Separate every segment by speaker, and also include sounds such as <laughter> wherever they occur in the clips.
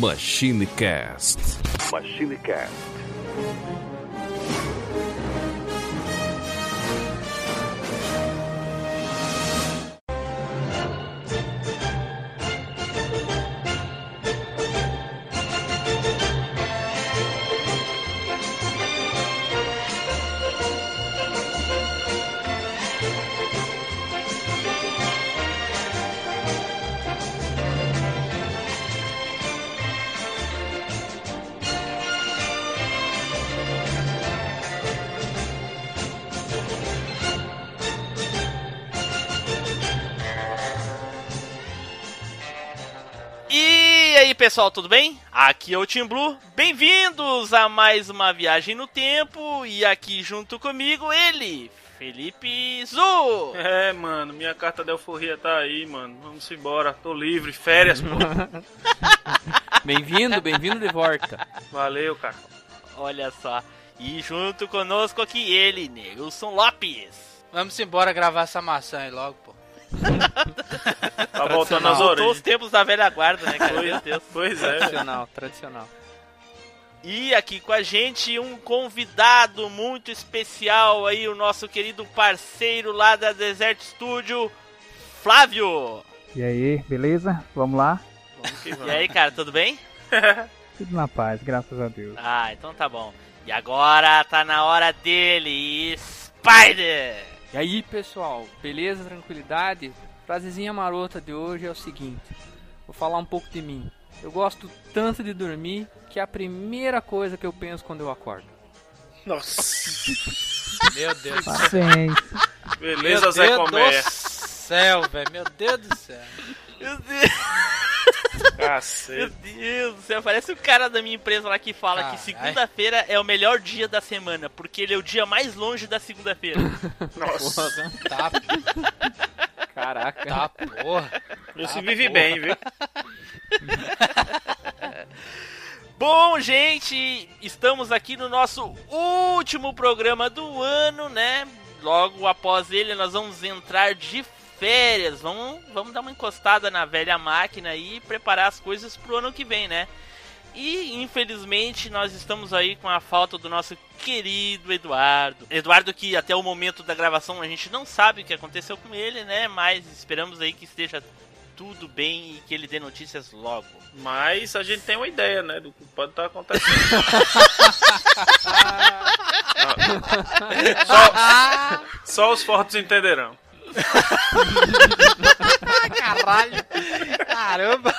Speaker 1: MachineCast. MachineCast.
Speaker 2: Pessoal, tudo bem? Aqui é o Team Blue. Bem-vindos a mais uma viagem no tempo e aqui junto comigo ele, Felipe Zu. <laughs>
Speaker 3: É, mano, minha carta de alforria tá aí, mano. Vamos embora, tô livre, férias, pô. <laughs>
Speaker 4: Bem-vindo, bem-vindo de volta.
Speaker 3: Valeu, cara.
Speaker 2: Olha só. E junto conosco aqui ele, Nelson Lopes.
Speaker 5: Vamos embora gravar essa maçã aí logo, pô. <laughs>
Speaker 3: Tá voltando às
Speaker 2: Voltou os
Speaker 3: origens.
Speaker 2: tempos da velha guarda, né, cara? Meu Deus.
Speaker 3: Pois é.
Speaker 4: Tradicional, tradicional.
Speaker 2: E aqui com a gente um convidado muito especial aí, o nosso querido parceiro lá da Desert Studio, Flávio.
Speaker 6: E aí, beleza? Vamos lá?
Speaker 3: Vamos que
Speaker 2: E aí, cara, tudo bem? <laughs>
Speaker 6: Tudo na paz, graças a Deus.
Speaker 2: Ah, então tá bom. E agora tá na hora dele, Spider!
Speaker 4: E aí, pessoal, beleza, tranquilidade? Frasezinha marota de hoje é o seguinte: vou falar um pouco de mim. Eu gosto tanto de dormir que é a primeira coisa que eu penso quando eu acordo.
Speaker 3: Nossa.
Speaker 5: Meu Deus do céu.
Speaker 3: Beleza,
Speaker 5: Meu
Speaker 3: Zé
Speaker 5: Deus
Speaker 3: Comé.
Speaker 5: do céu, velho. Meu Deus do céu.
Speaker 2: Meu Deus, meu. Deus do céu, parece o cara da minha empresa lá que fala que segunda-feira é o melhor dia da semana, porque ele é o dia mais longe da segunda-feira. <laughs>
Speaker 3: Nossa.
Speaker 5: Tá,
Speaker 4: Caraca.
Speaker 5: tá, porra.
Speaker 3: Esse
Speaker 5: Ah,
Speaker 3: vive
Speaker 5: porra.
Speaker 3: bem, viu? <laughs>
Speaker 2: Bom, gente, estamos aqui no nosso último programa do ano, né? Logo após ele, nós vamos entrar de férias. Vamos, vamos dar uma encostada na velha máquina e preparar as coisas pro ano que vem, né? E infelizmente nós estamos aí com a falta do nosso querido Eduardo. Eduardo que até o momento da gravação a gente não sabe o que aconteceu com ele, né? Mas esperamos aí que esteja tudo bem e que ele dê notícias logo.
Speaker 3: Mas a gente tem uma ideia, né? Do que pode estar acontecendo. <laughs> só, só os fortes entenderão. <laughs>
Speaker 5: Caralho. Caramba.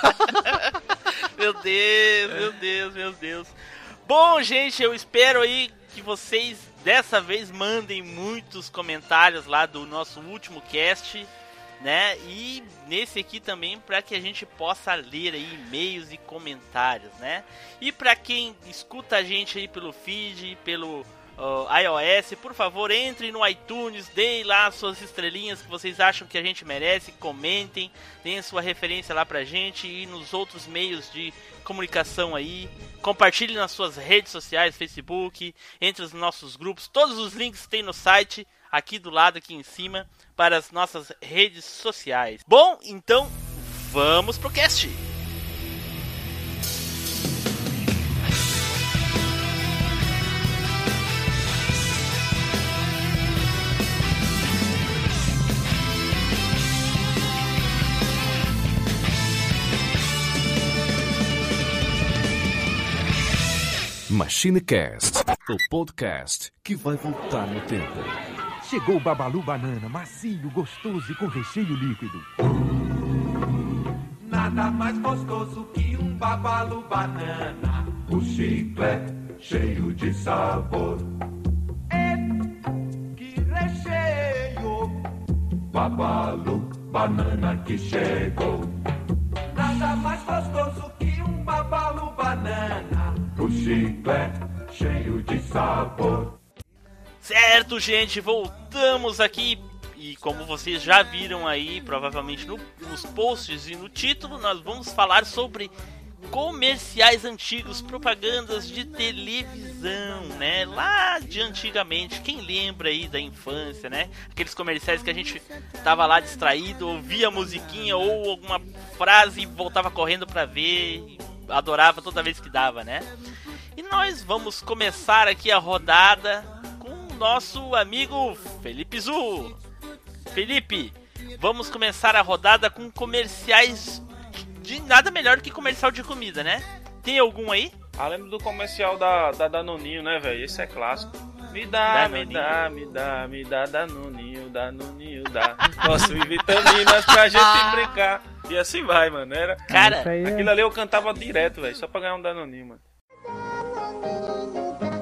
Speaker 2: Meu Deus, meu Deus, meu Deus. Bom, gente, eu espero aí que vocês dessa vez mandem muitos comentários lá do nosso último cast, né? E nesse aqui também para que a gente possa ler aí e-mails e comentários, né? E para quem escuta a gente aí pelo feed, pelo ó, iOS, por favor, entre no iTunes, deem lá suas estrelinhas que vocês acham que a gente merece, comentem, deem sua referência lá pra gente e nos outros meios de comunicação aí. Compartilhe nas suas redes sociais, Facebook, entre os nossos grupos. Todos os links tem no site, aqui do lado, aqui em cima, para as nossas redes sociais. Bom, então vamos pro cast.
Speaker 1: MachineCast, o podcast que vai voltar no tempo.
Speaker 7: Chegou o Babalu Banana, macio, gostoso e com recheio líquido.
Speaker 8: Nada mais gostoso que um babalu banana. O chiclete cheio de sabor. É, que recheio! Babalu banana que chegou. Nada mais gostoso que um babalu banana. O chiclete cheio de sabor.
Speaker 2: Certo, gente, voltamos aqui. E como vocês já viram aí, provavelmente no- nos posts e no título, nós vamos falar sobre comerciais antigos, propagandas de televisão, né? Lá de antigamente, quem lembra aí da infância, né? Aqueles comerciais que a gente tava lá distraído, ouvia musiquinha ou alguma frase e voltava correndo pra ver. adorava toda vez que dava, né? E nós vamos começar aqui a rodada com o nosso amigo Felipe Zu. Felipe, vamos começar a rodada com comerciais de nada melhor do que comercial de comida, né? Tem algum aí?
Speaker 3: Ah, lembro do comercial da, da Danoninho, né, velho? Esse é clássico. Me dá, me
Speaker 2: Danoninho.
Speaker 3: dá, me dá, me dá Danoninho, Danoninho, dá. <laughs> Possui vitaminas pra gente brincar. E assim vai, mano. Era...
Speaker 2: Cara,
Speaker 6: é-
Speaker 3: Aquilo ali eu cantava direto, velho, só pra ganhar um Danoninho, mano.
Speaker 2: Thank you.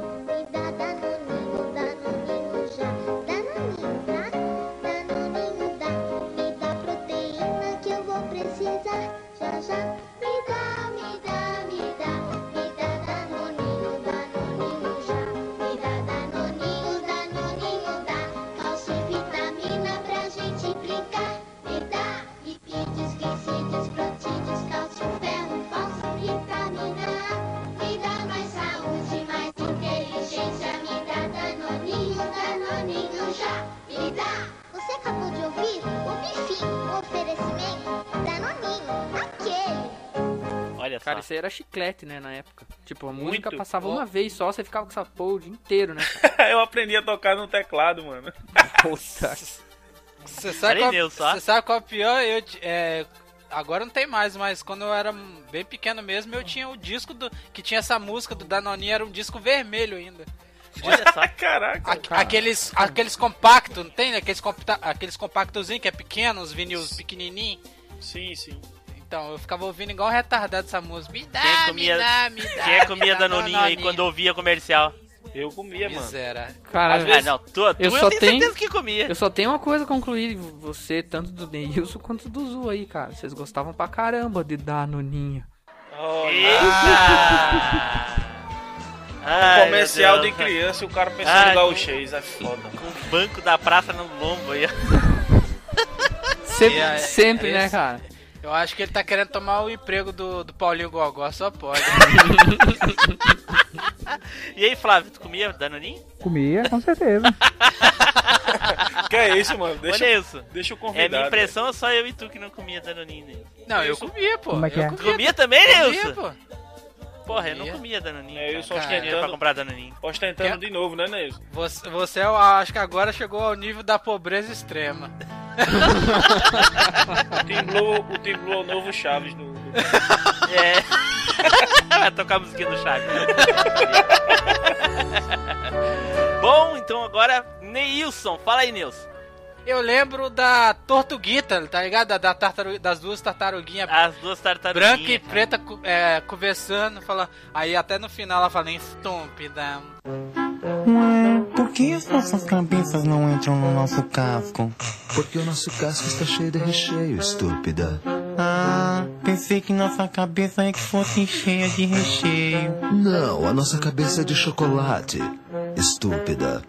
Speaker 4: Cara, isso aí era chiclete, né, na época. Tipo, a música
Speaker 3: Muito.
Speaker 4: passava uma vez só, você ficava com essa porra o dia inteiro, né? <laughs>
Speaker 3: eu aprendi a tocar no teclado, mano.
Speaker 4: Puta.
Speaker 5: Você sabe, qual,
Speaker 2: ó.
Speaker 5: você sabe qual é o pior? Eu, é, agora não tem mais, mas quando eu era bem pequeno mesmo, eu tinha o disco do, que tinha essa música do Danoninho, era um disco vermelho ainda.
Speaker 2: Olha só. <laughs>
Speaker 3: Caraca.
Speaker 5: A- aqueles, aqueles compactos, não tem? Aqueles, aqueles compactozinhos que é pequeno, os vinil pequenininhos.
Speaker 3: Sim, sim.
Speaker 5: Então, eu ficava ouvindo igual retardado essa música. Me dá,
Speaker 2: Quem comia-
Speaker 5: me dá, me dá.
Speaker 2: Quem comia danoninho aí quando ouvia comercial?
Speaker 3: Eu comia, mano.
Speaker 5: Miséria.
Speaker 4: Cara,
Speaker 2: Ah, não, tu, tu eu,
Speaker 4: eu só
Speaker 2: tenho certeza que comia.
Speaker 4: eu só tenho uma coisa a concluir. Você, tanto do Neilson quanto do Zu aí, cara. Vocês gostavam pra caramba de Danoninho.
Speaker 2: Eita! <laughs> Ai,
Speaker 3: comercial de criança e o cara pensando
Speaker 2: Ai,
Speaker 3: em gauchês, é foda.
Speaker 2: Com o banco da praça no lombo aí. ó.
Speaker 4: Sempre,
Speaker 5: É, é,
Speaker 4: sempre né, cara?
Speaker 5: Eu acho que ele tá querendo tomar o emprego do, do Paulinho Gogó, só pode. <laughs>
Speaker 2: E aí, Flávio, tu comia Danoninho?
Speaker 6: Comia, com certeza. <laughs>
Speaker 3: Que é isso, mano? Deixa,
Speaker 2: Olha isso.
Speaker 3: deixa o
Speaker 2: É
Speaker 3: convidado.
Speaker 2: minha impressão ou só eu e tu que não comia Danoninho? né?
Speaker 5: Não, eu
Speaker 3: Isso.
Speaker 5: comia, pô.
Speaker 6: Como é que
Speaker 5: eu
Speaker 6: é?
Speaker 5: comia,
Speaker 2: Comia também,
Speaker 5: comia,
Speaker 2: Nilson?
Speaker 5: pô.
Speaker 2: Porra, eu não
Speaker 5: Comia.
Speaker 2: Danoninho.
Speaker 3: É, eu
Speaker 2: cara.
Speaker 3: só
Speaker 2: tinha dinheiro pra
Speaker 5: ostentando-
Speaker 2: comprar Danoninho.
Speaker 3: Ostentando de novo, né, Neilson?
Speaker 5: Você, você eu acho que agora chegou ao nível da pobreza extrema.
Speaker 3: O Team Blue, o Team Blue é o novo Chaves do. do-
Speaker 2: É. <laughs> Vai tocar a musiquinha do Chaves. Bom, então agora, Neilson. Fala aí, Nilson.
Speaker 5: Eu lembro da Tortuguita, tá ligado? Da, da tartaru- das duas tartaruguinhas
Speaker 2: As duas tartaruguinhas.
Speaker 5: branca e preta é, conversando, fala. Aí até no final ela fala estúpida.
Speaker 9: Por que as nossas cabeças não entram no nosso casco?
Speaker 10: Porque o nosso casco está cheio de recheio, estúpida.
Speaker 9: Ah, pensei que nossa cabeça é que fosse cheia de recheio.
Speaker 10: Não, a nossa cabeça é de chocolate, estúpida.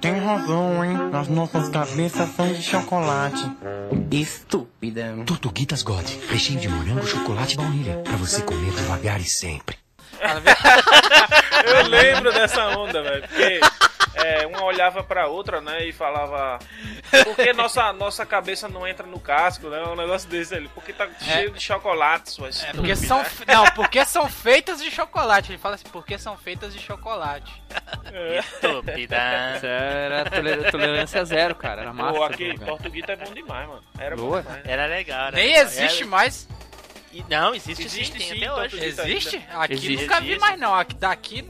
Speaker 9: Tem razão, hein? As nossas cabeças são de chocolate. Estúpida.
Speaker 10: Tortuguitas God, recheio de morango, chocolate e baunilha. Pra você comer devagar e sempre. <laughs>
Speaker 3: Eu lembro dessa onda, velho. Porque é, uma olhava pra outra, né? E falava. Por que nossa, nossa cabeça não entra no casco, né? Um negócio desse ali. Porque tá cheio de chocolate, suas
Speaker 5: É, porque são. Não, porque são feitas de chocolate. Ele fala assim, porque são feitas de chocolate.
Speaker 2: Estúpida.
Speaker 4: Isso era tole- tolerância zero, cara. Era massa.
Speaker 3: Pô, aqui. Tortuguita é bom demais, mano. Era
Speaker 4: Boa.
Speaker 3: bom demais.
Speaker 2: Era legal, era
Speaker 5: Nem
Speaker 2: legal.
Speaker 5: existe
Speaker 2: Era-
Speaker 5: mais.
Speaker 2: E- Não, existe,
Speaker 3: Existe
Speaker 2: sim, tem
Speaker 3: sim,
Speaker 2: até hoje.
Speaker 5: Existe? Aqui
Speaker 4: Existe.
Speaker 5: nunca vi mais não. Aqui, daqui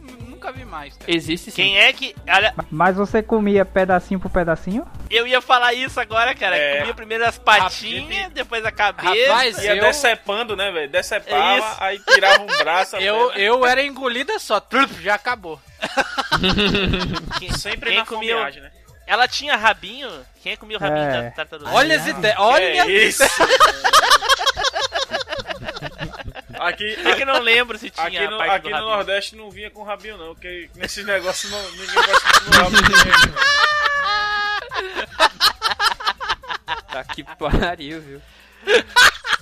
Speaker 5: nunca vi mais. cara.
Speaker 4: Existe sim.
Speaker 2: Quem é que. Olha,
Speaker 6: Mas você comia pedacinho por pedacinho?
Speaker 2: eu ia falar isso agora, cara.
Speaker 3: É.
Speaker 2: Comia primeiro as patinhas, depois a cabeça.
Speaker 5: Rapaz,
Speaker 3: Ia
Speaker 5: eu-
Speaker 3: decepando, né, velho? Decepava,
Speaker 2: isso.
Speaker 3: aí tirava um braço.
Speaker 5: Eu,
Speaker 3: perna.
Speaker 5: eu era engolida só, trup, já acabou. <laughs>
Speaker 2: Quem,
Speaker 3: Sempre
Speaker 2: quem
Speaker 3: na
Speaker 2: comia.
Speaker 3: fomeagem, né?
Speaker 2: Ela tinha rabinho? Quem comia o rabinho
Speaker 6: É.
Speaker 2: da tartaruga?
Speaker 5: Olha as ideias, olha
Speaker 3: é isso. <laughs> Aqui,
Speaker 2: É que não lembro se tinha
Speaker 3: aqui
Speaker 2: a
Speaker 3: no,
Speaker 2: parte
Speaker 3: aqui
Speaker 2: do
Speaker 3: no. Nordeste não vinha com rabinho, não. Porque nesses negócios não, ninguém gosta de rabo de gente.
Speaker 4: Tá que pariu, viu?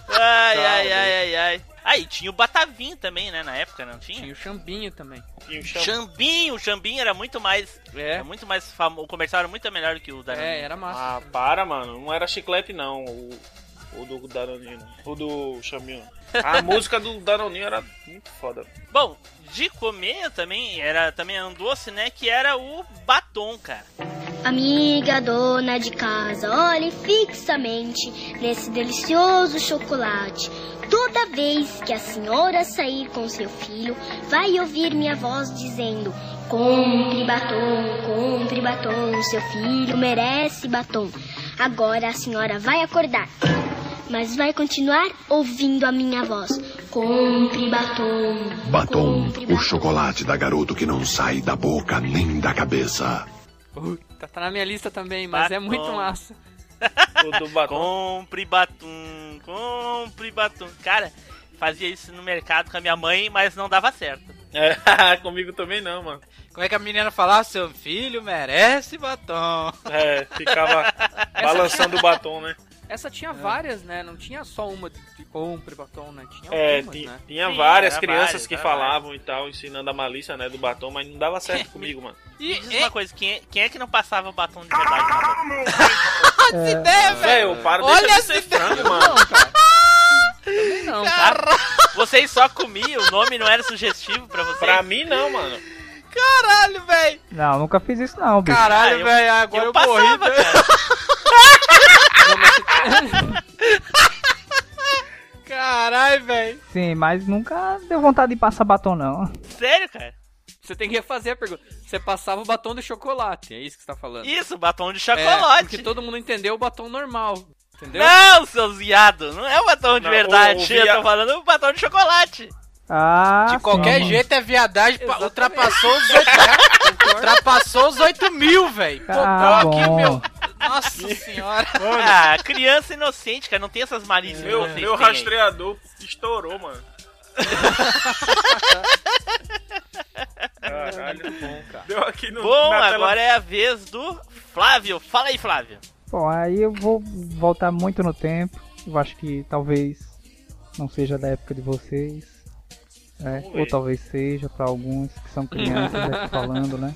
Speaker 2: Ai, ai, ai, ai, ai. Aí tinha o Batavim também, né, na época, não tinha?
Speaker 4: Tinha o Chambinho também.
Speaker 3: Tinha chão-
Speaker 2: Xambinho, o Xambinho era muito mais.
Speaker 4: É.
Speaker 2: Era muito mais famoso. O comercial era muito melhor que o da
Speaker 4: É, era massa.
Speaker 3: Ah, para, mano. Não era chiclete, não. O, O do Danoninho, não. O do Chaminho. A <laughs> música do Danoninho era muito foda.
Speaker 2: Bom, de comer também era também um doce, né? Que era o batom, cara.
Speaker 11: Amiga dona de casa, olhe fixamente nesse delicioso chocolate. Toda vez que a senhora sair com seu filho, vai ouvir minha voz dizendo: Compre batom, compre batom, seu filho merece batom. Agora a senhora vai acordar, mas vai continuar ouvindo a minha voz. Compre batom.
Speaker 12: Batom, o chocolate da garoto que não sai da boca nem da cabeça.
Speaker 4: Puta, tá na minha lista também, mas é
Speaker 2: Batom.
Speaker 4: muito massa. <laughs>
Speaker 3: O do batom.
Speaker 2: Compre batom, compre batom. Cara, fazia isso no mercado com a minha mãe, mas não dava certo.
Speaker 3: É, <laughs> comigo também não, mano.
Speaker 5: Como é que a menina falava? Seu filho merece batom.
Speaker 3: É, ficava <laughs> balançando o batom, né?
Speaker 4: Essa tinha várias, né? Não tinha só uma de, de compre batom, né? Tinha
Speaker 3: É,
Speaker 4: algumas,
Speaker 3: ti-
Speaker 4: né?
Speaker 3: tinha
Speaker 2: Sim,
Speaker 3: várias crianças
Speaker 2: várias,
Speaker 3: que falavam e tal, ensinando a malícia, né, do batom, mas não dava <laughs> certo comigo, mano.
Speaker 2: Me diz uma coisa, quem é, quem é que não passava batom de verdade? <laughs>
Speaker 6: É,
Speaker 5: É,
Speaker 3: Velho, para
Speaker 5: Olha
Speaker 3: deixa de ser frango, mano.
Speaker 4: Também não,
Speaker 2: Cara, vocês só comiam, o nome não era sugestivo pra vocês?
Speaker 3: Pra mim não, mano.
Speaker 5: Caralho, velho.
Speaker 6: Não, nunca fiz isso não, bicho.
Speaker 5: Caralho,
Speaker 2: Ah,
Speaker 5: velho. Agora eu,
Speaker 2: eu passava,
Speaker 5: morri. velho.
Speaker 2: cara. <laughs> <laughs>
Speaker 5: Caralho, velho.
Speaker 6: Sim, mas nunca deu vontade de passar batom, não.
Speaker 2: Sério, cara?
Speaker 4: Você tem que refazer a pergunta. Você passava o batom de chocolate, é isso que você tá falando?
Speaker 2: Isso, batom de
Speaker 4: É,
Speaker 2: chocolate.
Speaker 4: porque todo mundo entendeu o batom normal, entendeu?
Speaker 2: Não, seus viados, não é o batom de
Speaker 3: Não,
Speaker 2: verdade.
Speaker 3: o- o
Speaker 2: Eu
Speaker 3: via-
Speaker 2: tô falando o batom de chocolate.
Speaker 6: Ah,
Speaker 5: De qualquer
Speaker 6: sim.
Speaker 5: jeito é viadagem. pa-
Speaker 4: Exatamente.
Speaker 5: Ultrapassou os 8 <laughs> Ultrapassou os 8 mil, velho.
Speaker 6: Ah,
Speaker 5: Pô, aqui,
Speaker 6: bom.
Speaker 5: meu. Nossa senhora.
Speaker 2: Ah, criança inocente, cara, não tem essas malícias. que
Speaker 3: Meu, meu
Speaker 2: têm aí.
Speaker 3: rastreador estourou, mano. Caralho,
Speaker 4: Bom, cara.
Speaker 3: deu aqui no
Speaker 2: Bom,
Speaker 3: na tela-
Speaker 2: agora é a vez do Flávio. Fala aí, Flávio.
Speaker 6: Bom, aí eu vou voltar muito no tempo. Eu acho que talvez não seja da época de vocês. né? Ou talvez seja pra alguns que são crianças aqui falando, né?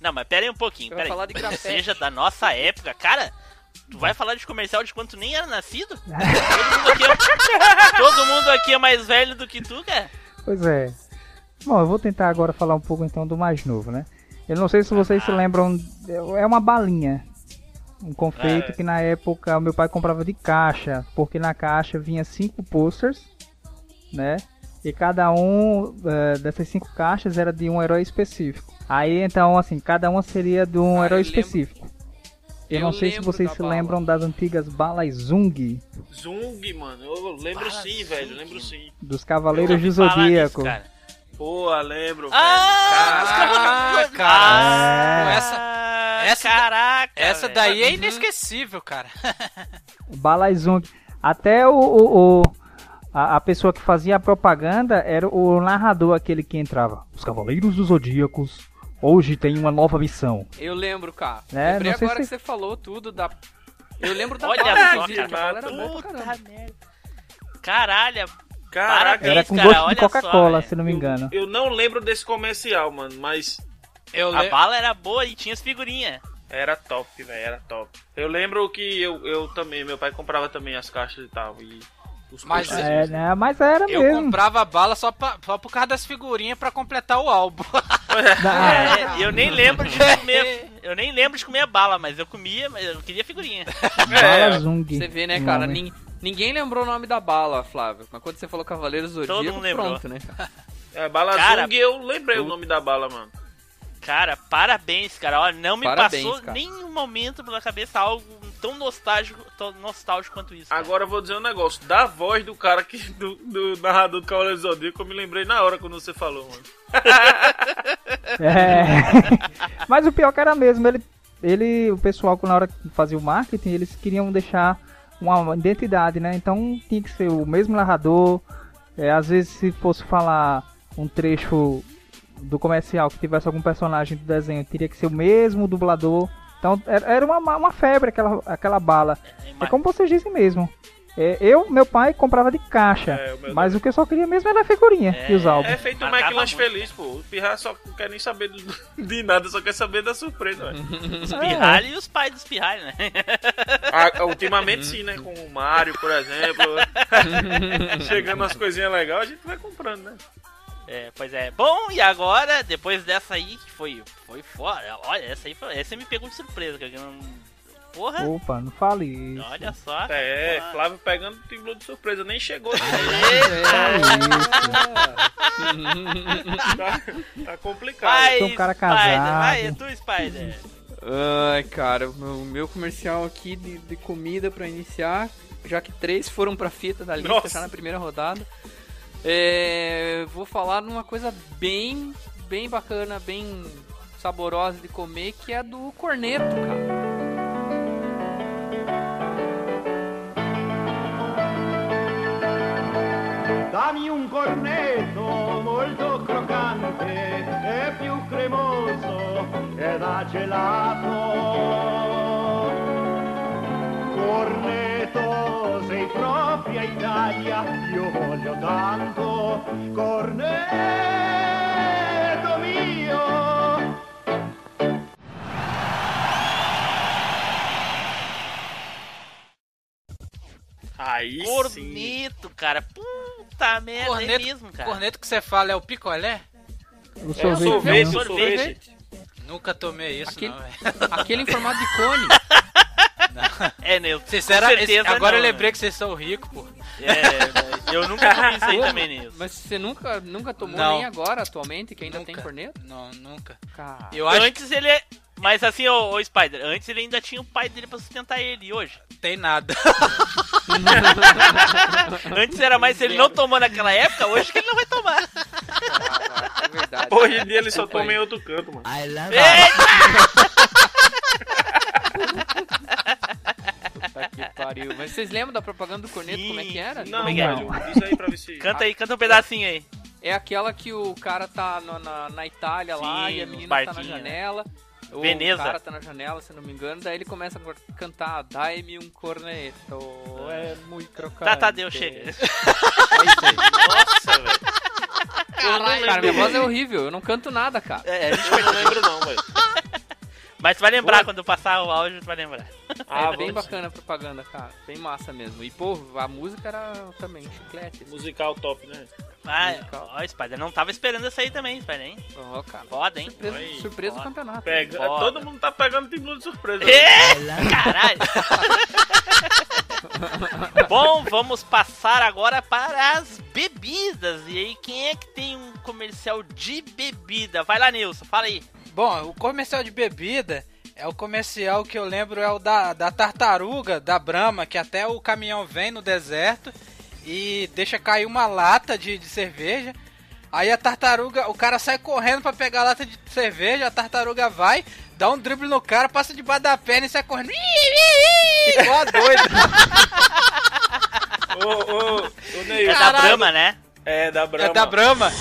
Speaker 2: Não, mas pera aí um pouquinho, pera
Speaker 4: vai
Speaker 2: aí.
Speaker 4: falar de grafite.
Speaker 2: Seja da nossa época, cara. Tu vai falar de comercial de quando tu nem era nascido? todo, mundo aqui é... todo mundo aqui é mais velho do que tu, cara.
Speaker 6: Pois é. Bom, eu vou tentar agora falar um pouco então do mais novo, né? Eu não sei se vocês se lembram, é uma balinha. Um confeito
Speaker 3: É.
Speaker 6: que na época o meu pai comprava de caixa, porque na caixa vinha cinco posters, né? E cada um eh, dessas cinco caixas era de um herói específico. Aí então, assim, cada uma seria de um
Speaker 4: Ah,
Speaker 6: herói
Speaker 4: eu
Speaker 6: específico. Eu,
Speaker 4: Eu
Speaker 6: não sei se vocês
Speaker 4: da
Speaker 6: se
Speaker 4: bala.
Speaker 6: lembram das antigas balas Zung,
Speaker 3: Zung, mano. Eu lembro
Speaker 2: Fala
Speaker 3: sim,
Speaker 2: Zung.
Speaker 3: velho. Lembro sim.
Speaker 6: dos Cavaleiros do
Speaker 2: nisso,
Speaker 6: Zodíaco.
Speaker 3: Pô, lembro,
Speaker 2: Ah,
Speaker 3: velho.
Speaker 5: Ah, cara.
Speaker 6: É.
Speaker 5: Essa, essa,
Speaker 2: Caraca.
Speaker 5: essa
Speaker 2: velho.
Speaker 5: daí é inesquecível, cara. <laughs>
Speaker 6: Balazung. Até o, o- o- a, a pessoa que fazia a propaganda era o narrador, aquele que entrava. Os Cavaleiros dos Zodíacos hoje tem uma nova missão.
Speaker 4: Eu lembro, cara.
Speaker 6: É,
Speaker 4: Lembrei
Speaker 6: não sei
Speaker 4: agora
Speaker 6: se-
Speaker 4: que você falou tudo da. Eu lembro da
Speaker 2: Olha só, cara.
Speaker 4: que a bala era boa pra
Speaker 2: Puta merda. Caralho,
Speaker 3: Caraca,
Speaker 2: Parabéns,
Speaker 6: Era com
Speaker 2: cara,
Speaker 6: gosto
Speaker 2: olha
Speaker 6: de Coca-Cola, se não me engano.
Speaker 3: eu não lembro desse comercial, mano, mas
Speaker 5: Eu
Speaker 2: a
Speaker 5: le...
Speaker 2: bala era boa e tinha as figurinhas.
Speaker 3: era top, velho, era top. Eu lembro que eu, eu também, meu pai comprava também as caixas e tal. E os
Speaker 5: Mas-.
Speaker 6: É, né? Mas era
Speaker 5: Eu
Speaker 6: mesmo.
Speaker 5: comprava bala só, pra, só por causa das figurinhas pra completar o álbum. <laughs>
Speaker 6: Ah,
Speaker 2: É, eu nem lembro de comer. Eu nem lembro de comer bala, mas eu comia, mas eu queria figurinha. <laughs>
Speaker 6: Balazung.
Speaker 4: Você vê, né, cara? nin- ninguém lembrou o nome da bala, Flávio. Mas quando você falou Cavaleiros do
Speaker 2: Todo
Speaker 4: Zodíaco,
Speaker 2: mundo lembrou.
Speaker 4: pronto, né? cara? <laughs>
Speaker 3: É, Bala
Speaker 2: Cara,
Speaker 3: Zung, eu lembrei o nome da bala, mano.
Speaker 2: Cara, parabéns, cara. Olha, não me
Speaker 4: Parabéns,
Speaker 2: passou
Speaker 4: cara.
Speaker 2: nenhum momento pela cabeça algo tão nostálgico, tão nostálgico quanto isso. cara.
Speaker 3: Agora eu vou dizer um negócio. Da voz do cara que. Do, do narrador do Cavaleiro do Zodíaco, eu me lembrei na hora quando você falou, mano. <laughs>
Speaker 6: É. Mas o pior que era mesmo, ele, ele, o pessoal, na hora que fazia o marketing, eles queriam deixar uma identidade, né? Então tinha que ser o mesmo narrador. É, às vezes, se fosse falar um trecho do comercial que tivesse algum personagem do desenho, teria que ser o mesmo dublador. Então era era uma, uma febre aquela, aquela bala. É como vocês dizem mesmo. É, eu, meu pai comprava de caixa,
Speaker 3: É, o
Speaker 6: mas o que eu só queria mesmo era a figurinha e os álbuns.
Speaker 3: É feito o McLanche feliz, pô. O Pirra só não quer nem saber do- <laughs> de nada, só quer saber da surpresa, velho. <laughs>
Speaker 2: Os pirralhos e os pais dos pirralhos, né? <laughs>
Speaker 3: Ah, ultimamente sim, né? Com o Mario, por exemplo. Chegando umas coisinhas legais, a gente vai comprando, né?
Speaker 2: É, pois é. Bom, e agora, depois dessa aí, que foi, foi fora. Olha, essa aí foi, essa me pegou de surpresa, que eu não. Porra!
Speaker 6: Opa, não fale isso.
Speaker 2: Olha só.
Speaker 3: É, Flávio pegando o título de surpresa, nem chegou. né? tá, <laughs> <laughs> tá complicado.
Speaker 2: Vai,
Speaker 6: Sou um cara
Speaker 2: Spider,
Speaker 6: casado.
Speaker 2: vai, é tu, Spider.
Speaker 4: Ai, cara, o meu, meu comercial aqui de, de comida pra iniciar, já que três foram pra fita da lista
Speaker 3: Nossa.
Speaker 4: já na primeira rodada. É, vou falar numa coisa bem, bem bacana, bem saborosa de comer, que é do corneto, cara.
Speaker 8: Dammi un cornetto molto croccante e più cremoso e da gelato. Corneto, propria Italia, io voglio tanto. Corneto mio.
Speaker 3: Aí sim.
Speaker 2: Corneto, cara. Puta merda, é
Speaker 5: Corneto,
Speaker 2: mesmo, cara.
Speaker 5: corneto que você fala é o picolé?
Speaker 6: O
Speaker 3: É,
Speaker 6: sorvete,
Speaker 3: sorvete, sorvete.
Speaker 5: Nunca tomei isso,
Speaker 4: Aquele-
Speaker 5: não, <laughs> velho.
Speaker 4: Aquele em formato de cone. <laughs> <laughs>
Speaker 2: É, Nilson.
Speaker 5: Vocês
Speaker 2: com
Speaker 5: eram-
Speaker 2: certeza
Speaker 5: agora eu
Speaker 2: não,
Speaker 5: lembrei que vocês são ricos, pô.
Speaker 2: É, eu nunca comi isso aí
Speaker 4: Pô,
Speaker 2: também, Nilson.
Speaker 4: Mas você nunca, nunca tomou
Speaker 5: Não.
Speaker 4: nem agora, atualmente, que ainda
Speaker 5: Nunca.
Speaker 4: tem corneto?
Speaker 5: Não, nunca.
Speaker 4: Cara,
Speaker 5: Eu acho
Speaker 2: Antes ele é. Mas assim, ô, ô Spider, antes ele ainda tinha o pai dele pra sustentar ele, e hoje?
Speaker 5: tem nada. <laughs>
Speaker 2: Antes era mais se ele não tomou naquela época, hoje que ele não vai tomar.
Speaker 4: é verdade.
Speaker 3: Hoje em dia ele só toma em outro canto, mano. <laughs>
Speaker 4: Puta que pariu. Mas vocês lembram da propaganda do corneto, como é que era?
Speaker 3: Não,
Speaker 2: Como é que
Speaker 3: velho. Diz aí pra ver se.
Speaker 2: Canta aí, canta um pedacinho aí.
Speaker 4: É aquela que o cara tá no- na, na Itália lá
Speaker 2: Sim,
Speaker 4: e a menina tá na
Speaker 2: né?
Speaker 4: janela. Ou
Speaker 2: Veneza.
Speaker 4: O cara tá na janela, se não me engano, daí ele começa a cantar Dai-me um corneto, é muito crocante.
Speaker 2: Tá, tá, deu, chega.
Speaker 4: É <laughs> isso aí.
Speaker 3: Nossa, velho.
Speaker 4: Cara, minha voz é horrível, eu não canto nada, cara.
Speaker 2: É, a gente
Speaker 3: Eu não lembro, não, velho. <laughs>
Speaker 2: Mas tu vai lembrar,
Speaker 3: Pô.
Speaker 2: quando eu passar o áudio, tu vai lembrar.
Speaker 3: Ah,
Speaker 4: é bem bacana a propaganda, cara. Bem massa mesmo. E, pô, a música era também chiclete.
Speaker 3: Musical top, né?
Speaker 2: Ah,
Speaker 4: Musical.
Speaker 2: ó, Spider, não tava esperando essa aí também, Spider, hein?
Speaker 4: Ó, cara.
Speaker 2: Foda, hein?
Speaker 4: Surpresa,
Speaker 3: Aí,
Speaker 4: surpresa do
Speaker 2: foda.
Speaker 4: campeonato.
Speaker 3: Pega.
Speaker 2: Foda.
Speaker 3: Todo mundo tá pegando título de surpresa.
Speaker 2: É, caralho. <laughs> Bom, vamos passar agora para as bebidas. E aí, quem é que tem um comercial de bebida? Vai lá, Nilson, fala aí.
Speaker 5: Bom, o comercial de bebida é o comercial que eu lembro é o da, da tartaruga da Brahma, que até o caminhão vem no deserto e deixa cair uma lata de, de cerveja. Aí a tartaruga, o cara sai correndo pra pegar a lata de cerveja, a tartaruga vai, dá um drible no cara, passa debaixo da perna e sai correndo. Igual a doida. <laughs>
Speaker 3: Ô, ô, ô, Neil.
Speaker 2: É da. Brahma, né?
Speaker 3: É da Brahma.
Speaker 5: É da Brahma.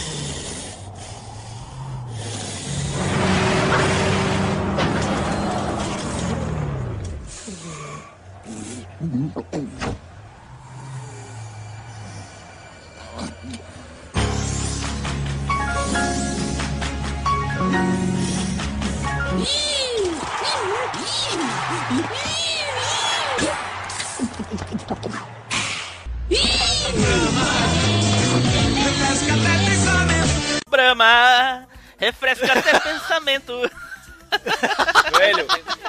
Speaker 2: Brahma, refresca até <laughs> pensamento.
Speaker 3: Velho,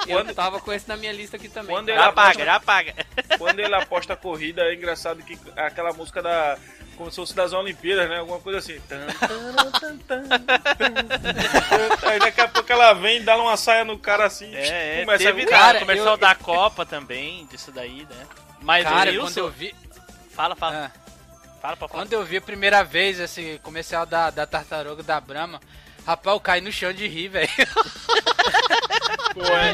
Speaker 4: Eu
Speaker 3: quando,
Speaker 4: tava com esse na minha lista aqui também.
Speaker 3: Quando ele
Speaker 2: Já
Speaker 3: aposta-
Speaker 2: paga, já paga.
Speaker 3: quando ele aposta a corrida, é engraçado que aquela música da. Como se fosse das Olimpíadas, né? Alguma coisa assim. Aí daqui a pouco ela vem e dá uma saia no cara assim.
Speaker 2: É, é
Speaker 3: começa
Speaker 2: teve
Speaker 3: a...
Speaker 2: da-
Speaker 5: Cara,
Speaker 2: comercial
Speaker 5: eu-
Speaker 2: da Copa também, disso daí, né? Mas
Speaker 5: Cara,
Speaker 2: o
Speaker 5: quando eu vi.
Speaker 2: Fala, fala.
Speaker 5: Ah.
Speaker 2: Fala pra fala.
Speaker 5: Quando eu vi a primeira vez esse comercial da, da tartaruga da Brahma, rapaz, eu caí no chão de rir, velho. <laughs>
Speaker 3: Pô, é,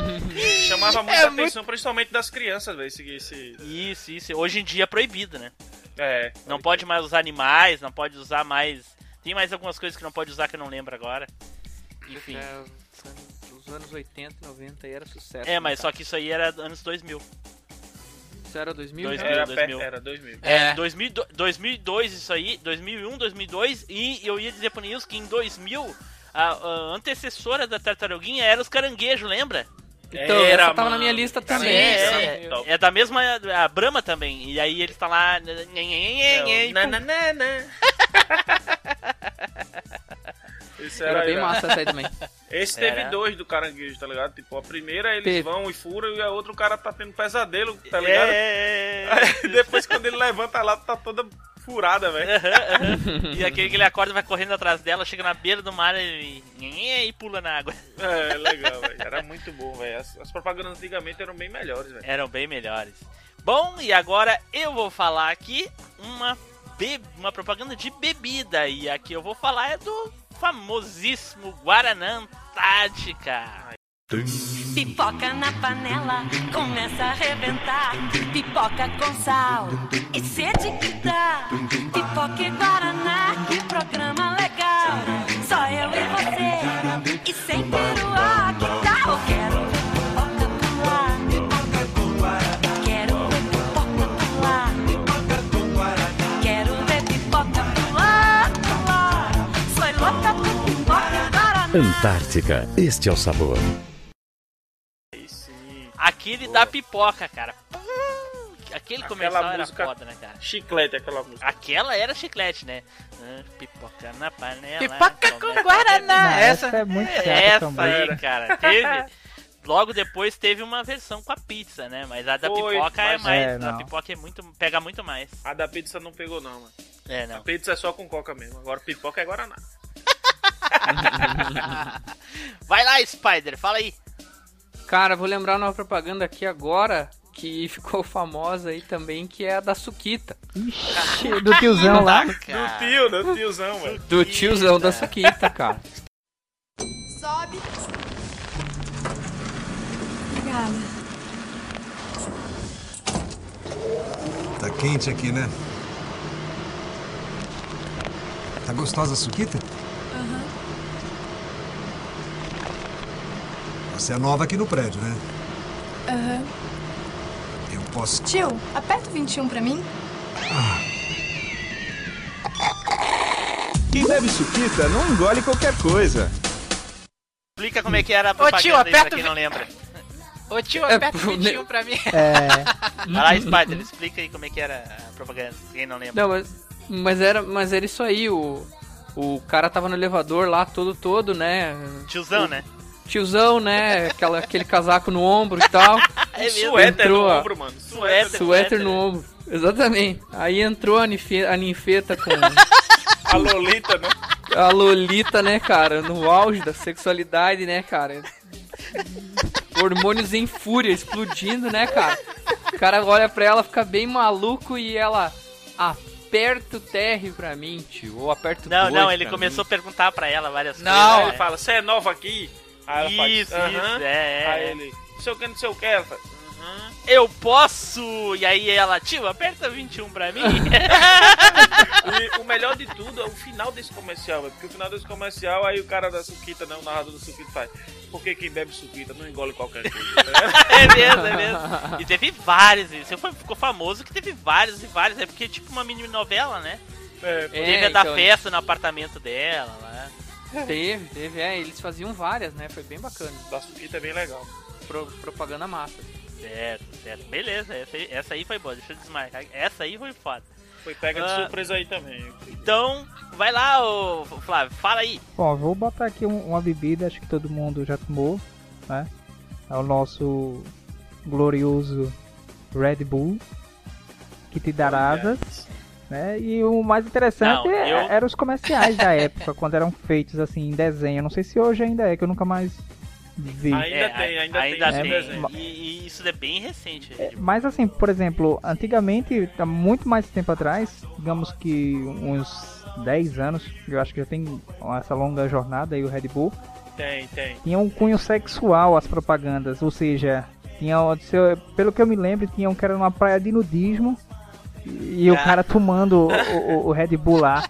Speaker 3: chamava muita
Speaker 5: É
Speaker 3: atenção, principalmente das crianças, velho. Esse, esse,
Speaker 2: Isso, isso. Hoje em dia é proibido, né?
Speaker 3: é,
Speaker 2: Não pode mais usar animais, não pode usar mais... Tem mais algumas coisas que não pode usar que eu não lembro agora. Enfim.
Speaker 4: É, os anos- os anos 80, 90 aí era sucesso.
Speaker 2: É,
Speaker 4: né,
Speaker 2: mas só que isso aí era anos 2000.
Speaker 4: Isso era 2000?
Speaker 2: 2000,
Speaker 3: Era,
Speaker 2: 2000.
Speaker 3: per- era 2000.
Speaker 2: É, 2000, 2002 isso aí, 2001, 2002 e eu ia dizer pro Nils que em 2000 a, a antecessora da tartaruguinha era os caranguejos, lembra?
Speaker 4: Então,
Speaker 3: Era,
Speaker 4: essa tava
Speaker 3: mano.
Speaker 4: na minha lista também.
Speaker 2: é, é, é da mesma a Brahma também. E aí eles tá lá.
Speaker 3: na, na, na. Isso
Speaker 4: Era bem
Speaker 3: irado.
Speaker 4: massa essa aí também. <laughs>
Speaker 3: Esse teve
Speaker 2: Era.
Speaker 3: dois do caranguejo, tá ligado? Tipo, a primeira eles
Speaker 4: Teve.
Speaker 3: vão e furam e a outra o cara tá tendo pesadelo, tá ligado?
Speaker 2: É, <laughs>
Speaker 3: Aí depois quando ele levanta lá, tá toda furada, velho.
Speaker 2: E aquele que ele acorda vai correndo atrás dela, chega na beira do mar e, e pula na água.
Speaker 3: É, legal, velho. Era muito bom, velho. As, as propagandas antigamente eram bem melhores, velho.
Speaker 2: Eram bem melhores. Bom, e agora eu vou falar aqui uma, be uma propaganda de bebida. E aqui eu vou falar é do famosíssimo Guaraná Antártica.
Speaker 13: Pipoca na panela, começa a arrebentar. Pipoca com sal e sede que dá. Pipoca e Guaraná, que programa legal. Só eu e você, e sem peruá, que tal? Quero
Speaker 1: Antártica, este é o sabor.
Speaker 2: Aquele da pipoca, cara. Aquele
Speaker 3: Aquela
Speaker 2: comercial era
Speaker 3: música-
Speaker 2: foda, né, cara?
Speaker 3: Chiclete, aquela música.
Speaker 2: Aquela era chiclete, né? Ah, Pipoca na panela.
Speaker 5: Pipoca com
Speaker 2: a
Speaker 5: Guaraná.
Speaker 6: Não,
Speaker 5: essa-
Speaker 6: essa é muito chata
Speaker 2: Essa
Speaker 6: também.
Speaker 2: aí, cara. Teve. Logo depois teve uma versão com a pizza, né? Mas a da
Speaker 3: Foi,
Speaker 2: pipoca é mais.
Speaker 6: É,
Speaker 2: a pipoca é muito. pega muito mais.
Speaker 3: A da pizza não pegou, não, mano.
Speaker 2: É,
Speaker 3: A
Speaker 2: não.
Speaker 3: pizza é só com coca mesmo. Agora pipoca é Guaraná. <laughs> <laughs>
Speaker 2: Vai lá, Spider, fala aí.
Speaker 4: Cara, vou lembrar uma propaganda aqui agora que ficou famosa aí também, que é a da Suquita.
Speaker 6: Ixi, do tiozão lá. <laughs>
Speaker 3: Do tio, do tiozão, velho.
Speaker 4: Do tiozão da Suquita, cara.
Speaker 13: Sobe. Obrigada.
Speaker 14: Tá quente aqui, né? Tá gostosa a suquita?
Speaker 13: Aham.
Speaker 14: Você é nova aqui no prédio, né?
Speaker 13: Aham.
Speaker 14: Eu posso.
Speaker 13: Tio, aperta o 21 pra mim.
Speaker 15: Quem bebe suquita não engole qualquer coisa.
Speaker 2: Explica como é que era a
Speaker 5: Ô,
Speaker 2: propaganda
Speaker 5: tio,
Speaker 2: aí pra
Speaker 5: aperta
Speaker 2: quem não lembra.
Speaker 5: Ô tio,
Speaker 4: É,
Speaker 5: aperta o
Speaker 4: pro-
Speaker 5: 21 pra mim.
Speaker 6: É. <laughs>
Speaker 2: Vai lá, Spider, explica aí como é que era a propaganda, quem não lembra.
Speaker 4: Não, mas, mas era, mas era isso aí, o, o cara tava no elevador lá todo todo, né?
Speaker 2: Tiozão,
Speaker 4: O-
Speaker 2: né?
Speaker 4: Tiozão, né? Aquela, aquele casaco no ombro e tal.
Speaker 2: É mesmo.
Speaker 3: Suéter
Speaker 4: Entrou
Speaker 3: no
Speaker 4: a-
Speaker 3: ombro, mano.
Speaker 2: Suéter,
Speaker 4: Suéter no ombro. Exatamente. Aí entrou a, a ninfeta com <laughs>
Speaker 3: A Lolita, né?
Speaker 4: a Lolita, né, cara? No auge da sexualidade, né, cara? Hormônios em fúria, explodindo, né, cara? O cara olha pra ela, fica bem maluco e ela aperta o TR pra mim, tio. Ou aperta o
Speaker 2: Não, não, ele
Speaker 4: pra
Speaker 2: começou a perguntar pra ela várias
Speaker 3: Não,
Speaker 2: coisas.
Speaker 3: ele
Speaker 2: né?
Speaker 3: fala, você é nova aqui? Aí ela
Speaker 2: Isso,
Speaker 3: faz,
Speaker 2: isso,
Speaker 3: "Aham."
Speaker 2: é, é.
Speaker 3: Aí ele, não sei o que, não sei o que. Ela faz, "Aham."
Speaker 2: Eu posso! E aí ela, tio, aperta 21 pra mim. <laughs>
Speaker 3: E o melhor de tudo é o final desse comercial. Porque o final desse comercial, aí o cara da Suquita, né? O narrador da Suquita faz. Porque quem bebe Suquita não engole qualquer coisa. né? <laughs>
Speaker 2: é mesmo, é mesmo. E teve vários, isso foi, ficou famoso que teve vários e vários. É porque é tipo uma mini novela, né?
Speaker 3: É,
Speaker 2: teve
Speaker 4: É,
Speaker 2: a da
Speaker 4: então,
Speaker 2: festa no apartamento dela lá.
Speaker 4: Teve, teve, é, eles faziam várias, né? Foi bem bacana.
Speaker 3: da Suquita é bem legal.
Speaker 4: Pro- propaganda massa.
Speaker 2: Certo, certo. Beleza, essa aí, essa aí foi boa, deixa eu desmarcar. Essa aí foi foda.
Speaker 3: Foi pega de
Speaker 2: Ah.
Speaker 3: surpresa aí também.
Speaker 2: Então, vai lá, ô Flávio, fala aí.
Speaker 6: Bom, vou botar aqui um- uma bebida, acho que todo mundo já tomou, né? É o nosso glorioso Red Bull, que te dará asas, né? E o mais interessante
Speaker 2: Não,
Speaker 6: é-
Speaker 2: eu-
Speaker 6: eram os comerciais da <laughs> época, quando eram feitos assim em desenho. Não sei se hoje ainda é, que eu nunca mais vi.
Speaker 3: Ainda tem, ainda tem esse
Speaker 2: tem.
Speaker 3: desenho.
Speaker 2: E, e isso é bem recente.
Speaker 6: Mas assim, por exemplo, antigamente, há muito mais tempo atrás, digamos que uns 10 anos, eu acho que já tem essa longa jornada aí o Red Bull,
Speaker 3: Tem, tem.
Speaker 6: tinha um cunho sexual as propagandas, ou seja, tinha, pelo que eu me lembro, tinha um que era numa praia de nudismo e o
Speaker 2: Ah.
Speaker 6: cara tomando o, o- o Red Bull lá.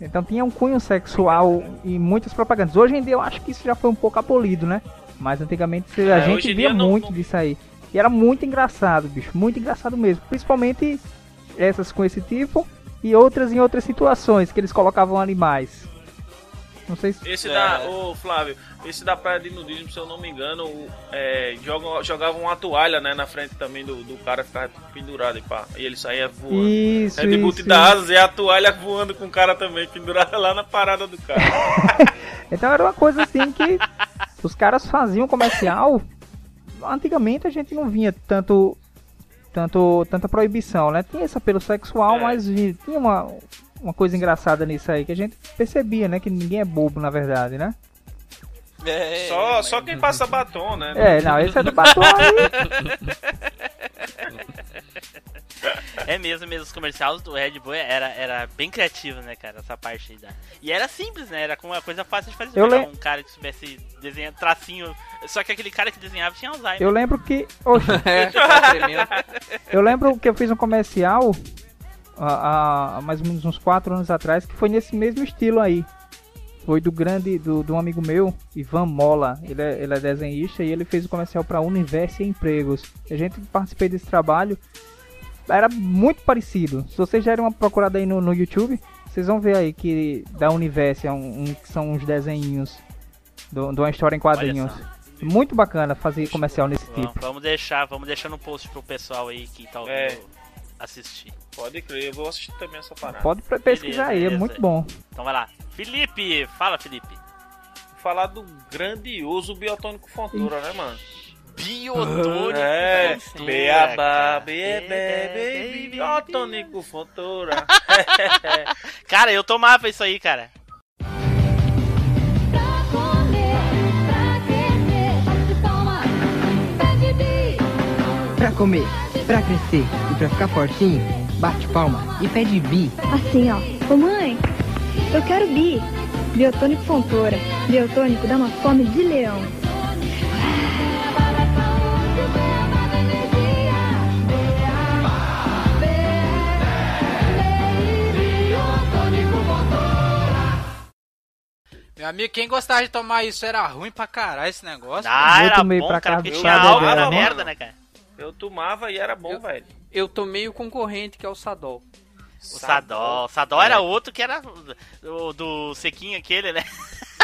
Speaker 6: Então tinha um cunho sexual em muitas propagandas. Hoje em dia eu acho que isso já foi um pouco abolido, né? Mas antigamente a
Speaker 3: É,
Speaker 6: gente via
Speaker 3: não-
Speaker 6: muito disso aí. E era muito engraçado, bicho, muito engraçado mesmo. Principalmente essas com esse tipo e outras em outras situações que eles colocavam animais. Não sei se.
Speaker 3: Esse
Speaker 2: É.
Speaker 3: da. Ô Flávio, esse da praia de nudismo, se eu não me engano, é, joga, jogava uma toalha, né, na frente também do, do cara ficava pendurado e pá. E ele saía voando.
Speaker 6: Isso,
Speaker 3: Red Bull
Speaker 6: isso,
Speaker 3: te dá asas e a toalha voando com o cara também, pendurada lá na parada do cara. <laughs>
Speaker 6: Então era uma coisa assim que os caras faziam comercial. Antigamente a gente não vinha tanto, tanto tanta proibição, né? Tinha esse apelo sexual, mas vi- tinha uma, uma coisa engraçada nisso aí que a gente percebia, né? Que ninguém é bobo na verdade, né?
Speaker 3: só, só quem passa batom, né?
Speaker 6: É, não, esse é do batom
Speaker 2: É mesmo, mesmo. Os comerciais do Red Bull era, era bem criativo, né, cara? Essa parte aí da. E era simples, né? Era com uma coisa fácil de fazer.
Speaker 6: Eu lem-
Speaker 2: um cara que soubesse desenhar tracinho. Só que aquele cara que desenhava tinha Alzheimer.
Speaker 6: Eu lembro que. Oxe, <laughs>
Speaker 2: É,
Speaker 6: eu lembro que eu fiz um comercial há, há mais ou menos uns 4 anos atrás que foi nesse mesmo estilo aí. Foi do grande, do, do amigo meu, Ivan Mola. Ele é, ele é desenhista e ele fez o comercial para Universo e Empregos. A gente participei desse trabalho. Era muito parecido. Se vocês derem uma procurada aí no, no YouTube, vocês vão ver aí que da Universo é um, um- que são uns desenhinhos do- de uma história em quadrinhos. Muito bacana fazer comercial nesse
Speaker 2: Vamos,
Speaker 6: tipo.
Speaker 2: vamos deixar, vamos deixar no post pro pessoal aí que tá ouvindo
Speaker 3: É.
Speaker 2: assistir.
Speaker 3: Pode crer, eu vou assistir também essa parada.
Speaker 6: Pode pesquisar aí, é muito bom.
Speaker 2: Então vai lá. Felipe, fala Felipe.
Speaker 3: Falar do grandioso biotônico Fontoura, né, mano?
Speaker 2: Biotônico
Speaker 3: É,
Speaker 2: Fontoura,
Speaker 3: beabá, bebê, baby, biotônico Fontoura. <laughs>
Speaker 2: Cara, eu tomava isso aí, cara.
Speaker 16: Pra comer, pra crescer e pra ficar fortinho, bate palma e pede bi.
Speaker 17: Assim, ó. Ô mãe, eu quero bi. Biotônico Fontoura. Biotônico dá uma fome de leão.
Speaker 5: Meu amigo, quem gostava de tomar isso era ruim pra caralho esse negócio.
Speaker 2: Ah,
Speaker 6: Eu
Speaker 2: era
Speaker 6: tomei
Speaker 2: bom,
Speaker 6: pra
Speaker 2: cara, porque tinha álcool
Speaker 6: era bom.
Speaker 2: merda, né, cara?
Speaker 3: Eu tomava e era bom, velho.
Speaker 4: Eu tomei o concorrente, que é o Sadol.
Speaker 2: O Sadol. O Sadol era outro que era do, do sequinho aquele, né?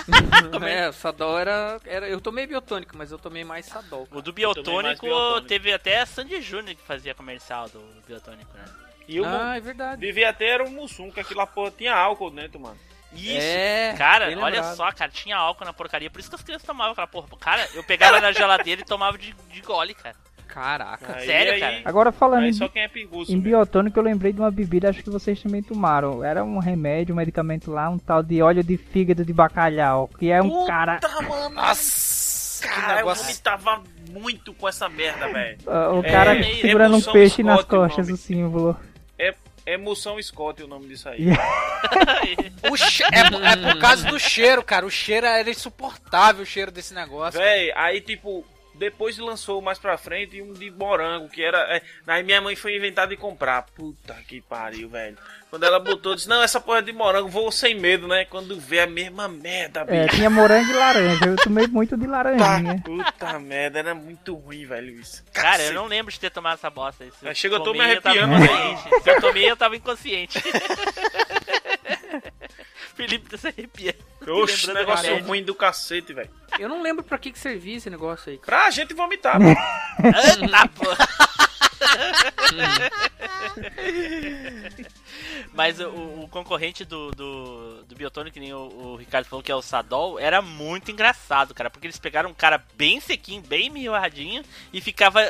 Speaker 2: <laughs>
Speaker 4: é, o Sadol era, era. Eu tomei biotônico, mas eu tomei mais Sadol.
Speaker 2: O do biotônico,
Speaker 3: biotônico.
Speaker 2: teve até a Sandy Júnior que fazia comercial do biotônico, né?
Speaker 3: E o
Speaker 4: Ah, é verdade.
Speaker 3: devia ter era um Mussum, que aquilo lá porra tinha álcool dentro, mano.
Speaker 2: Isso,
Speaker 4: É,
Speaker 2: cara, olha
Speaker 4: lembrado.
Speaker 2: só, cara, tinha álcool na porcaria, por isso que as crianças tomavam aquela porra. Cara, eu pegava na geladeira e tomava de, de gole, cara.
Speaker 4: Caraca.
Speaker 3: Aí,
Speaker 2: Sério,
Speaker 3: aí,
Speaker 2: cara?
Speaker 6: Agora falando
Speaker 3: Aí
Speaker 6: em,
Speaker 3: só quem é
Speaker 6: em biotônico, eu lembrei de uma bebida, acho que vocês também tomaram. Era um remédio, um medicamento lá, um tal de óleo de fígado de bacalhau, que é um cara.
Speaker 3: Puta, mano.
Speaker 5: Nossa, que
Speaker 3: Cara, eu
Speaker 5: negócio.
Speaker 3: vomitava muito com essa merda, velho.
Speaker 6: ah, o
Speaker 3: É,
Speaker 6: cara
Speaker 3: é
Speaker 6: segurando um peixe nas
Speaker 3: Scott o
Speaker 6: costas,
Speaker 3: nome.
Speaker 6: o símbolo.
Speaker 3: É Emoção Scott o nome disso aí. <laughs>
Speaker 5: O che- é, por- é por causa do cheiro, cara. O cheiro era insuportável, o cheiro desse negócio.
Speaker 3: Véi, aí tipo, depois lançou mais pra frente um de morango, que era. É, aí minha mãe foi inventar de comprar. Puta que pariu, velho. Quando ela botou, disse, não, essa porra é de morango, vou sem medo, né? Quando vê a mesma merda,
Speaker 6: É,
Speaker 3: bicho.
Speaker 6: tinha morango e laranja. Eu tomei muito de
Speaker 3: Tá,
Speaker 6: laranjinha.
Speaker 3: puta merda, era muito ruim, velho, isso.
Speaker 2: Cara, eu
Speaker 3: Cacete.
Speaker 2: não lembro de ter tomado essa bosta
Speaker 3: Mas chega, eu tô me
Speaker 2: tomei, tava
Speaker 3: arrepiando,
Speaker 2: inconsciente. Se eu tomei, eu tava inconsciente. <laughs> Felipe tá se arrepiando. <laughs>
Speaker 3: Oxe,
Speaker 2: Lembrando
Speaker 3: negócio
Speaker 2: remédio.
Speaker 3: ruim do cacete, velho.
Speaker 4: Eu não lembro pra que, que servia esse negócio aí. cara.
Speaker 3: Pra gente vomitar, mano.
Speaker 2: Eita, porra. <laughs> Mas o, o concorrente do, do, do Biotônico, que nem o, o Ricardo falou, que é o Sadol, era muito engraçado, cara. Porque eles pegaram um cara bem sequinho, bem miudinho, e ficava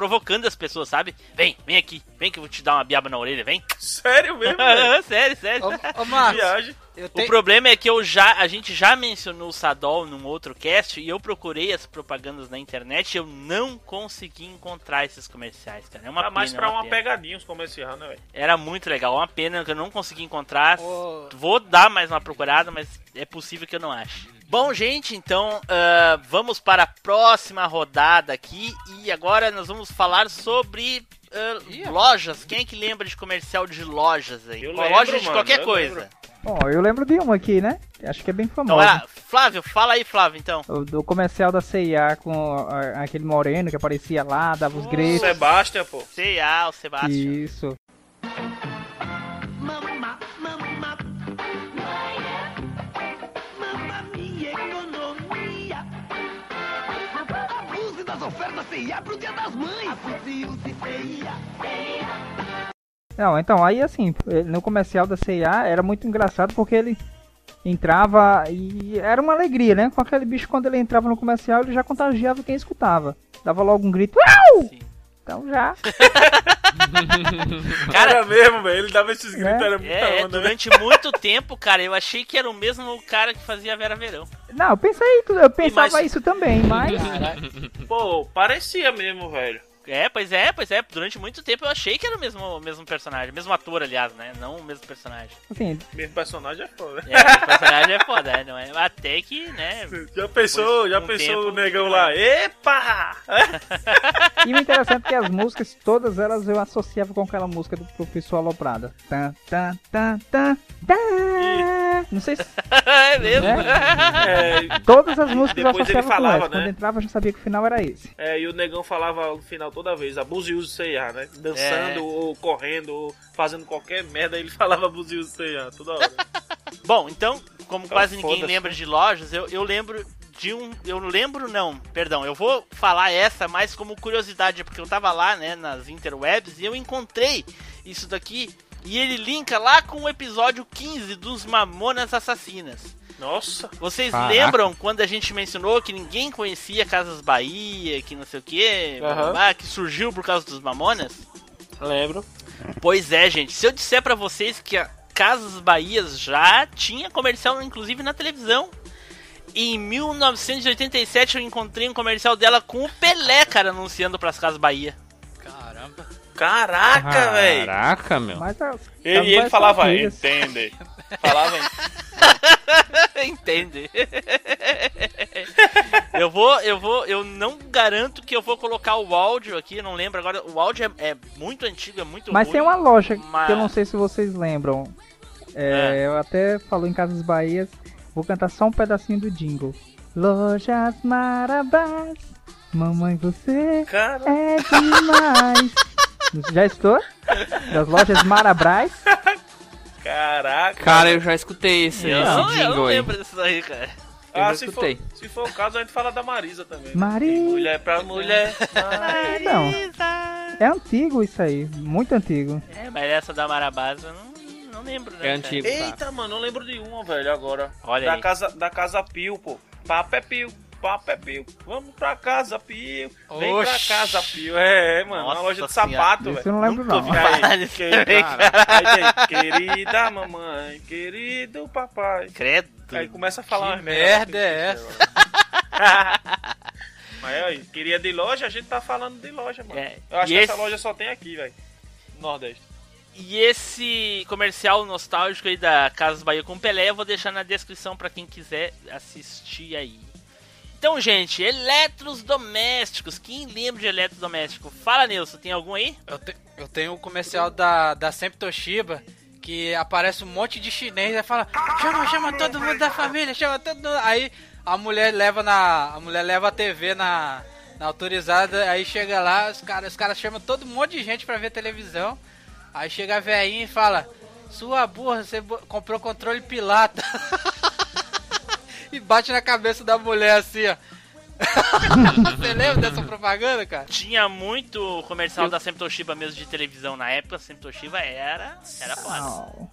Speaker 2: provocando as pessoas, sabe? Vem, vem aqui, vem que eu vou te dar uma biaba na orelha, vem. <laughs>
Speaker 3: Sério mesmo, <laughs>
Speaker 2: sério, sério.
Speaker 5: Ô, ô Marcos,
Speaker 3: Viagem.
Speaker 5: eu
Speaker 2: O problema é que eu já, a gente já mencionou o Sadol num outro cast e eu procurei as propagandas na internet e eu não consegui encontrar esses comerciais, cara. É uma
Speaker 3: Tá
Speaker 2: pena.
Speaker 3: mais
Speaker 2: é
Speaker 3: pra
Speaker 2: uma
Speaker 3: uma
Speaker 2: pena.
Speaker 3: pegadinha os comerciais, né, velho?
Speaker 2: Era muito legal, uma pena que eu não consegui encontrar.
Speaker 5: Ô.
Speaker 2: Vou dar mais uma procurada, mas é possível que eu não ache. Bom, gente, então ah, vamos para a próxima rodada aqui e agora nós vamos falar sobre ah, lojas. Quem é que lembra de comercial de lojas aí?
Speaker 3: Eu lembro,
Speaker 2: loja de
Speaker 3: mano,
Speaker 2: qualquer coisa.
Speaker 3: lembro.
Speaker 6: Bom, eu lembro de uma aqui, né? Acho que é bem
Speaker 2: Então,
Speaker 6: famosa.
Speaker 2: ah, Flávio, fala aí, Flávio, então.
Speaker 6: O do comercial da CIA com a- aquele moreno que aparecia lá, dava os gritos.
Speaker 3: Sebastião, pô.
Speaker 2: C.A., o Sebastião.
Speaker 6: Isso.
Speaker 8: Ofertas CIA pro Dia das Mães.
Speaker 6: Não, então, aí assim, eh, no comercial da CIA era muito engraçado porque ele entrava e era uma alegria, né? Com aquele bicho, quando ele entrava no comercial, ele já contagiava quem escutava. Dava logo um grito. Uau! Então já. <laughs>
Speaker 2: Cara,
Speaker 3: Era mesmo, velho. Ele dava esses gritos, era muita
Speaker 2: É,
Speaker 3: onda, né?
Speaker 2: durante muito tempo, cara, eu achei que era o mesmo cara que fazia Vera Verão.
Speaker 6: Não, eu pensei, eu pensava
Speaker 2: mas-
Speaker 6: isso também, mas.
Speaker 3: Pô, parecia mesmo, velho.
Speaker 2: É, pois é, pois é. Durante muito tempo eu achei que era o mesmo, o mesmo personagem. O mesmo ator, aliás, né? Não o mesmo personagem.
Speaker 6: Assim,
Speaker 3: Mesmo personagem é foda.
Speaker 2: É, o personagem é foda, né? Não é? Até que, né?
Speaker 3: Já pensou,
Speaker 2: depois
Speaker 3: já
Speaker 2: um
Speaker 3: pensou o
Speaker 2: tempo,
Speaker 3: negão lá? Epa! <laughs>
Speaker 6: E o interessante é que as músicas, todas elas eu associava com aquela música do Professor Aloprada. Tan, tan, tan, tan, tan. Não sei se. <laughs>
Speaker 2: é mesmo?
Speaker 3: É,
Speaker 6: Todas as músicas eu
Speaker 3: depois ele
Speaker 6: associava com
Speaker 3: falava,
Speaker 6: essa. Quando
Speaker 3: né?
Speaker 6: entrava eu já sabia que o final era esse.
Speaker 3: É, e o negão falava no final toda vez, abuse e use C&A, né? Dançando,
Speaker 2: É.
Speaker 3: ou correndo, ou fazendo qualquer merda, ele <laughs> falava e use C&A toda hora. <laughs>
Speaker 2: Bom, então, como
Speaker 3: Então,
Speaker 2: quase ninguém lembra de lojas, eu, eu lembro de um. Eu lembro, não, perdão, eu vou falar essa mais como curiosidade, porque eu tava lá, né, nas interwebs e eu encontrei isso daqui e ele linka lá com o episódio 15 dos Mamonas Assassinas.
Speaker 3: Nossa!
Speaker 2: Vocês
Speaker 3: Caraca.
Speaker 2: lembram quando a gente mencionou que ninguém conhecia Casas Bahia, que não sei o que,
Speaker 3: Aham.
Speaker 2: que surgiu por causa dos Mamonas?
Speaker 3: Lembro.
Speaker 2: Pois é, gente. Se eu disser pra vocês que a Casas Bahias já tinha comercial, inclusive na televisão. Em 1987 eu encontrei um comercial dela com o Pelé, cara, anunciando pras Casas Bahia.
Speaker 5: Caramba.
Speaker 3: Caraca, velho!
Speaker 4: Caraca, meu.
Speaker 6: Mas as,
Speaker 3: Ele,
Speaker 6: as
Speaker 3: ele falava, entende. <laughs> Falava, <laughs>
Speaker 2: Entende? eu vou, eu vou, eu não garanto que eu vou colocar o áudio aqui, eu não lembro agora. O áudio é, é muito antigo, é muito
Speaker 6: Mas
Speaker 2: ruim.
Speaker 6: tem uma loja
Speaker 2: mas-
Speaker 6: que eu não sei se vocês lembram. É, Eu até falo em Casas Bahias. Vou cantar só um pedacinho do jingle. Lojas Marabás, mamãe você
Speaker 3: Cara.
Speaker 6: é demais. <laughs> Já estou? Das lojas Marabás.
Speaker 3: Caraca!
Speaker 4: Cara, eu já escutei esse,
Speaker 2: Eu
Speaker 4: esse
Speaker 2: não, eu não lembro disso aí, cara.
Speaker 4: Eu
Speaker 3: Ah,
Speaker 4: já
Speaker 3: se for,
Speaker 4: escutei.
Speaker 3: se for o caso, a gente fala da Marisa também. né?
Speaker 6: Marisa.
Speaker 3: Mulher pra mulher.
Speaker 6: Não, é antigo isso aí, muito antigo.
Speaker 2: É, mas essa da Marabás eu não, não lembro, né?
Speaker 4: É antigo, tá?
Speaker 3: Eita, mano, eu lembro de uma, velho, agora.
Speaker 2: Olha
Speaker 3: da
Speaker 2: aí.
Speaker 3: casa Da casa Pio, pô. Papo é Pio, papo é Pio. Vamos pra casa, Pio. Vem
Speaker 5: Oxi.
Speaker 3: pra casa, Pio. É, é, mano, uma
Speaker 2: Nossa
Speaker 3: loja de sapato, velho.
Speaker 6: eu não lembro
Speaker 2: Nunca
Speaker 6: não.
Speaker 2: ouvi falar disso
Speaker 3: que-
Speaker 2: também, cara.
Speaker 3: Aí querida mamãe, querido papai.
Speaker 2: Credo.
Speaker 3: Aí começa a falar
Speaker 5: Que merda é
Speaker 3: essa? <laughs> Mas aí, queria de loja, a gente tá falando de loja, mano.
Speaker 2: É,
Speaker 3: Eu acho
Speaker 2: e
Speaker 3: que
Speaker 2: esse-
Speaker 3: essa loja só tem aqui, velho. No Nordeste.
Speaker 2: E esse comercial nostálgico aí da Casas Bahia com Pelé eu vou deixar na descrição pra quem quiser assistir aí. Então, gente, eletrodomésticos. Quem lembra de eletrodoméstico? Fala, Nilson, tem algum aí?
Speaker 5: Eu, te- eu tenho o comercial da, da Sempre Toshiba que aparece um monte de chinês e fala: chama, chama todo mundo da família, chama todo mundo. Aí a mulher leva na. A mulher leva a TV na, na autorizada, aí chega lá, os caras os cara chamam todo um monte de gente pra ver televisão. Aí chega a velhinha e fala: Sua burra, você comprou controle pilata. <laughs> e bate na cabeça da mulher assim, ó. <laughs> Você lembra dessa propaganda, cara?
Speaker 2: Tinha muito comercial da Sempre Toshiba mesmo de televisão na época. A Sempre Toshiba era, era foda.
Speaker 6: Não.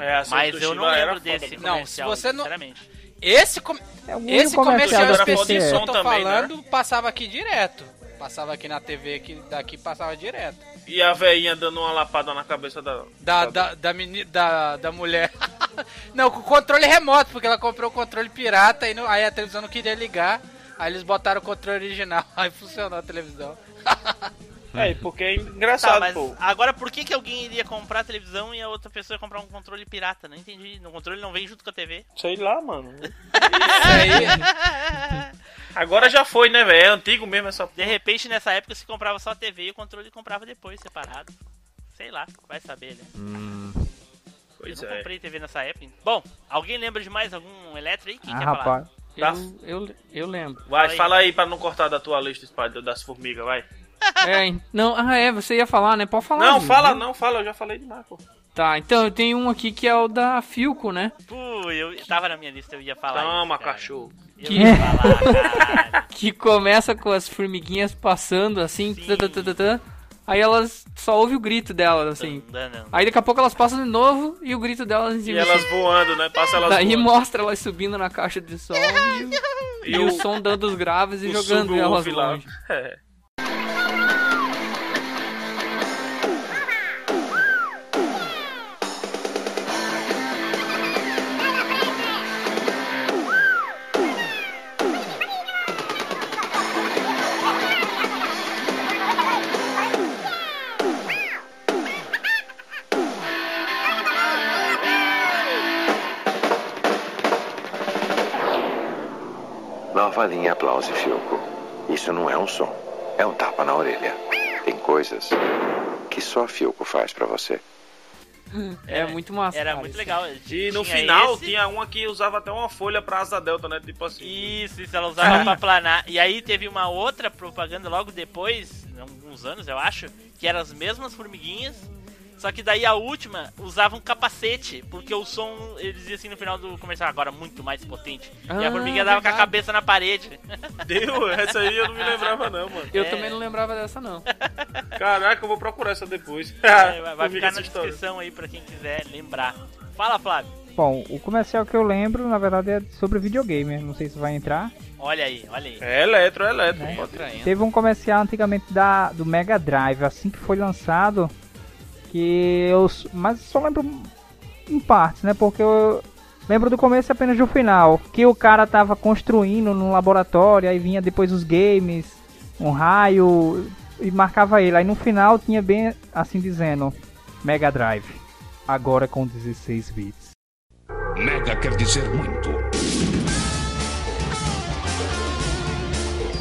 Speaker 3: É,
Speaker 2: Mas eu não lembro
Speaker 3: foda,
Speaker 2: desse.
Speaker 5: Não,
Speaker 2: comercial,
Speaker 5: se você não-
Speaker 2: sinceramente.
Speaker 5: Esse, com...
Speaker 6: É
Speaker 5: Esse comercial
Speaker 3: foda
Speaker 5: específico que eu tô
Speaker 3: também, né?
Speaker 5: falando passava aqui direto. Passava aqui na TV, aqui, daqui passava direto.
Speaker 3: E a velhinha dando uma lapada na cabeça da.
Speaker 5: Da, da, da, meni, da, da mulher. <laughs> não, com controle remoto, porque ela comprou o controle pirata e não- aí a televisão não queria ligar. Aí eles botaram o controle original, <laughs> aí funcionou a televisão. <laughs>
Speaker 3: É, porque é engraçado,
Speaker 2: Tá, mas
Speaker 3: pô.
Speaker 2: agora por que, que alguém iria comprar a televisão e a outra pessoa ia comprar um controle pirata? Não entendi. O controle não vem junto com a TV.
Speaker 3: Sei lá, mano.
Speaker 5: Isso <laughs> <laughs> aí,
Speaker 3: Agora já foi, né, velho? É antigo mesmo essa.
Speaker 2: De repente, nessa época, se comprava só a TV e o controle comprava depois, separado. Sei lá, vai saber, né?
Speaker 3: Pois
Speaker 2: eu não
Speaker 3: é.
Speaker 2: comprei TV nessa época. Bom, alguém lembra de mais algum eletro aí? Quem
Speaker 6: Ah,
Speaker 2: quer
Speaker 6: rapaz.
Speaker 2: falar?
Speaker 4: Eu, eu, eu lembro.
Speaker 3: Vai,
Speaker 2: Fala aí.
Speaker 3: fala aí pra não cortar da tua lista, Spider, das formigas, vai. <laughs>
Speaker 4: É, não, ah, é, você ia falar, né? Pode falar.
Speaker 3: Não,
Speaker 4: Gil,
Speaker 3: fala,
Speaker 4: viu?
Speaker 3: não, fala, eu já falei demais, pô.
Speaker 4: Tá, então eu tenho um aqui que é o da Filco, né?
Speaker 2: Pô, eu tava na minha lista, eu ia falar.
Speaker 3: Toma,
Speaker 2: isso,
Speaker 3: cachorro.
Speaker 2: Eu
Speaker 4: Que-
Speaker 2: ia falar. <laughs>
Speaker 4: Que começa com as formiguinhas passando assim, tã, aí elas só ouve o grito delas, assim.
Speaker 2: Não, não.
Speaker 4: Aí daqui a pouco elas passam de novo e o grito delas em
Speaker 3: E elas voando, né? Passa elas
Speaker 4: Daí
Speaker 3: voando.
Speaker 4: mostra elas subindo na caixa de som <laughs> e, o, e o som dando os graves e
Speaker 3: o
Speaker 4: jogando elas
Speaker 3: lá.
Speaker 4: longe.
Speaker 3: É.
Speaker 18: Linha Aplause Filco. Isso não é um som, é um tapa na orelha. Tem coisas que só a Filco faz pra você.
Speaker 4: É, muito massa.
Speaker 2: Era
Speaker 4: cara,
Speaker 2: muito
Speaker 4: isso.
Speaker 2: legal.
Speaker 3: E no
Speaker 2: Tinha
Speaker 3: final
Speaker 2: esse-
Speaker 3: tinha uma que usava até uma folha pra asa delta, né? Tipo assim.
Speaker 2: Isso, isso, ela usava pra planar. E aí teve uma outra propaganda logo depois, alguns anos eu acho, que eram as mesmas formiguinhas. Só que daí a última usava um capacete, porque o som, eles diziam assim no final do comercial, agora muito mais potente. e
Speaker 4: Ah,
Speaker 2: a formiguinha dava com a cabeça na parede. <laughs>
Speaker 3: Deu, essa aí eu não me <laughs> lembrava não, mano.
Speaker 4: Eu
Speaker 2: É.
Speaker 4: também não lembrava dessa, não. <laughs>
Speaker 3: Caraca, eu vou procurar essa depois.
Speaker 2: É, vai ficar na
Speaker 3: história.
Speaker 2: descrição aí pra quem quiser lembrar. Fala, Flávio.
Speaker 6: Bom, o comercial que eu lembro, na verdade, é sobre videogame. Não sei se vai entrar.
Speaker 2: Olha aí, olha aí.
Speaker 3: É eletro, é eletro.
Speaker 6: Né?
Speaker 3: pode-
Speaker 6: Teve um comercial antigamente da, do Mega Drive, assim que foi lançado, que eu. Mas só lembro em partes, né? Porque eu lembro do começo apenas do final. Que o cara tava construindo num laboratório, aí vinha depois os games, um raio, e marcava ele. Aí no final tinha bem assim dizendo: Mega Drive, agora com 16 bits.
Speaker 1: Mega quer dizer muito.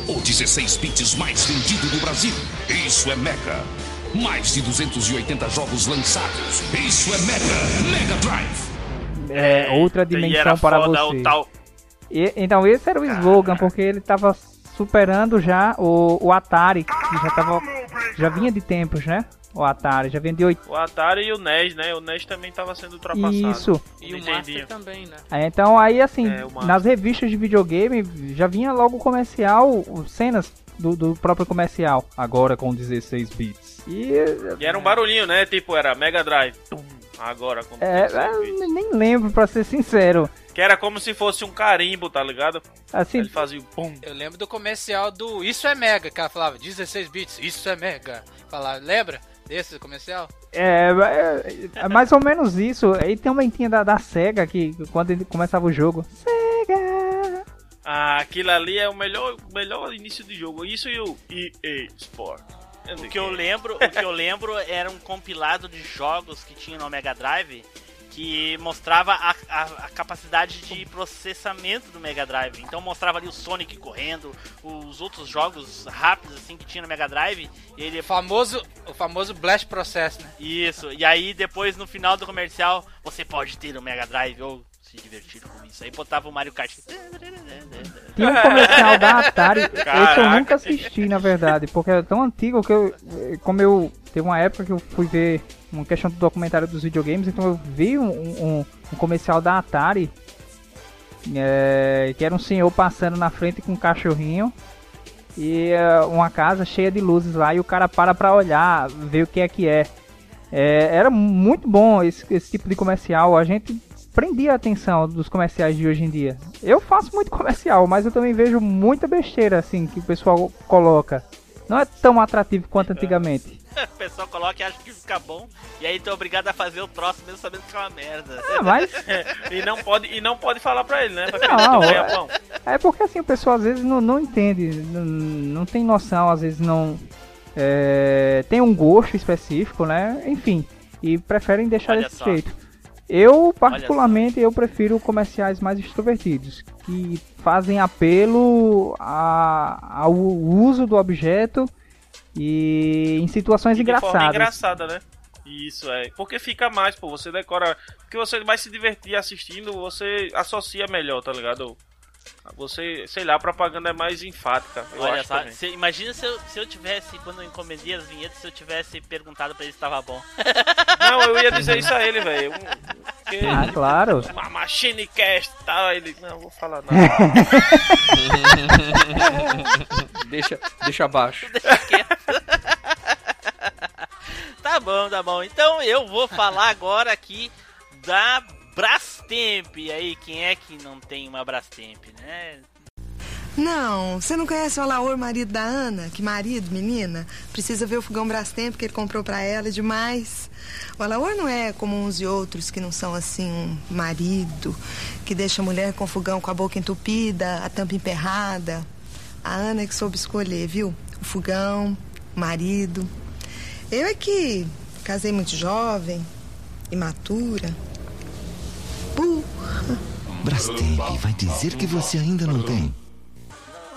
Speaker 1: O 16 bits mais vendido do Brasil. Isso é Mega. Mais de 280 jogos lançados. Isso é Mega. Mega Drive.
Speaker 6: É, outra
Speaker 3: E
Speaker 6: dimensão para você.
Speaker 3: tal.
Speaker 6: E- então esse era o slogan, porque ele tava superando já o, o Atari, que já tava. Já vinha de tempos, né? O Atari, já vinha de 8.
Speaker 3: O Atari e o NES, né? O NES também tava sendo ultrapassado.
Speaker 6: Isso.
Speaker 4: E o
Speaker 3: Nintendinho.
Speaker 4: Master também, né?
Speaker 6: Aí, então aí assim,
Speaker 3: É,
Speaker 6: nas revistas de videogame já vinha logo o comercial, o- cenas do, do próprio comercial, agora com 16 bits. E
Speaker 3: E era um barulhinho, né? Tipo, era Mega Drive. Tum, agora com
Speaker 6: é,
Speaker 3: 16
Speaker 6: é,
Speaker 3: bits.
Speaker 6: nem lembro pra ser sincero.
Speaker 3: Que era como se fosse um carimbo, tá ligado?
Speaker 6: Assim,
Speaker 3: Ele fazia o pum.
Speaker 5: Eu lembro do comercial do Isso é Mega, que ela falava 16 bits, isso é Mega. Falava, lembra desse comercial?
Speaker 6: É, é, é mais ou menos isso. Aí também tinha da, da SEGA, que quando ele começava o jogo. SEGA!
Speaker 3: Ah, aquilo ali é o melhor, melhor início de jogo. Isso e o EA Sport.
Speaker 2: O que eu lembro, o que eu lembro <laughs> era um compilado de jogos que tinha no Mega Drive que mostrava a, a- a capacidade de processamento do Mega Drive. Então mostrava ali o Sonic correndo, os outros jogos rápidos assim que tinha no Mega Drive. E ele
Speaker 5: O famoso, o famoso Blast Process, né?
Speaker 2: isso. E aí depois no final do comercial você pode ter o Mega Drive ou se divertir com isso. Aí botava o Mario Kart.
Speaker 6: Tinha um comercial da Atari, esse eu
Speaker 3: Caraca.
Speaker 6: nunca assisti, na verdade, porque é tão antigo que eu, como eu, teve uma época que eu fui ver uma questão do documentário dos videogames, então eu vi um, um, um comercial da Atari, eh, que era um senhor passando na frente com um cachorrinho, e eh, uma casa cheia de luzes lá, e o cara para pra olhar, ver o que é que é. É, era muito bom esse, esse tipo de comercial. A gente prendia a atenção dos comerciais de hoje em dia. Eu faço muito comercial, mas eu também vejo muita besteira assim que o pessoal coloca. Não é tão atrativo quanto <laughs> antigamente.
Speaker 2: o pessoal coloca e acha que fica bom. E aí tu é obrigado a fazer o troço mesmo sabendo que é uma merda.
Speaker 6: Ah, mas <laughs>
Speaker 3: e não pode e não pode falar pra ele, né? Pra
Speaker 6: não, é, é porque assim o pessoal às vezes não, não entende, não, não tem noção, às vezes não é, tem um gosto específico, né? Enfim, e preferem deixar
Speaker 2: Olha
Speaker 6: desse
Speaker 2: só.
Speaker 6: jeito. Eu, particularmente, eu prefiro comerciais mais extrovertidos, que fazem apelo a- ao uso do objeto e em situações
Speaker 3: De forma
Speaker 6: engraçadas.
Speaker 3: engraçada, né? Isso é. Porque fica mais, pô. Você decora. Porque você vai se divertir assistindo, você associa melhor, tá ligado? Você, sei lá, a propaganda é mais enfática. Eu
Speaker 2: Olha
Speaker 3: acho
Speaker 2: só, se- imagina se eu, se eu tivesse, quando eu encomendei as vinhetas, se eu tivesse perguntado pra ele se tava bom. <laughs>
Speaker 3: Não, eu ia dizer isso a ele, velho.
Speaker 6: Ah, claro.
Speaker 3: Uma machine cast e tal. Ele, não, vou falar nada. <laughs>
Speaker 4: deixa, deixa abaixo. <laughs>
Speaker 2: Tá bom, tá bom. Então eu vou falar agora aqui da Brastemp. E aí, quem é que não tem uma Brastemp, né?
Speaker 19: Não, você não conhece o Alaor, marido da Ana? Que marido, menina? Precisa ver o fogão Brastemp que ele comprou pra ela, é demais. O Alaor não é como uns e outros que não são assim um marido, que deixa a mulher com o fogão com a boca entupida, a tampa emperrada. A Ana é que soube escolher, viu? O fogão, o marido. Eu é que casei muito jovem, imatura. Burra.
Speaker 20: Brastemp vai dizer que você ainda não tem.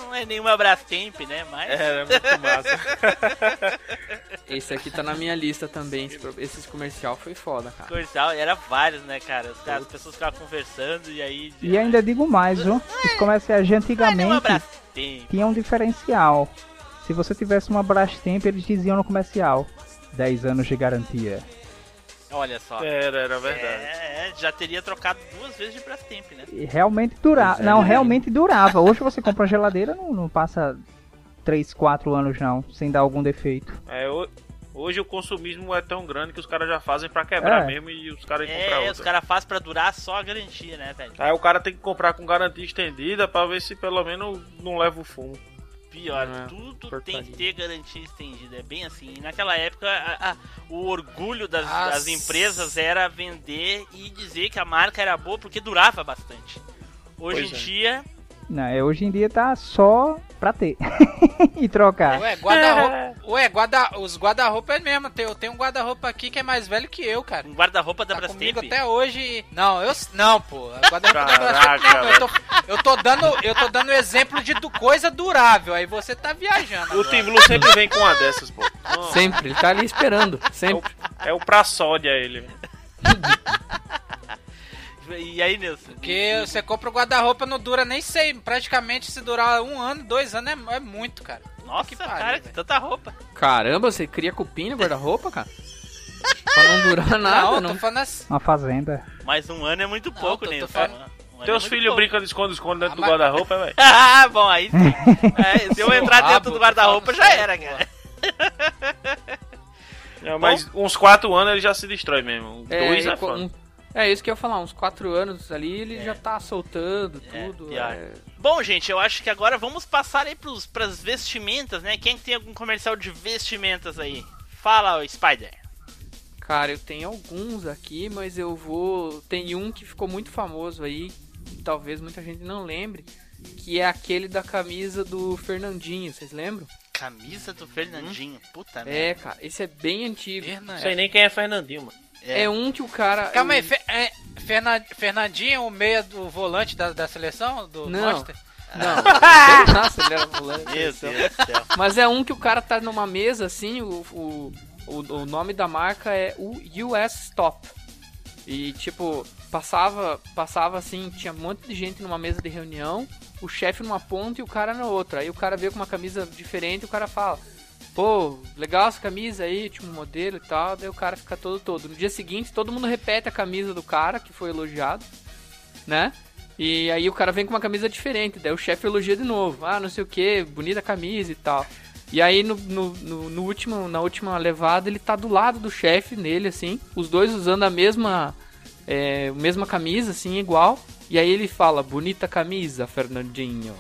Speaker 2: Não é nenhuma Brastemp, né? Mas.
Speaker 3: É, é muito massa. <laughs>
Speaker 4: Esse aqui tá na minha lista também. Esse, comercial foi foda, cara.
Speaker 2: Comercial, era vários, né, cara? Os caras- As pessoas ficavam conversando e aí.
Speaker 6: E ainda digo mais, viu? Os comerciais de
Speaker 2: Uma
Speaker 6: antigamente
Speaker 2: Brastemp.
Speaker 6: tinham um diferencial. Se você tivesse uma Brastemp, eles diziam no comercial: 10 anos de garantia.
Speaker 2: Olha só.
Speaker 3: Era, era verdade.
Speaker 2: É, é, já teria trocado duas vezes de Brastemp, né?
Speaker 6: E realmente durava.
Speaker 3: É.
Speaker 6: Não, realmente durava. Hoje você compra uma geladeira, não, não passa 3, 4 anos não, sem dar algum defeito.
Speaker 3: É, ho- hoje o consumismo é tão grande que os caras já fazem pra quebrar
Speaker 6: É.
Speaker 3: mesmo e os caras iam comprar
Speaker 2: É, os
Speaker 3: outra.
Speaker 2: caras fazem pra durar só a garantia, né, velho?
Speaker 3: Aí o cara tem que comprar com garantia estendida pra ver se pelo menos não leva o fumo.
Speaker 2: Pior,
Speaker 3: É,
Speaker 2: tudo
Speaker 3: porcaria.
Speaker 2: tem que ter garantia estendida. É bem assim. E naquela época, a- a- o orgulho das, das empresas era vender e dizer que a marca era boa porque durava bastante. Hoje
Speaker 3: Pois
Speaker 2: em
Speaker 3: é.
Speaker 2: dia,
Speaker 6: Não, é, hoje em dia tá só pra ter. <laughs> e trocar.
Speaker 5: Ué, guarda-roupa. Ué, guarda, os guarda-roupa é mesmo. Tem- Eu tenho um guarda-roupa aqui que é mais velho que eu, cara.
Speaker 2: um guarda-roupa da
Speaker 5: Tá
Speaker 2: Brastemp.
Speaker 5: comigo até hoje. Não, eu não, pô. Guarda-roupa da Brastemp não. Eu tô, eu tô dando, eu tô dando exemplo de du- coisa durável. Aí você tá viajando.
Speaker 3: O. Tim Blue sempre vem com uma dessas, pô. Não,
Speaker 4: Sempre, ele tá ali esperando. Sempre.
Speaker 3: É o pra sódia ele. <laughs>
Speaker 2: E aí, Nilson?
Speaker 5: Porque você compra o guarda-roupa não dura nem sei. Praticamente se durar um ano, dois anos é, é muito, cara.
Speaker 2: Nossa,
Speaker 5: que
Speaker 2: cara,
Speaker 5: pariu,
Speaker 2: que
Speaker 5: velho.
Speaker 2: tanta roupa.
Speaker 4: Caramba, você cria cupim no guarda-roupa, cara? pra não durar nada,
Speaker 5: não,
Speaker 4: não.
Speaker 5: tô falando assim.
Speaker 6: Uma fazenda.
Speaker 2: Mas um ano é muito pouco,
Speaker 5: tô- tô
Speaker 2: Nilson.
Speaker 5: falando-
Speaker 2: Um é
Speaker 3: Teus
Speaker 2: muito
Speaker 3: filhos
Speaker 2: pouco.
Speaker 3: brincam de esconde-esconde dentro
Speaker 5: Ah,
Speaker 3: do
Speaker 5: mas-
Speaker 3: guarda-roupa, velho. <laughs>
Speaker 2: Ah, bom, aí sim. É, se eu entrar dentro
Speaker 5: rabo,
Speaker 2: do
Speaker 5: tô
Speaker 2: guarda-roupa já era, cara.
Speaker 3: É, <laughs> mas uns 4 anos ele já se destrói mesmo.
Speaker 4: É,
Speaker 3: Dois é foda.
Speaker 4: um- é isso que eu ia falar, uns 4 anos ali ele
Speaker 2: É.
Speaker 4: já tá soltando
Speaker 2: É,
Speaker 4: tudo.
Speaker 2: pior.
Speaker 4: é.
Speaker 2: Bom, gente, eu acho que agora vamos passar aí pros, pras vestimentas, né? Quem tem algum comercial de vestimentas aí? Fala, Spider.
Speaker 4: Cara, eu tenho alguns aqui, mas eu vou. Tem um que ficou muito famoso aí, que talvez muita gente não lembre, que é aquele da camisa do Fernandinho, vocês lembram?
Speaker 2: Camisa do Fernandinho. Puta
Speaker 4: É,
Speaker 2: merda.
Speaker 4: cara, esse é bem antigo.
Speaker 3: Não sei nem quem é Fernandinho, mano.
Speaker 4: É um que o cara.
Speaker 5: Calma aí, é, Fernan- Fernandinho, o meia do volante da, da seleção? Do
Speaker 4: Não.
Speaker 5: Monster?
Speaker 4: Não, <laughs> nossa, ele era volante.
Speaker 2: Meu Deus do céu.
Speaker 4: Mas é um que o cara tá numa mesa assim, o, o, o, o nome da marca é o US Stop. E tipo, passava, passava assim, tinha um monte de gente numa mesa de reunião, o chefe numa ponta e o cara na outra. Aí o cara veio com uma camisa diferente e o cara fala: Pô, legal essa camisa aí, um modelo e tal. Daí o cara fica todo todo. No dia seguinte, todo mundo repete a camisa do cara que foi elogiado, né? E aí o cara vem com uma camisa diferente, daí o chefe elogia de novo. Ah, não sei o que, bonita camisa e tal. E aí no, no, no, no último, na última levada ele tá do lado do chefe nele, assim, os dois usando a mesma, é, mesma camisa, assim, igual. E aí ele fala, bonita camisa, Fernandinho.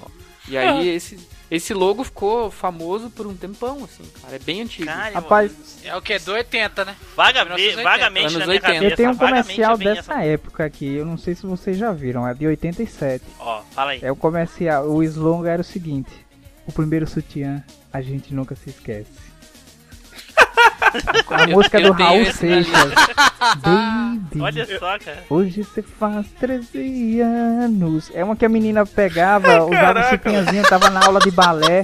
Speaker 4: E aí esse, esse logo ficou famoso por um tempão, assim, cara. É bem antigo.
Speaker 2: Cara,
Speaker 6: Rapaz,
Speaker 5: É o que? Do 80, né?
Speaker 2: Vaga,
Speaker 5: 1980.
Speaker 2: vagamente
Speaker 4: Anos
Speaker 2: na minha
Speaker 4: 80.
Speaker 2: cabeça.
Speaker 6: eu tenho um
Speaker 2: vagamente
Speaker 6: comercial dessa
Speaker 2: essa-
Speaker 6: época aqui, eu não sei se vocês já viram, é de 87.
Speaker 2: Ó, fala aí.
Speaker 6: É o comercial, o slogan era o seguinte: O primeiro sutiã, a gente nunca se esquece. A
Speaker 4: Eu-
Speaker 6: música
Speaker 4: eu
Speaker 6: do Raul Seixas. Baby.
Speaker 2: Olha só, cara.
Speaker 6: Hoje você faz 13 anos. É uma que a menina pegava, usava um
Speaker 3: Caraca.
Speaker 6: sutiãzinho, tava na aula de balé.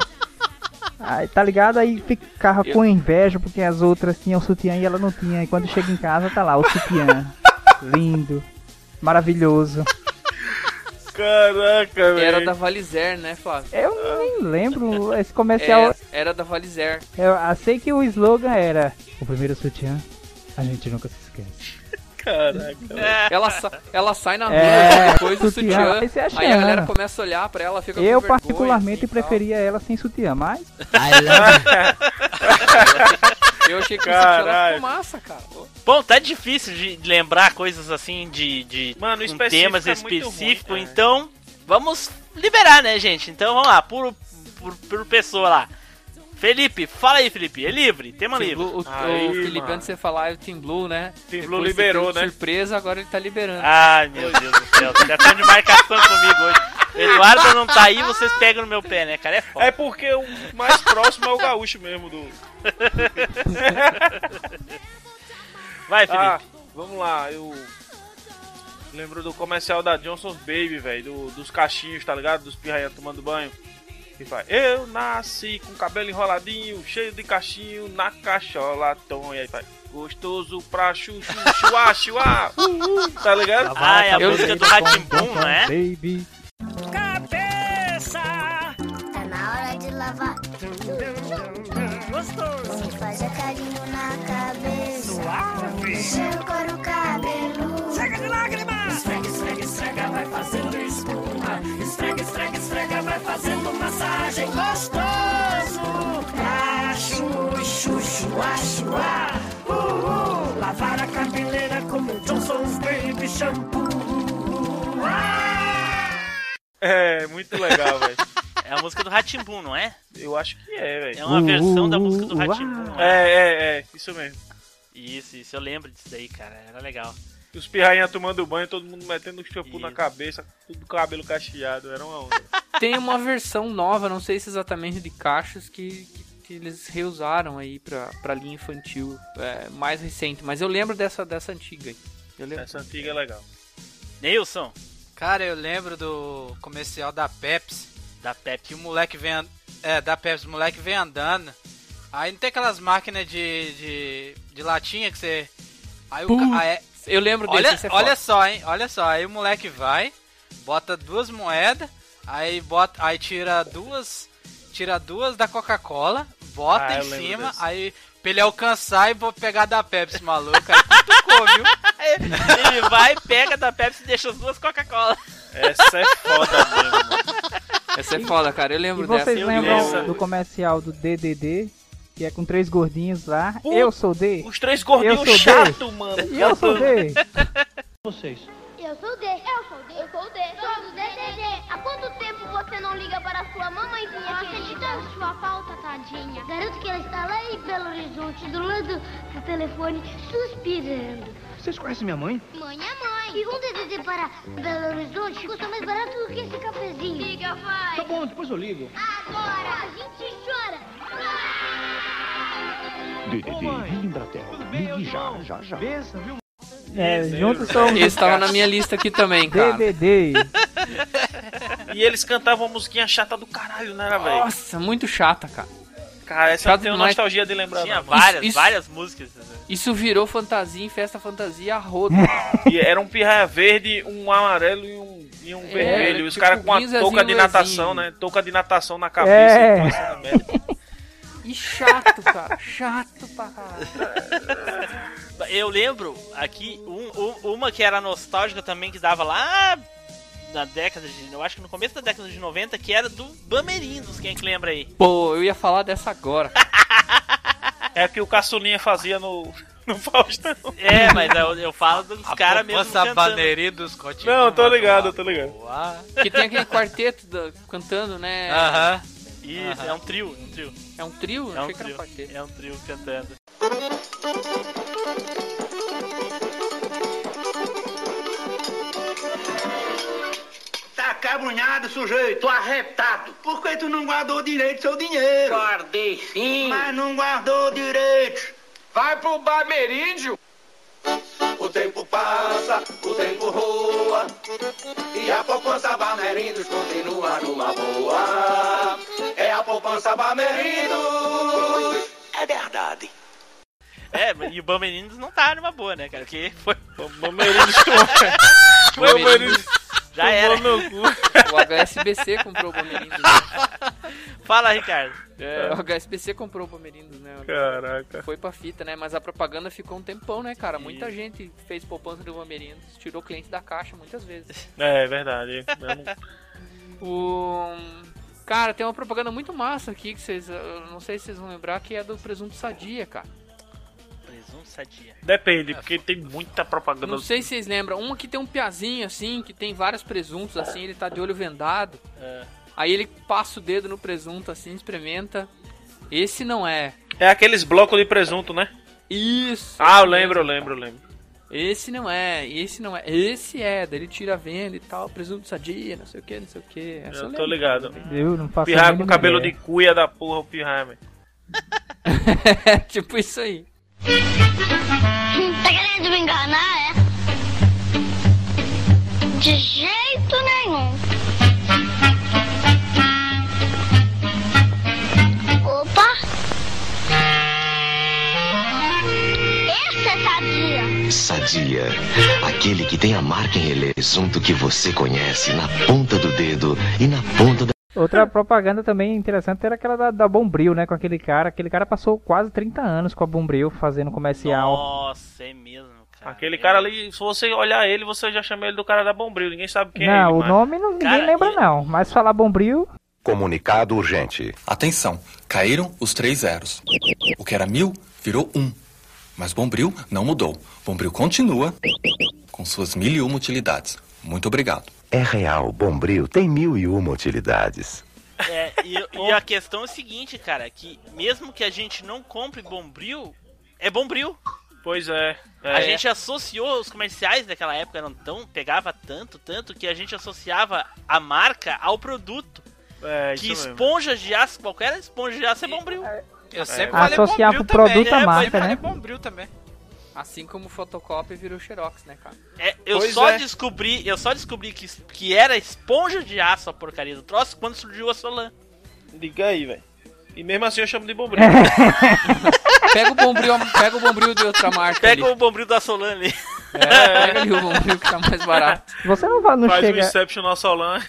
Speaker 6: Aí, tá ligado? Aí ficava com inveja porque as outras tinham sutiã e ela não tinha. E quando chega em casa, tá lá o sutiã. <laughs> Lindo. Maravilhoso.
Speaker 3: Caraca, velho.
Speaker 4: Era da Valizer, né, Flávio?
Speaker 6: Eu nem lembro esse comercial.
Speaker 4: Era, era da Valizer.
Speaker 6: Eu sei que o slogan era: O primeiro sutiã, a gente nunca se esquece. <laughs>
Speaker 3: Caraca.
Speaker 4: Ela, sa- ela sai na rua
Speaker 6: É,
Speaker 4: depois do
Speaker 6: sutiã,
Speaker 4: sutiã.
Speaker 6: aí você acha
Speaker 4: Aí a galera começa a olhar pra ela, fica
Speaker 6: Eu, particularmente,
Speaker 4: assim, e tal.
Speaker 6: preferia ela sem sutiã, mas. <laughs>
Speaker 4: Eu achei que o sutiã era fumaça, cara.
Speaker 2: Bom, tá difícil de lembrar coisas assim de, de
Speaker 3: Mano,
Speaker 2: com
Speaker 3: específico
Speaker 2: temas
Speaker 3: é
Speaker 2: específicos, então vamos liberar, né, gente? Então vamos lá, por, por, por pessoa lá. Felipe, fala aí, Felipe, é livre, tema
Speaker 4: Team
Speaker 2: livre.
Speaker 4: Blue, o,
Speaker 3: Aí,
Speaker 4: o Felipe,
Speaker 3: mano.
Speaker 4: antes de você falar, é o Team Blue, né?
Speaker 3: Team
Speaker 4: Depois
Speaker 3: Blue liberou, né?
Speaker 4: surpresa, agora ele tá liberando.
Speaker 2: Ai, meu Deus do céu, você tá de marcação comigo hoje. O Eduardo não tá aí, vocês pegam no meu pé, né, cara? É foda.
Speaker 3: É porque o mais próximo é o gaúcho mesmo do. <laughs>
Speaker 2: Vai, Felipe.
Speaker 3: Ah, vamos lá, eu. Lembro do comercial da Johnson's Baby, velho, do- dos cachinhos, tá ligado? Dos pirraia tomando banho. Que faz, eu nasci com cabelo enroladinho, cheio de cachinho, na cachola, tom. E aí faz, gostoso pra chuchu, chuá, chuá, uh, <laughs> uh, tá ligado?
Speaker 2: Ah, é a
Speaker 4: Eu-
Speaker 2: música do Ratimbum, não é?
Speaker 6: Baby.
Speaker 21: Tá na hora de lavar. Gostoso. Se faz a carinho na cabeça. Suave. Cheiro couro cabelo. Chega de lágrimas. Esfrega, esfrega, esfrega, vai fazendo espuma. Esfrega, esfrega, esfrega, vai fazendo massagem. Gostoso. Ah, chuchu, chua, chua. Uh, uh. Lavar a cabeleira como Johnson's Baby Shampoo.
Speaker 3: É, muito legal, velho.
Speaker 2: É a música do Ratimbum, não é?
Speaker 3: Eu acho que é,
Speaker 2: É
Speaker 3: velho.
Speaker 2: uma versão da
Speaker 6: Uh,
Speaker 2: música do
Speaker 6: uh,
Speaker 2: Ratimbum. não
Speaker 3: É, é, é, isso mesmo.
Speaker 2: Isso, isso, eu lembro disso daí, cara, era legal.
Speaker 3: E Os pirrainha tomando banho, todo mundo metendo shampoo na
Speaker 2: Isso.
Speaker 3: cabeça, tudo com o cabelo cacheado, era uma onda. <laughs>
Speaker 4: Tem uma versão nova, não sei se exatamente de cachos, que, que, que eles reusaram aí pra, pra linha infantil, é, mais recente. Mas eu lembro dessa, dessa antiga aí. Eu lembro.
Speaker 3: Essa antiga é legal.
Speaker 2: Neilson,
Speaker 5: Cara, eu lembro do comercial da Pepsi.
Speaker 2: Da Pepsi.
Speaker 5: Que o moleque vem. É, da Pepsi, o moleque vem andando. Aí não tem aquelas máquinas de, de, de latinha que você. Aí o
Speaker 4: Putz,
Speaker 5: ca- aí-
Speaker 4: eu lembro desse,
Speaker 5: Olha,
Speaker 4: é
Speaker 5: olha só, hein? Olha só. Aí o moleque vai, bota duas moedas, aí bota, aí tira duas, tira duas da Coca-Cola, bota
Speaker 3: Ah,
Speaker 5: em cima,
Speaker 3: desse.
Speaker 5: aí pra ele alcançar e vou pegar da Pepsi, maluco. Aí cutucou, viu? <laughs>
Speaker 2: Ele vai, pega da Pepsi e deixa as duas Coca-Cola.
Speaker 3: Essa é foda mesmo, mano.
Speaker 4: Essa é foda, cara. Eu
Speaker 6: E
Speaker 4: lembro dessa.
Speaker 6: vocês
Speaker 2: eu
Speaker 6: lembram
Speaker 3: lembro.
Speaker 6: do comercial do DDD? Que é com três gordinhos lá. Eu sou D.
Speaker 3: Os três
Speaker 6: Eu
Speaker 3: gordinhos
Speaker 6: sou
Speaker 3: chato, mano.
Speaker 6: E <laughs> eu sou D.
Speaker 21: Eu sou D. Eu sou D. Eu sou D. Sou do DDD. Há quanto tempo você não liga para sua mamãezinha querida? sua falta, tadinha. Garanto que ela está lá em Belo Horizonte, do lado do telefone, suspirando.
Speaker 10: Vocês conhecem minha mãe?
Speaker 21: Mãe é mãe. E um DDD para Belo Horizonte custa mais barato do que esse cafezinho. Liga, vai.
Speaker 10: Tá bom, depois eu ligo.
Speaker 21: Agora a gente chora.
Speaker 10: DDD e Embratel. Ligue já, já, já.
Speaker 6: É, juntos são
Speaker 4: Esse tava na minha lista aqui também, cara.
Speaker 6: DDD.
Speaker 3: E eles cantavam musiquinha chata do caralho, né, velho?
Speaker 4: Nossa, muito chata, cara.
Speaker 3: Cara, essa eu tenho nostalgia de lembrar.
Speaker 2: Tinha
Speaker 3: não.
Speaker 2: várias,
Speaker 4: isso-
Speaker 2: várias músicas. né?
Speaker 4: Isso virou fantasia em festa fantasia a rodo. <laughs>
Speaker 3: E era um pirraia verde, um amarelo e um, e um vermelho. E os
Speaker 4: tipo
Speaker 3: caras com a touca de
Speaker 4: Lezinho.
Speaker 3: natação, né? Touca de natação na cabeça.
Speaker 6: É.
Speaker 3: e. <laughs>
Speaker 4: E chato, cara. Chato pra caralho.
Speaker 2: Eu lembro aqui um- um- uma que era nostálgica também, que dava lá na década de. Eu acho que no começo da década de 90, que era do Bamerindos, quem é que lembra aí?
Speaker 4: Pô, eu ia falar dessa agora. <laughs>
Speaker 3: É que o caçulinha fazia no, no Faustão.
Speaker 2: É, mas eu, eu falo dos caras mesmo.
Speaker 5: poupança
Speaker 2: cantando.
Speaker 5: bandeirinha dos cotinhos.
Speaker 3: Não, tô ligado, tô ligado.
Speaker 4: Que tem aquele quarteto da- cantando, né?
Speaker 5: Aham.
Speaker 2: Isso, é um trio, um trio.
Speaker 4: É um trio?
Speaker 2: É um
Speaker 4: Achei que era
Speaker 2: trio.
Speaker 4: um quarteto.
Speaker 2: É um trio cantando.
Speaker 22: Tá cabrunhado, sujeito, arretado. Por que tu não guardou direito seu dinheiro? Guardei sim. Mas não guardou direito. Vai pro Bameríndio. O tempo passa, o tempo roa e a poupança Bamerindos continua numa boa. É a poupança Bamerindos. É verdade.
Speaker 2: É, e o Bamerindos não tá numa boa, né, cara? Porque foi.
Speaker 3: O Bamerindos <laughs>
Speaker 2: Bamerindos já era. <laughs>
Speaker 4: O HSBC comprou o Bamerindos.
Speaker 2: Fala, Ricardo.
Speaker 4: É, o HSBC comprou o Bamerindos, né?
Speaker 3: Caraca.
Speaker 4: Foi pra fita, né? Mas a propaganda ficou um tempão, né, cara? Muita gente fez poupança do Bamerindos, tirou cliente da caixa muitas vezes.
Speaker 3: É, é verdade. <laughs>
Speaker 4: O... Cara, tem uma propaganda muito massa aqui que vocês. eu Não sei se vocês vão lembrar, que é do presunto sadia, cara.
Speaker 2: Sadia.
Speaker 3: Depende, porque tem muita propaganda.
Speaker 4: Não sei se vocês lembram. Uma que tem um piazinho assim, que tem vários presuntos assim, ele tá de olho vendado.
Speaker 2: É.
Speaker 4: Aí ele passa o dedo no presunto assim, experimenta. Esse não é.
Speaker 3: É aqueles blocos de presunto, né?
Speaker 4: Isso.
Speaker 3: Ah, eu lembro, eu lembro, eu lembro.
Speaker 4: Esse não é, esse não é. Esse é, daí ele tira a venda e tal, presunto sadia, não sei o que, não sei o que.
Speaker 3: Eu tô ligado.
Speaker 6: Eu não faço
Speaker 3: Pirraia com cabelo
Speaker 6: ideia.
Speaker 3: de cuia da porra, o pirraia. <laughs>
Speaker 4: É tipo isso aí.
Speaker 11: Tá querendo me enganar, é? De jeito nenhum. Opa! Essa é sadia.
Speaker 20: Sadia. Aquele que tem a marca em presunto que você conhece na ponta do dedo e na ponta da.
Speaker 6: Outra <laughs> propaganda também interessante era aquela da, da Bombril, né? Com aquele cara. Aquele cara passou quase 30 anos com a Bombril fazendo comercial.
Speaker 2: Nossa, é mesmo, cara.
Speaker 3: Aquele cara ali, se você olhar ele, você já chama ele do cara da Bombril. Ninguém sabe quem é
Speaker 6: não,
Speaker 3: ele.
Speaker 6: o
Speaker 3: mas-
Speaker 6: nome não, ninguém lembra não. Mas falar Bombril,
Speaker 23: Comunicado urgente. Atenção, caíram os três zeros. O que era mil virou um. Mas Bombril não mudou. Bombril continua com suas mil e uma utilidades. Muito obrigado.
Speaker 20: É real, Bombril tem mil e uma utilidades.
Speaker 2: É, e, e <laughs> a questão é o seguinte, cara, que mesmo que a gente não compre Bombril, é Bombril.
Speaker 3: Pois é.
Speaker 2: A
Speaker 3: é.
Speaker 2: gente associou os comerciais daquela época eram tão pegava tanto, tanto que a gente associava a marca ao produto.
Speaker 3: É,
Speaker 2: que
Speaker 3: isso mesmo.
Speaker 2: esponja de aço, qualquer esponja de aço é Bombril.
Speaker 5: Eu sempre
Speaker 6: É.
Speaker 5: falei Bombril
Speaker 6: o produto
Speaker 5: também.
Speaker 6: à
Speaker 5: É,
Speaker 6: marca,
Speaker 5: eu falei
Speaker 6: né?
Speaker 5: Bombril também.
Speaker 4: Assim como fotocópia virou Xerox, né, cara?
Speaker 2: É, eu
Speaker 3: Pois
Speaker 2: só
Speaker 3: é.
Speaker 2: descobri, eu só descobri que, que era esponja de aço a porcaria do troço quando surgiu a Solan.
Speaker 3: Diga aí, velho. E mesmo assim eu chamo de Bombril. <laughs>
Speaker 4: Pega o bombril, pega o bombril de outra marca
Speaker 2: Pega
Speaker 4: ali.
Speaker 2: o Bombril da Solan ali.
Speaker 4: É, pega ali o bombril que tá mais barato.
Speaker 6: você não vai, não
Speaker 3: Faz
Speaker 6: chega.
Speaker 3: o Inception na Solan.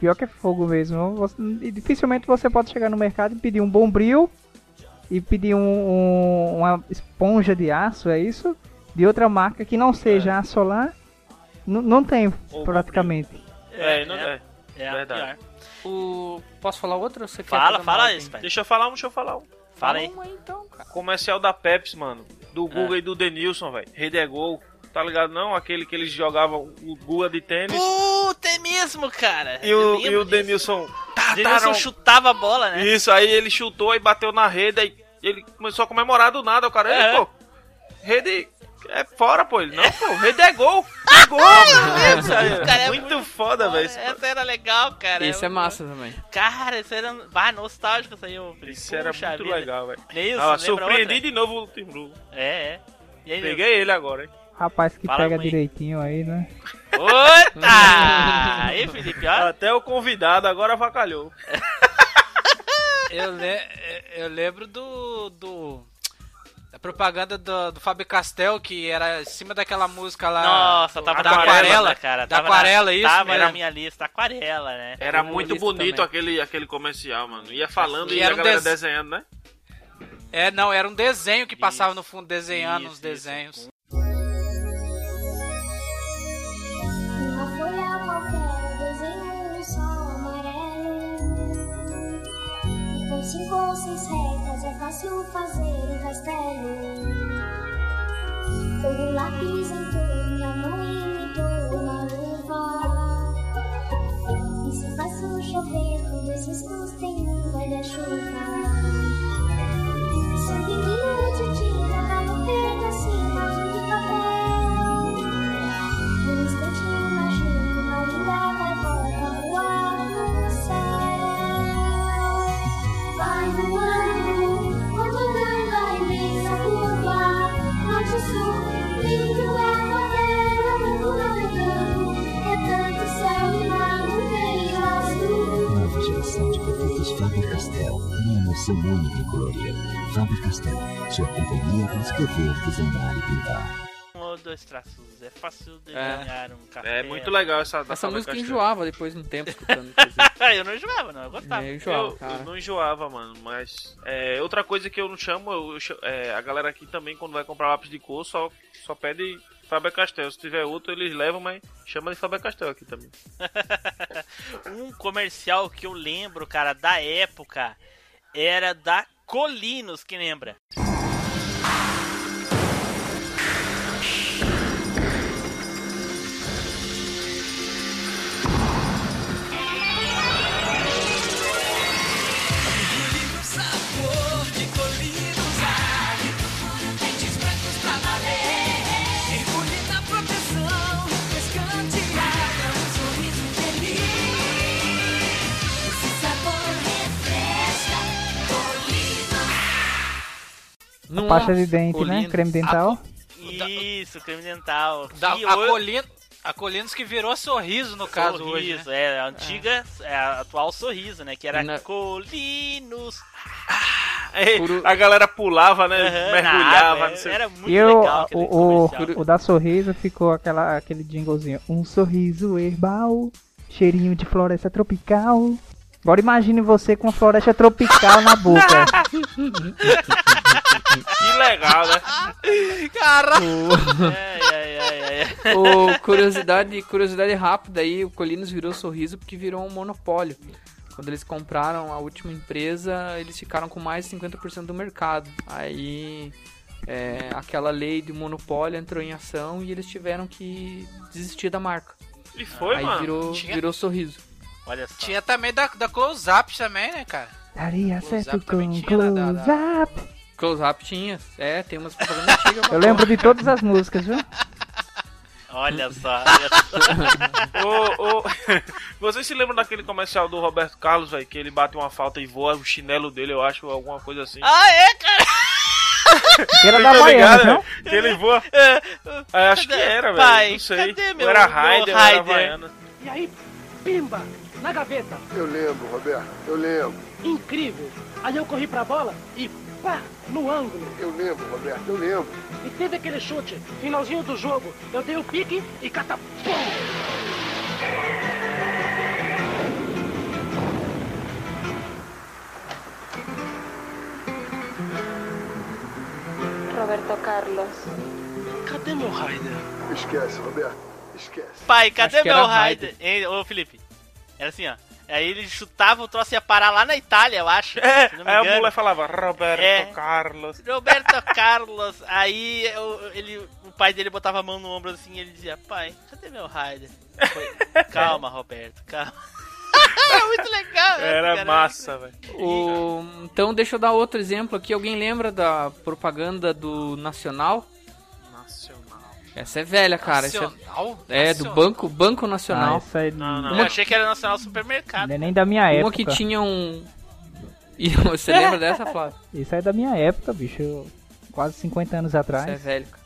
Speaker 6: Pior que é fogo mesmo. Você- e dificilmente você pode chegar no mercado e pedir um Bombril e pedir um, um- uma esponja de aço, é isso? De outra marca que não seja a Solar. N- não tem,
Speaker 3: Ou
Speaker 6: praticamente.
Speaker 3: É, não é.
Speaker 2: É a
Speaker 3: Verdade.
Speaker 2: pior.
Speaker 4: O... Posso falar outro? ou Você
Speaker 2: Fala, fala isso,
Speaker 4: ordem?
Speaker 2: pai.
Speaker 3: Deixa eu falar um, deixa eu falar um.
Speaker 2: Fala aí.
Speaker 4: uma aí, então, cara.
Speaker 3: Comercial da Pepsi, mano. Do
Speaker 2: É.
Speaker 3: Guga e do Denilson, velho. Rede é gol. Tá ligado não? Aquele que eles jogavam o Guga de tênis.
Speaker 2: É mesmo, cara.
Speaker 3: E o,
Speaker 2: lembro
Speaker 3: e o. Denilson. Tá,
Speaker 2: Denilson
Speaker 3: tá, não.
Speaker 2: chutava a bola, né?
Speaker 3: Isso, aí ele chutou e bateu na rede. Aí ele começou a comemorar do nada. O cara,
Speaker 2: É.
Speaker 3: "Ei, pô, rede é fora, pô. Ele, não, pô, rede é gol. <laughs> É gol. Isso aí,
Speaker 2: Cara, é
Speaker 3: muito, foda, velho.
Speaker 2: Essa era legal, cara.
Speaker 4: Esse é massa também.
Speaker 2: Cara, esse era. Vai, nostálgico isso aí.
Speaker 3: Isso era muito
Speaker 2: vida.
Speaker 3: legal, velho. Ah, surpreendi
Speaker 2: outra?
Speaker 3: de novo o Timbu.
Speaker 2: É, é. E aí,
Speaker 3: Peguei ele agora, hein?
Speaker 6: Rapaz que
Speaker 2: Fala
Speaker 6: pega
Speaker 2: aí.
Speaker 6: direitinho aí, né?
Speaker 2: Eita! aí, <laughs> Felipe, ó.
Speaker 3: Até o convidado agora avacalhou.
Speaker 5: Eu, le- eu lembro do. do da propaganda do, do Fábio Castel, que era em cima daquela música lá.
Speaker 2: Nossa, tava
Speaker 5: da
Speaker 2: na
Speaker 5: aquarela,
Speaker 2: aquarela, cara.
Speaker 5: Da
Speaker 2: Tava
Speaker 5: aquarela,
Speaker 2: na,
Speaker 5: isso?
Speaker 2: Tava
Speaker 5: era,
Speaker 2: na minha lista, aquarela, né?
Speaker 3: Era muito bonito
Speaker 4: também.
Speaker 3: aquele, aquele comercial, mano. Ia falando
Speaker 5: E
Speaker 3: e,
Speaker 5: era
Speaker 3: a
Speaker 5: um
Speaker 3: galera
Speaker 5: des-
Speaker 3: desenhando, né?
Speaker 5: É, não, era um desenho que passava no fundo, desenhando
Speaker 2: Isso,
Speaker 5: os
Speaker 2: isso.
Speaker 5: desenhos.
Speaker 21: Uma cinco ou seis retas é fácil fazer um castelo. Todo lápis entrou, minha mão imitou uma luva. E se faço chover, dois riscos tem um guarda-chuva. Sou menino de tinta,
Speaker 24: solução única em colorir. Faber-Castell, sua companhia para escrever, desenhar e pintar.
Speaker 2: Um ou dois traços. É fácil de
Speaker 4: É.
Speaker 2: ganhar um café.
Speaker 3: É muito legal essa da
Speaker 4: Essa música enjoava depois de um tempo escutando. <laughs>
Speaker 2: eu não enjoava, não. Eu gostava.
Speaker 4: É, eu enjoava,
Speaker 3: eu,
Speaker 4: cara.
Speaker 3: eu não enjoava, mano, mas é, outra coisa que eu não chamo, eu, é, a galera aqui também, quando vai comprar lápis de cor, só, só pede Faber Castell. Se tiver outro, eles levam, mas chama de Faber Castell aqui também. <laughs>
Speaker 2: Um comercial que eu lembro, cara, da época era da Colinos, que lembra?
Speaker 6: Pasta de dente, né?
Speaker 5: Colino.
Speaker 6: Creme dental.
Speaker 2: Isso, creme dental.
Speaker 5: Da,
Speaker 2: Que
Speaker 5: a,
Speaker 2: hoje-
Speaker 5: Colino, a Colinos que virou sorriso no caso hoje.
Speaker 2: Sorriso,
Speaker 5: Né?
Speaker 2: é, a antiga, é. a atual sorriso, né? Que era
Speaker 4: Na-
Speaker 2: Colinos.
Speaker 3: É, A galera pulava, né?
Speaker 2: Aham,
Speaker 3: mergulhava.
Speaker 2: nada,
Speaker 3: não sei-
Speaker 2: era muito
Speaker 6: E o,
Speaker 2: legal aquele
Speaker 6: o, o, o da sorriso ficou aquela, aquele jinglezinho. Um sorriso herbal, cheirinho de floresta tropical. Agora imagine você com floresta tropical na boca. <laughs>
Speaker 3: Que legal, né?
Speaker 5: Caralho!
Speaker 4: O curiosidade, curiosidade rápida aí, o Colinos virou sorriso porque virou um monopólio. Quando eles compraram a última empresa, eles ficaram com mais de 50% do mercado. Aí é, aquela lei de monopólio entrou em ação e eles tiveram que desistir da marca.
Speaker 3: E foi,
Speaker 4: Aí
Speaker 3: mano.
Speaker 4: virou,
Speaker 5: Tinha-
Speaker 4: virou sorriso.
Speaker 2: Olha só.
Speaker 5: Tinha também da, da Close Up também, né, cara?
Speaker 6: Daria
Speaker 5: Close
Speaker 6: certo com
Speaker 5: tinha da- da-
Speaker 6: close
Speaker 5: da-
Speaker 6: up.
Speaker 4: Close Up tinha, é, tem umas propagandas antigas.
Speaker 6: Eu lembro de todas as músicas, viu?
Speaker 2: Olha <laughs> só. Olha só.
Speaker 3: Ô, ô, <laughs> Vocês se lembram daquele comercial do Roberto Carlos, velho? Que ele bate uma falta e voa o chinelo dele, eu acho, alguma coisa assim.
Speaker 2: ah, é, cara?
Speaker 6: Que era
Speaker 3: Tá
Speaker 6: da Baiana,
Speaker 3: né?
Speaker 6: não?
Speaker 3: Que ele voa.
Speaker 2: É,
Speaker 3: Ah, acho que era, velho. Não sei.
Speaker 2: cadê meu-
Speaker 3: ou era Raider, era
Speaker 2: Raider?
Speaker 3: Havaiana.
Speaker 8: E aí, pimba, na gaveta.
Speaker 25: Eu lembro, Roberto, eu lembro.
Speaker 8: Incrível. Aí eu corri pra bola e pá, no ângulo.
Speaker 25: Eu lembro, Roberto, eu lembro.
Speaker 8: E teve aquele chute, finalzinho do jogo. Eu dei o pique e catapum.
Speaker 17: Roberto Carlos.
Speaker 8: Cadê meu Raider?
Speaker 25: Esquece, Roberto, esquece.
Speaker 2: Pai, cadê meu Raider? Hein, Ô, Felipe. Era assim, ó. Aí ele chutava o troço e ia parar lá na Itália, eu acho.
Speaker 3: É,
Speaker 2: se não me
Speaker 3: aí a mulher falava, Roberto
Speaker 2: É.
Speaker 3: Carlos.
Speaker 2: Roberto <laughs> Carlos. Aí eu- ele, o pai dele botava a mão no ombro assim e ele dizia, pai, cadê meu Raider? Foi, <laughs> calma, Roberto, calma. Era <laughs> muito legal, né,
Speaker 3: Era
Speaker 2: cara?
Speaker 3: massa, velho.
Speaker 4: O- então deixa eu dar outro exemplo aqui. Alguém lembra da propaganda do Nacional? Essa é velha, cara. Essa
Speaker 5: Nacional?
Speaker 4: é, é do Banco, Banco
Speaker 6: Ah,
Speaker 4: Nacional.
Speaker 6: essa aí
Speaker 3: Não, não.
Speaker 2: Eu achei que era Nacional Supermercado.
Speaker 6: não é nem da minha
Speaker 4: Uma
Speaker 6: época.
Speaker 4: que tinha um. <laughs> E você lembra dessa, Flávio?
Speaker 6: Isso aí é da minha época, bicho. Eu- Quase 50 anos
Speaker 4: Isso é
Speaker 6: atrás.
Speaker 4: velho, cara.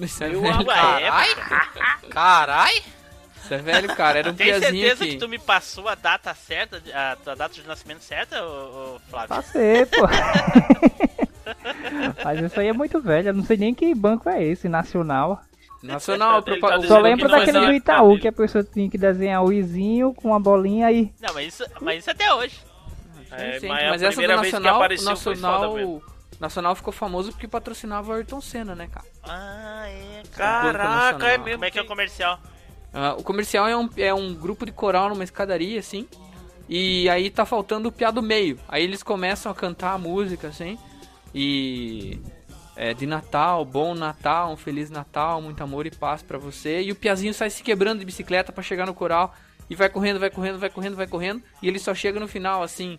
Speaker 4: Isso é
Speaker 2: Eu
Speaker 4: velho.
Speaker 2: a
Speaker 5: Carai!
Speaker 2: época.
Speaker 5: Carai!
Speaker 4: Isso é velho, cara. Era um <laughs>
Speaker 2: Tem
Speaker 4: piazinho
Speaker 2: certeza
Speaker 4: que.
Speaker 2: que tu me passou a data certa, a tua data de nascimento certa, ô, ô, Flávio?
Speaker 6: Passei, pô. <laughs> Mas isso aí é muito velho. Eu não sei nem que banco é esse, nacional.
Speaker 4: Nacional,
Speaker 3: Ele tá
Speaker 4: propa-
Speaker 3: dizendo
Speaker 6: Só lembro daquele do Itaú, que a pessoa tinha que desenhar o izinho com uma bolinha aí.
Speaker 2: Não, mas isso, mas isso até hoje.
Speaker 3: É,
Speaker 4: Sim,
Speaker 3: mas,
Speaker 4: mas
Speaker 3: a
Speaker 4: essa do Nacional, Nacional. Nacional ficou famoso porque patrocinava o Ayrton Senna, né, cara?
Speaker 2: Ah, é, cara.
Speaker 3: Caraca, é mesmo.
Speaker 2: Como é que é o comercial?
Speaker 4: Ah, o comercial é um, é um grupo de coral numa escadaria, assim. E aí tá faltando o piá do meio. Aí eles começam a cantar a música, assim. E. É, de Natal, bom Natal, um Feliz Natal, muito amor e paz pra você. E o piazinho sai se quebrando de bicicleta pra chegar no coral. E vai correndo, vai correndo, vai correndo, vai correndo. E ele só chega no final, assim.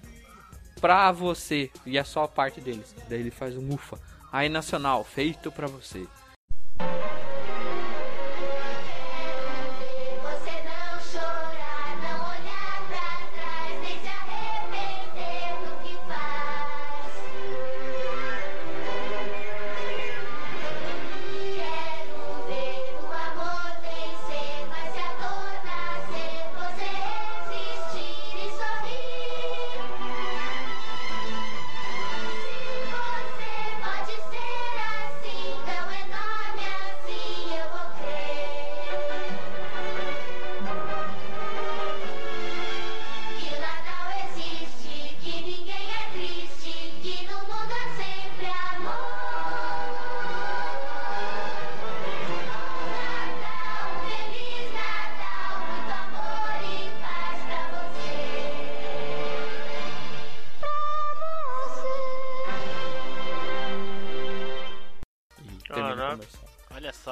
Speaker 4: Pra você. E é só a parte deles. Daí ele faz um ufa. Aí nacional, feito pra. Você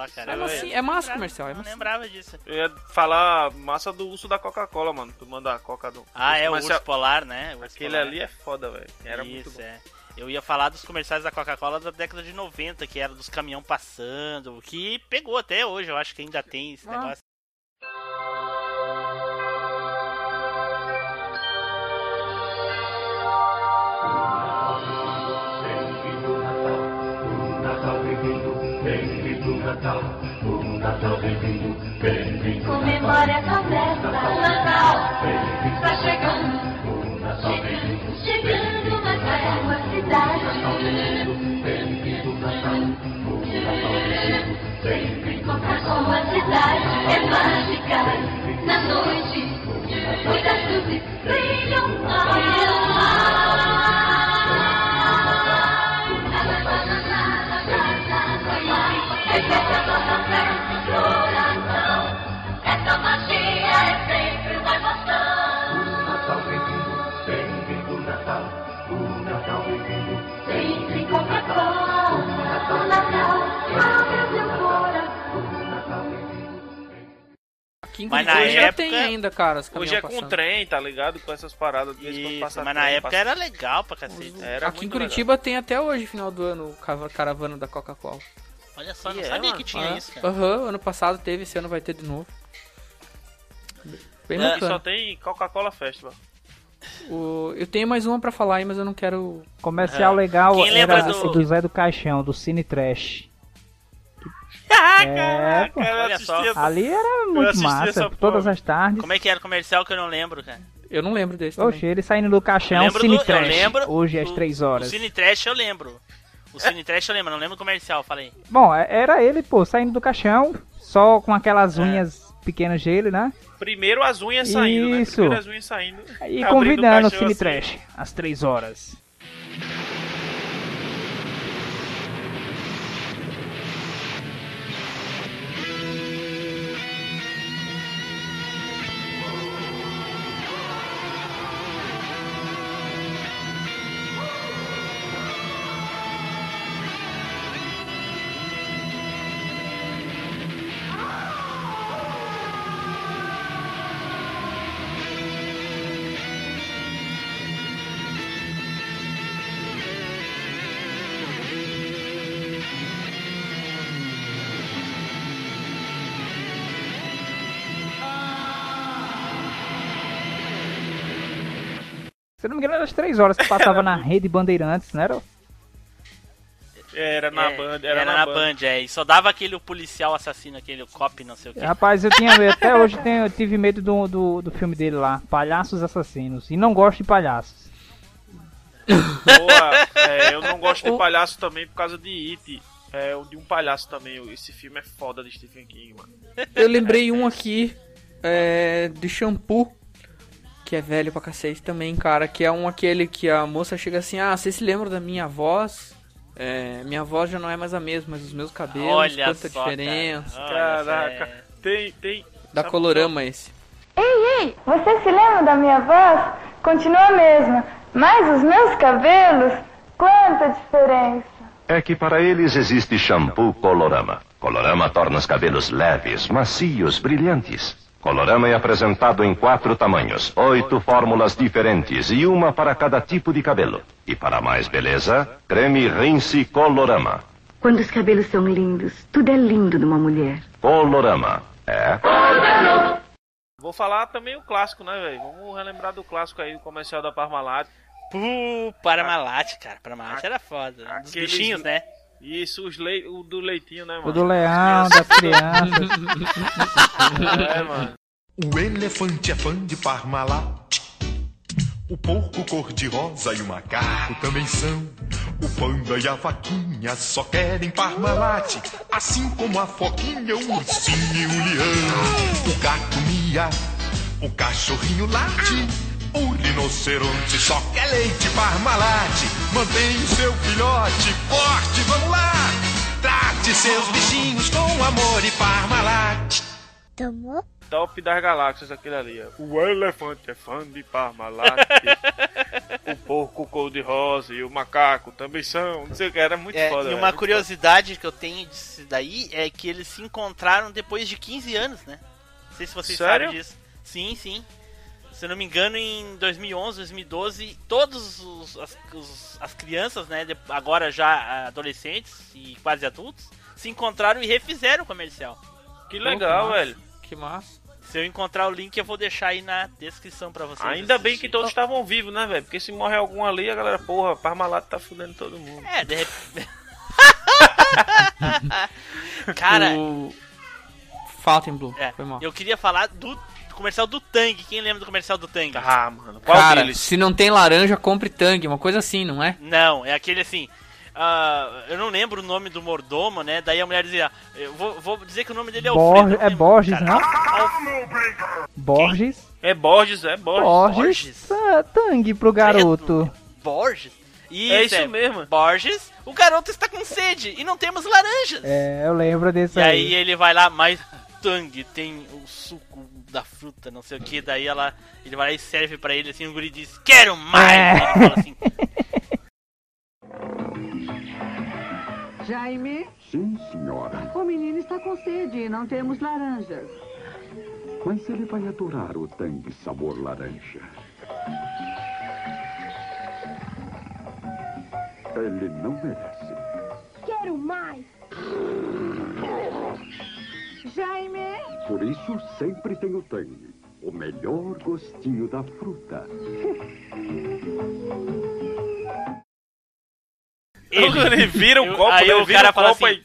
Speaker 2: cara.
Speaker 3: É
Speaker 2: Eu-
Speaker 3: massinha,
Speaker 4: é massa
Speaker 2: eu
Speaker 4: comercial, é
Speaker 2: Não
Speaker 4: massinha.
Speaker 2: lembrava disso.
Speaker 3: Eu ia falar massa do urso da Coca-Cola, mano. Tu manda a Coca do.
Speaker 2: Ah, é o
Speaker 3: comercial-
Speaker 2: urso polar, né? O urso
Speaker 3: Aquele
Speaker 2: polar.
Speaker 3: ali é foda, velho. Era
Speaker 2: Isso,
Speaker 3: muito bom.
Speaker 2: é. Eu ia falar dos comerciais da Coca-Cola da década de 90, que era dos caminhão passando, que pegou até hoje, eu acho que ainda tem esse
Speaker 4: Ah.
Speaker 2: negócio. Mas na
Speaker 4: já
Speaker 2: época-
Speaker 4: tem ainda, cara, os
Speaker 3: Hoje é com
Speaker 4: passando.
Speaker 3: trem, tá ligado? Com essas paradas.
Speaker 2: Isso,
Speaker 3: passa
Speaker 2: mas
Speaker 3: trem,
Speaker 2: na época
Speaker 3: passa-
Speaker 2: era legal pra cacete.
Speaker 3: Era
Speaker 4: Aqui em Curitiba tem até hoje, final do ano, caravana da Coca-Cola.
Speaker 2: Olha só, não
Speaker 3: E é,
Speaker 2: sabia
Speaker 3: mano?
Speaker 2: que tinha
Speaker 4: Ah,
Speaker 2: isso, cara.
Speaker 4: Aham, ano passado teve, esse ano vai ter de novo. Bem
Speaker 3: legal.
Speaker 4: Bacana.
Speaker 3: só tem Coca-Cola Festival.
Speaker 4: O- Eu tenho mais uma pra falar aí, mas eu não quero.
Speaker 6: Comercial legal
Speaker 2: Quem lembra
Speaker 6: era
Speaker 2: do-
Speaker 6: do... Zé do Caixão, do Cine Trash. <laughs>
Speaker 2: Ah,
Speaker 6: É, pô.
Speaker 2: Olha só.
Speaker 6: Ali era muito massa, todas as tardes.
Speaker 2: Como é que era o comercial que eu não lembro, cara?
Speaker 4: Eu não lembro desse.
Speaker 6: Oxe, ele saindo do caixão, Cine
Speaker 2: do- eu
Speaker 6: Trash.
Speaker 2: lembro
Speaker 6: Hoje às
Speaker 2: do-
Speaker 6: 3
Speaker 2: O
Speaker 6: horas.
Speaker 2: Cine Trash eu lembro. O Cine Trash eu lembro, não lembro o comercial, falei.
Speaker 6: Bom, é- era ele, pô, saindo do caixão, só com aquelas
Speaker 2: É.
Speaker 6: unhas pequenas dele, né?
Speaker 3: Primeiro as unhas saindo, né?
Speaker 6: Isso.
Speaker 3: Primeiro as unhas saindo.
Speaker 6: E convidando o Cine
Speaker 3: assim.
Speaker 6: Trash às 3 horas. Era 3 horas que passava na rede Bandeirantes, não era?
Speaker 3: Era na
Speaker 2: É,
Speaker 3: Band,
Speaker 2: Era, na Band, é. E só dava aquele policial assassino, aquele cop, não sei o que.
Speaker 6: Rapaz, eu tinha medo, até hoje tenho- eu tive medo do, do, do filme dele lá, Palhaços Assassinos. E não gosto de palhaços.
Speaker 3: Boa, <laughs> é, eu não gosto de palhaço também por causa de It. É, o de um palhaço também. Esse filme é foda de Stephen King, mano.
Speaker 4: Eu lembrei um aqui é, de shampoo, que é velho pra cacete também, cara. Que é um aquele que a moça chega assim: Ah, vocês se lembram da minha voz? É, minha voz já não é mais a mesma, mas os meus cabelos,
Speaker 2: Olha
Speaker 4: quanta
Speaker 2: só,
Speaker 4: diferença.
Speaker 2: cara.
Speaker 3: Caraca,
Speaker 2: só,
Speaker 3: tem, tem.
Speaker 4: Da Colorama esse.
Speaker 17: Ei, ei, você se lembra da minha voz? Continua a mesma, mas os meus cabelos, quanta diferença.
Speaker 20: É que para eles existe shampoo Colorama. Colorama torna os cabelos leves, macios, brilhantes. Colorama é apresentado em quatro tamanhos, oito fórmulas diferentes e uma para cada tipo de cabelo. E para mais beleza, creme rinse Colorama.
Speaker 26: Quando os cabelos são lindos, tudo é lindo numa mulher.
Speaker 20: Colorama é.
Speaker 3: Vou falar também o clássico, né, velho? Vamos relembrar do clássico aí, do comercial da Parmalat.
Speaker 2: Puh, Parmalat, cara. Parmalat era foda. Dos
Speaker 3: Aqueles-
Speaker 2: bichinhos, né?
Speaker 3: Isso, os lei... o do leitinho, né, mano?
Speaker 6: O do leão, das crianças. <laughs>
Speaker 3: É, mano.
Speaker 27: O elefante é fã de Parmalat. O porco cor-de-rosa e o macaco também são. O panda e a vaquinha só querem Parmalat. Assim como a foquinha, o ursinho e o leão. O gato mia, o cachorrinho late. O rinoceronte só quer leite Parmalat. Mantém o seu filhote forte, vamos lá. Trate seus bichinhos com amor e Parmalat.
Speaker 11: Tomou?
Speaker 3: Top das galáxias, aquele ali, ó. O elefante é fã de Parmalat. <laughs> o porco cor-de-rosa e o macaco também são. Não sei o que, era muito
Speaker 2: É,
Speaker 3: foda.
Speaker 2: e
Speaker 3: velho,
Speaker 2: uma curiosidade que eu tenho disso daí é que eles se encontraram depois de 15 anos, né? Não sei se vocês
Speaker 3: Sério?
Speaker 2: sabem disso. Sim, sim. Se eu não me engano, em 2011, 2012, todos os, as, os- as crianças, né, agora já adolescentes e quase adultos, se encontraram e refizeram o comercial.
Speaker 3: Que legal,
Speaker 4: massa.
Speaker 3: velho.
Speaker 4: Que massa.
Speaker 2: Se eu encontrar o link, eu vou deixar aí na descrição pra vocês.
Speaker 3: Ainda bem que todos estavam vivos, né, velho? Porque se morrer algum ali, a galera, porra, Parmalat tá fudendo todo mundo.
Speaker 2: É, de repente. <laughs> <laughs> Cara,
Speaker 4: O... Fountain
Speaker 2: é,
Speaker 4: foi mal.
Speaker 2: eu queria falar do, do comercial do Tang. Quem lembra do comercial do Tang?
Speaker 3: Ah, mano.
Speaker 4: Cara, se não tem laranja, compre tangue, uma coisa assim, não é?
Speaker 2: Não, é aquele assim. ah, eu não lembro o nome do mordomo, né? Daí a mulher dizia: Eu vou, vou dizer que o nome dele é
Speaker 6: Borges,
Speaker 2: Alfredo.
Speaker 6: é Borges, não? Borges.
Speaker 3: É Borges, é Borges.
Speaker 6: Borges. Ah, tangue pro garoto.
Speaker 2: Borges?
Speaker 3: É isso mesmo.
Speaker 2: Borges, o garoto está com sede e não temos laranjas.
Speaker 6: É, eu lembro desse
Speaker 2: E
Speaker 6: aí.
Speaker 2: aí ele vai lá, mas Tang tem o suco da fruta, não sei o que. Daí ela, ele vai lá e serve pra ele assim. O guri diz: Quero mais!
Speaker 6: É.
Speaker 2: Ele fala assim: <laughs>
Speaker 28: Jaime,
Speaker 24: Sim, senhora.
Speaker 28: o menino está com sede e não temos laranjas.
Speaker 24: Mas ele vai adorar o tangue sabor laranja. Ele não merece.
Speaker 21: Quero mais. <laughs>
Speaker 28: Jaime,
Speaker 24: Por isso, sempre tem o tangue. O melhor gostinho da fruta. <laughs>
Speaker 3: Ele vira o
Speaker 2: Eu-
Speaker 3: copo,
Speaker 2: aí
Speaker 3: né?
Speaker 2: o
Speaker 3: Vira
Speaker 2: cara fala
Speaker 3: copo
Speaker 2: assim:
Speaker 3: aí.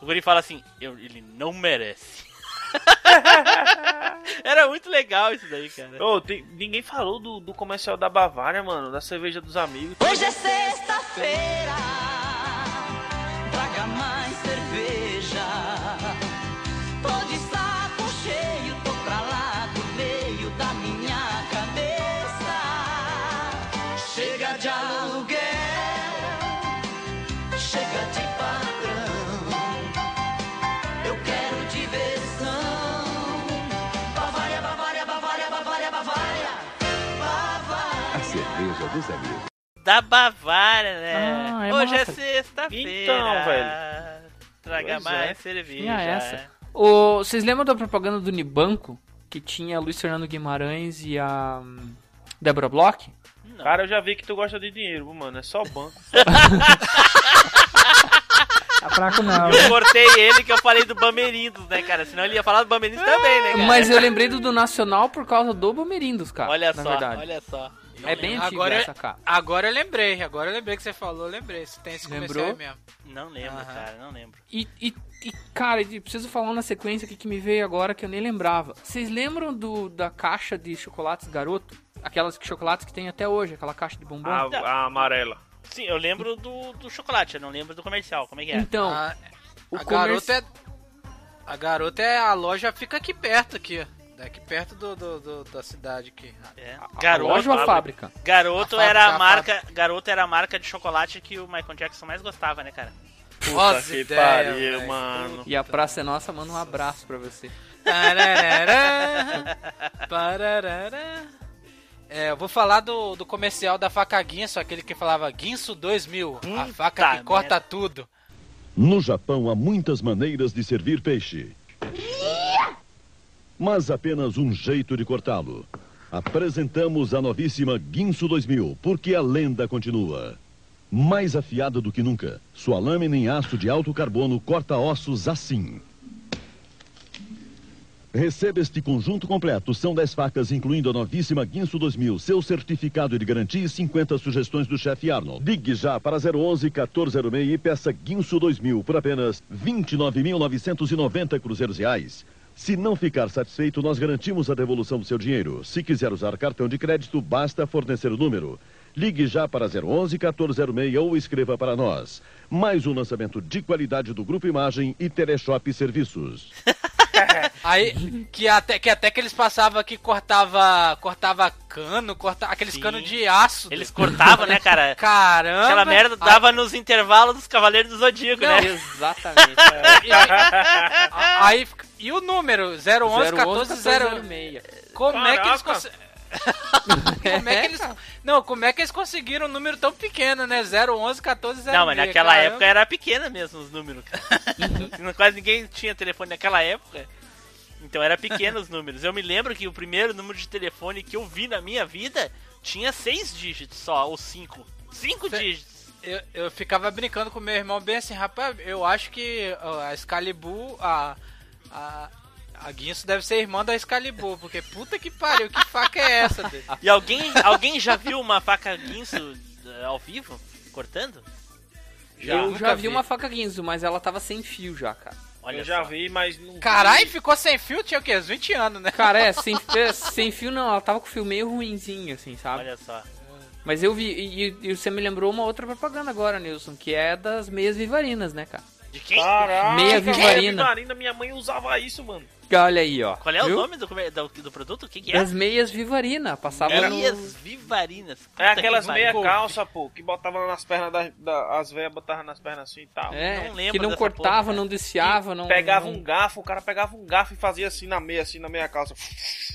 Speaker 2: O guri fala assim: eu, Ele não merece. <laughs> Era muito legal isso daí, cara.
Speaker 3: Ô, tem- ninguém falou do, do comercial da Bavária, mano, da cerveja dos amigos.
Speaker 13: Hoje é sexta-feira, Da Bavária,
Speaker 2: né?
Speaker 4: Ah, é
Speaker 2: Hoje é
Speaker 4: massa.
Speaker 2: sexta-feira.
Speaker 3: Então, velho.
Speaker 2: Traga
Speaker 3: Pois
Speaker 2: mais
Speaker 3: é.
Speaker 2: cerveja.
Speaker 4: Tinha essa. O, vocês lembram da propaganda do Unibanco? Que tinha Luiz Fernando Guimarães e a hum, Débora Bloch?
Speaker 3: Cara, eu já vi que tu gosta de dinheiro, mano. É só banco. <laughs> <laughs>
Speaker 6: Tá fraco não.
Speaker 2: Eu cortei ele que eu falei do Bamerindos, né, cara? Senão ele ia falar do Bamerindos também, né, cara?
Speaker 4: Mas eu lembrei do, do Nacional por causa do Bamerindos, cara.
Speaker 2: Olha
Speaker 4: na
Speaker 2: só,
Speaker 4: verdade.
Speaker 2: olha só.
Speaker 4: É bem antigo
Speaker 5: agora,
Speaker 4: essa, cara.
Speaker 5: agora eu lembrei, agora eu lembrei que você falou, eu lembrei. Se tem esse
Speaker 4: Lembrou?
Speaker 5: aí mesmo.
Speaker 2: Não lembro,
Speaker 5: Aham.
Speaker 2: cara, não lembro.
Speaker 4: E, e, e, cara, eu preciso falar na sequência aqui que me veio agora que eu nem lembrava. Vocês lembram do, da caixa de chocolates garoto? Aquelas chocolates que tem até hoje, aquela caixa de bombom?
Speaker 3: A, a amarela.
Speaker 2: Sim, eu lembro do, do chocolate, eu não lembro do comercial. Como é que é?
Speaker 4: Então,
Speaker 5: A,
Speaker 4: o
Speaker 5: a
Speaker 4: comerci-
Speaker 5: garota é. A garota é. A loja fica aqui perto, aqui, ó. Aqui perto do, do- do- da cidade aqui.
Speaker 2: É.
Speaker 4: a
Speaker 2: Garoto,
Speaker 4: loja ou a fábrica?
Speaker 2: Garoto
Speaker 5: A fábrica,
Speaker 2: era a
Speaker 5: a
Speaker 2: marca, garoto era a marca de chocolate que o Michael Jackson mais gostava, né, cara?
Speaker 3: Puta
Speaker 5: Nossa,
Speaker 3: que
Speaker 5: ideia,
Speaker 3: pariu,
Speaker 5: velho.
Speaker 3: mano.
Speaker 4: E a Praça é Nossa manda um abraço pra você.
Speaker 5: Tararara, <laughs> pararara. É, eu vou falar do, do comercial da faca Guinso, aquele que falava Guinso 2000, a faca que corta tudo.
Speaker 29: No Japão há muitas maneiras de servir peixe. Mas apenas um jeito de cortá-lo. Apresentamos a novíssima Guinso 2000, porque a lenda continua. Mais afiada do que nunca, sua lâmina em aço de alto carbono corta ossos assim. Receba este conjunto completo. São 10 facas, incluindo a novíssima Guinso 2000, seu certificado de garantia e 50 sugestões do chefe Arnold. Ligue já para 011 1406 e peça Guinso 2000 por apenas 29.990 cruzeiros reais. Se não ficar satisfeito, nós garantimos a devolução do seu dinheiro. Se quiser usar cartão de crédito, basta fornecer o número. Ligue já para 011 1406 ou escreva para nós. Mais um lançamento de qualidade do Grupo Imagem e Teleshop Serviços. <laughs>
Speaker 5: Aí, que até, que até que eles passavam que cortava, cortava cano, corta, aqueles
Speaker 2: Sim.
Speaker 5: canos de aço.
Speaker 2: Eles cortavam, né, cara? <laughs>
Speaker 5: Caramba!
Speaker 2: Aquela merda dava nos intervalos dos Cavaleiros do Zodíaco,
Speaker 5: Não.
Speaker 2: né?
Speaker 4: Exatamente. <laughs>
Speaker 5: E, aí, aí fica- e o número? 011 14
Speaker 4: 1406.
Speaker 5: Como é que eles
Speaker 3: Caraca.
Speaker 5: conseguem. <laughs> Como é que eles. Não, como é que eles conseguiram um número tão pequeno, né? 0, 11, 14, 0.
Speaker 2: Não, mas naquela época era pequena mesmo os números, <laughs> Quase ninguém tinha telefone naquela época. Então era pequeno os números. Eu me lembro que o primeiro número de telefone que eu vi na minha vida tinha seis dígitos só, ou cinco. Cinco dígitos.
Speaker 5: Eu, eu ficava brincando com meu irmão bem assim, rapaz, eu acho que a Excalibur, a. A, a Guinso deve ser irmã da Excalibur, porque puta que pariu, que faca é essa? dele?
Speaker 2: E alguém, alguém já viu uma faca guinso eh, ao vivo, cortando?
Speaker 4: eu
Speaker 5: nunca
Speaker 4: já vi
Speaker 5: vi.
Speaker 4: uma faca Ginzo, mas ela tava sem fio já, cara.
Speaker 2: Olha
Speaker 3: eu já
Speaker 2: só.
Speaker 3: vi, mas não.
Speaker 5: Caralho, ficou sem fio? Tinha o quê? Uns 20 anos, né?
Speaker 4: Cara, é, <laughs> sem, é, sem fio não, ela tava com o fio meio ruinzinho, assim, sabe?
Speaker 2: Olha só.
Speaker 4: Mas eu vi, e, e você me lembrou uma outra propaganda agora, Nilson, que é das meias vivarinas, né, cara?
Speaker 2: De quem?
Speaker 3: Caraca,
Speaker 4: Meia
Speaker 3: Meia
Speaker 4: Vivarina.
Speaker 3: Vivarina, minha mãe usava isso, mano.
Speaker 4: Olha aí, ó.
Speaker 2: Qual é o
Speaker 4: Viu?
Speaker 2: nome do, do, do produto? O que, que é?
Speaker 4: Das meias Vivarina, passava
Speaker 3: Era-
Speaker 4: no...
Speaker 2: Meias vivarinas. Puta
Speaker 3: É aquelas
Speaker 2: que
Speaker 3: meia
Speaker 2: pariu.
Speaker 3: calça, pô, que botava nas pernas das. Da, as velhas botavam nas pernas assim e tal.
Speaker 4: É,
Speaker 2: Não lembro
Speaker 4: que não cortava,
Speaker 2: porra,
Speaker 4: não desfiava, não...
Speaker 3: Pegava
Speaker 4: não...
Speaker 3: um garfo, o cara pegava um garfo e fazia assim na meia, assim na meia calça.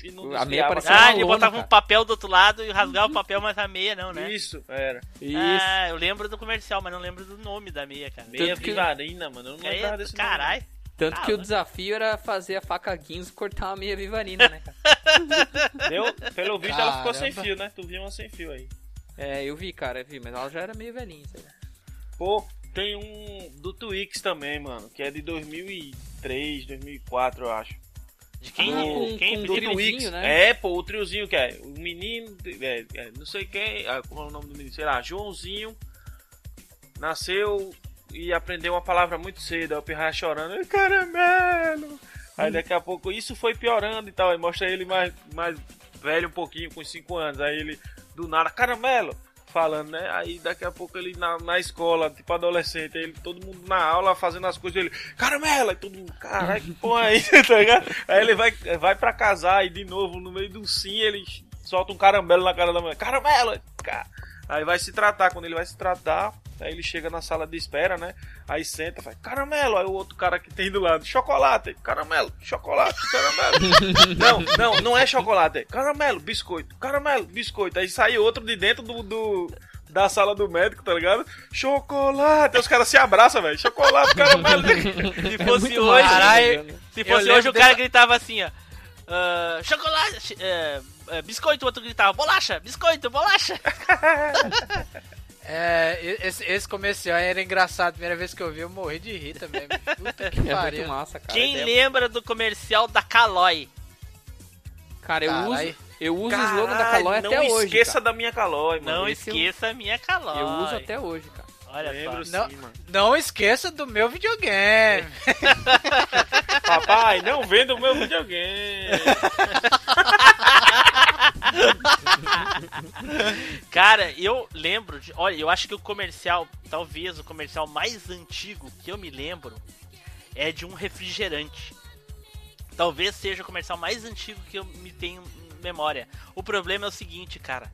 Speaker 3: E não
Speaker 4: A meia parecia
Speaker 2: Ah, ele
Speaker 4: lona,
Speaker 2: botava um
Speaker 4: cara.
Speaker 2: papel do outro lado e rasgava o papel, mas a meia não, né?
Speaker 3: Isso, era.
Speaker 4: Isso.
Speaker 2: Ah, eu lembro do comercial, mas não lembro do nome da meia, cara.
Speaker 3: Meia
Speaker 4: Tanto que-
Speaker 3: Vivarina, mano. Eu não lembrava
Speaker 2: É,
Speaker 3: desse nome.
Speaker 2: Caralho.
Speaker 4: Tanto que o desafio era fazer a faca Ginzo cortar uma meia Vivarina, né, cara? <laughs>
Speaker 3: Deu, pelo visto ela ficou sem
Speaker 5: Caramba.
Speaker 3: fio, né? Tu viu uma sem fio aí.
Speaker 4: É, eu vi, cara, eu vi, mas ela já era meio velhinha, sei lá.
Speaker 3: Pô, tem um do Twix também, mano, que é de 2003, 2004, eu acho.
Speaker 2: De quem?
Speaker 4: Ah, com-
Speaker 2: quem?
Speaker 4: com do
Speaker 3: Twix.
Speaker 4: né?
Speaker 3: É, pô, o triozinho que é. O menino, é, é, não sei quem, ah, como é o nome do menino, sei lá, Joãozinho, nasceu e aprendeu uma palavra muito cedo, aí o pirraia chorando, "Ai, caramelo! Aí daqui a pouco isso foi piorando e tal, aí mostra ele mais, mais velho um pouquinho, com 5 anos, aí ele do nada, caramelo! Falando, né? Aí daqui a pouco ele na, na escola, tipo adolescente, aí ele, todo mundo na aula fazendo as coisas dele, caramelo! Aí todo mundo, caralho, que porra é isso, <laughs> tá ligado? Aí ele vai, vai pra casar e de novo, no meio do sim, ele solta um caramelo na cara da mulher, caramelo! Ca- Aí vai se tratar, quando ele vai se tratar, aí ele chega na sala de espera, né? Aí senta, faz caramelo, aí o outro cara que tem do lado, chocolate, caramelo, chocolate, caramelo. <laughs> não, não, não é chocolate, é caramelo, biscoito, caramelo, biscoito. Aí sai outro de dentro do, do- da sala do médico, tá ligado? Chocolate, os caras se abraçam, velho, chocolate, caramelo. <laughs>
Speaker 2: Se fosse
Speaker 4: muito
Speaker 2: hoje,
Speaker 4: né?
Speaker 2: se
Speaker 5: Eu
Speaker 2: fosse hoje o
Speaker 5: dessa-
Speaker 2: cara gritava assim, ó. ah, chocolate, é, é, biscoito, o outro gritava, bolacha, biscoito, bolacha. <laughs>
Speaker 5: É, esse, esse comercial era engraçado. Primeira vez que eu vi, eu morri de rir também. Puta <laughs> que
Speaker 4: É muito
Speaker 5: pariu.
Speaker 4: massa, cara.
Speaker 2: Quem
Speaker 4: É-
Speaker 2: lembra do comercial da Calói?
Speaker 4: Cara, eu
Speaker 5: Carai.
Speaker 4: uso, eu uso o slogan da Calói
Speaker 3: não
Speaker 4: até hoje,
Speaker 3: esqueça
Speaker 4: cara.
Speaker 3: da minha calói, mano.
Speaker 2: Não
Speaker 4: esse
Speaker 2: esqueça a minha Calói.
Speaker 4: Eu uso até hoje, cara.
Speaker 2: Olha
Speaker 3: Lembro
Speaker 2: só.
Speaker 3: sim, mano.
Speaker 5: Não esqueça do meu videogame. <laughs>
Speaker 3: Papai, não venda o meu videogame.
Speaker 2: Cara, eu lembro de. Olha, eu acho que o comercial, talvez o comercial mais antigo que eu me lembro é de um refrigerante. Talvez seja o comercial mais antigo que eu me tenho em memória. O problema é o seguinte, cara.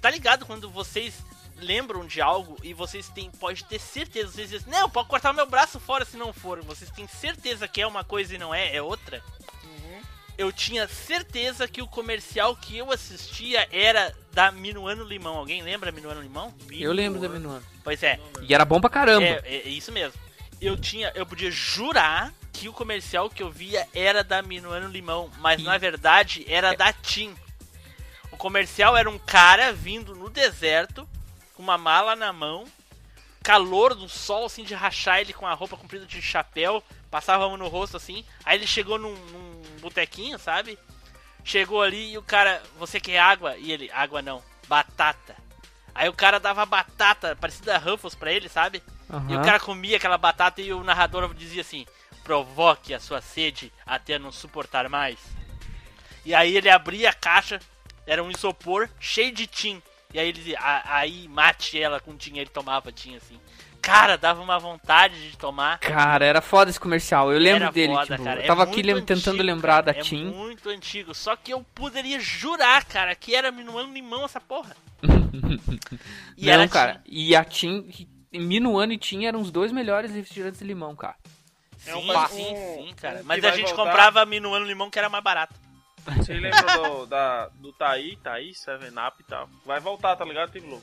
Speaker 2: Tá ligado quando vocês lembram de algo e vocês têm, pode ter certeza, vocês dizem, não, pode cortar meu braço fora se não for. Vocês têm certeza que é uma coisa e não é, é outra? Eu tinha certeza que o comercial que eu assistia era da Minuano Limão. Alguém lembra Minuano Limão?
Speaker 4: Eu lembro da Minuano.
Speaker 2: Pois é.
Speaker 4: E era bom pra caramba.
Speaker 2: É, é, é isso mesmo. Eu tinha, eu podia jurar que o comercial que eu via era da Minuano Limão, mas na verdade era da Tim. O comercial era um cara vindo no deserto com uma mala na mão, calor do sol assim de rachar ele com a roupa comprida de chapéu, passava a mão no rosto assim. Aí ele chegou num, num botequinho, sabe? Chegou ali e o cara, você quer água? E ele, água não, batata. Aí o cara dava batata, parecida Ruffles pra ele, sabe? E o cara comia aquela batata e o narrador dizia assim: provoque a sua sede até não suportar mais. E aí ele abria a caixa, era um isopor cheio de tim. E aí ele dizia, "A- aí mate ela com tim, ele tomava tim assim. Cara, dava uma vontade de tomar.
Speaker 4: Cara, era foda esse comercial. Eu lembro
Speaker 2: Era
Speaker 4: dele,
Speaker 2: foda,
Speaker 4: tipo,
Speaker 2: cara.
Speaker 4: eu
Speaker 2: É
Speaker 4: tava aqui
Speaker 2: muito
Speaker 4: lem- tentando
Speaker 2: antigo,
Speaker 4: lembrar da
Speaker 2: cara.
Speaker 4: Tim.
Speaker 2: É muito antigo. Só que eu poderia jurar, cara, que era Minuano Limão essa porra. <laughs> E
Speaker 4: Não, cara. E a Tim, Minuano e Tim eram os dois melhores refrigerantes de limão, cara.
Speaker 2: Sim,
Speaker 3: É um-
Speaker 2: sim,
Speaker 3: um-
Speaker 2: sim, cara.
Speaker 3: um
Speaker 2: Mas a gente
Speaker 3: voltar.
Speaker 2: comprava Minuano Limão que era mais barato.
Speaker 3: Vocês lembram do, da, do Taí, Taí, Seven Up e tal. Vai voltar, tá ligado, Tim Blue?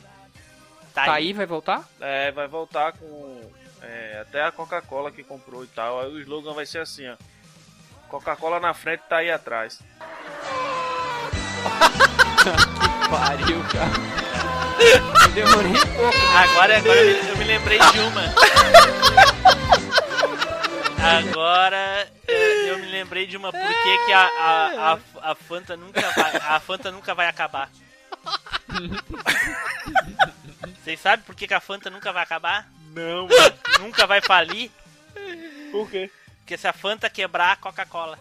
Speaker 4: Tá aí, vai voltar?
Speaker 3: É, vai voltar com é, até a Coca-Cola que comprou e tal. Aí o slogan vai ser assim, ó. Coca-Cola na frente, tá aí atrás.
Speaker 4: que pariu, cara. Eu demorei um pouco.
Speaker 2: Agora, agora eu me- eu me lembrei de uma. Agora eh, eu me lembrei de uma por que que a, a, a, a Fanta nunca vai, a Fanta nunca vai acabar. <laughs> Vocês sabem por que, que a Fanta nunca vai acabar?
Speaker 3: Não. <laughs>
Speaker 2: Nunca vai falir?
Speaker 3: Por quê?
Speaker 2: Porque se a Fanta quebrar, a Coca-Cola.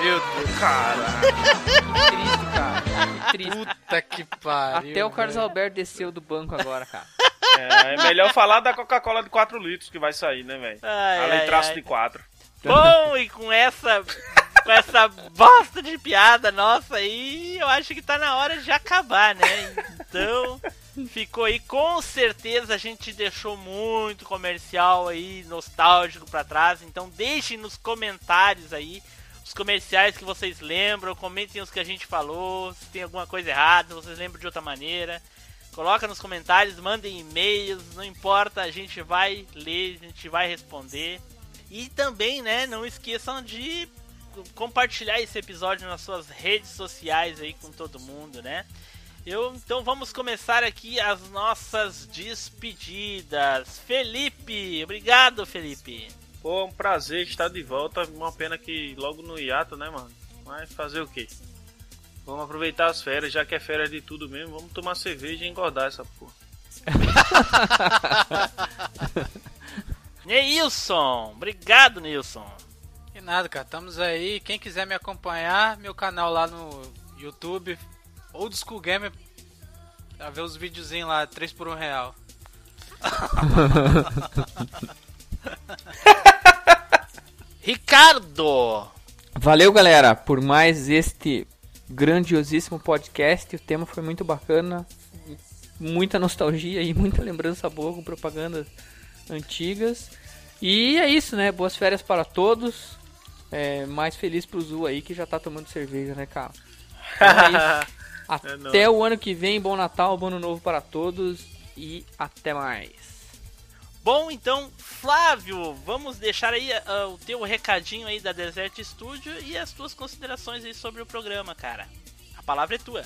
Speaker 5: Meu Deus,
Speaker 3: cara.
Speaker 4: Que triste, cara. Que triste.
Speaker 5: Puta que pariu.
Speaker 4: Até o Carlos
Speaker 5: velho.
Speaker 4: Alberto desceu do banco agora, cara.
Speaker 3: É, é melhor falar da Coca-Cola de 4 litros que vai sair, né, velho? Além traço
Speaker 2: ai.
Speaker 3: de 4.
Speaker 2: Bom, e com essa com essa bosta de piada nossa aí, eu acho que tá na hora de acabar, né? Então, ficou aí com certeza a gente deixou muito comercial aí nostálgico pra trás, então deixem nos comentários aí os comerciais que vocês lembram, comentem os que a gente falou, se tem alguma coisa errada, vocês lembram de outra maneira. Coloca nos comentários, mandem e-mails, não importa, a gente vai ler, a gente vai responder. E também, né, não esqueçam de compartilhar esse episódio nas suas redes sociais aí com todo mundo, né? Eu, então vamos começar aqui as nossas despedidas. Felipe, obrigado, Felipe.
Speaker 3: Pô, é um prazer estar de volta. Uma pena que logo no hiato, né, mano? Mas fazer o quê? Vamos aproveitar as férias, já que é férias de tudo mesmo. Vamos tomar cerveja e engordar essa porra. <laughs>
Speaker 2: Neilson, obrigado, Nilson.
Speaker 5: Nada, cara. Estamos aí. Quem quiser me acompanhar, meu canal lá no YouTube, Old School Gamer, pra ver os videozinhos lá, 3 por 1 real. <laughs>
Speaker 2: Ricardo!
Speaker 4: Valeu, galera, por mais este grandiosíssimo podcast. O tema foi muito bacana. Muita nostalgia e muita lembrança boa com propagandas antigas. E é isso, né? Boas férias para todos. É, mais feliz pro Zu aí que já tá tomando cerveja, né, cara? <laughs> Então é isso.
Speaker 3: É
Speaker 4: Até o ano que vem, bom Natal, bom ano novo para todos e até mais.
Speaker 2: Bom, então, Flávio, vamos deixar aí ah, o teu recadinho aí da Desert Studio e as tuas considerações aí sobre o programa, cara. A palavra é tua.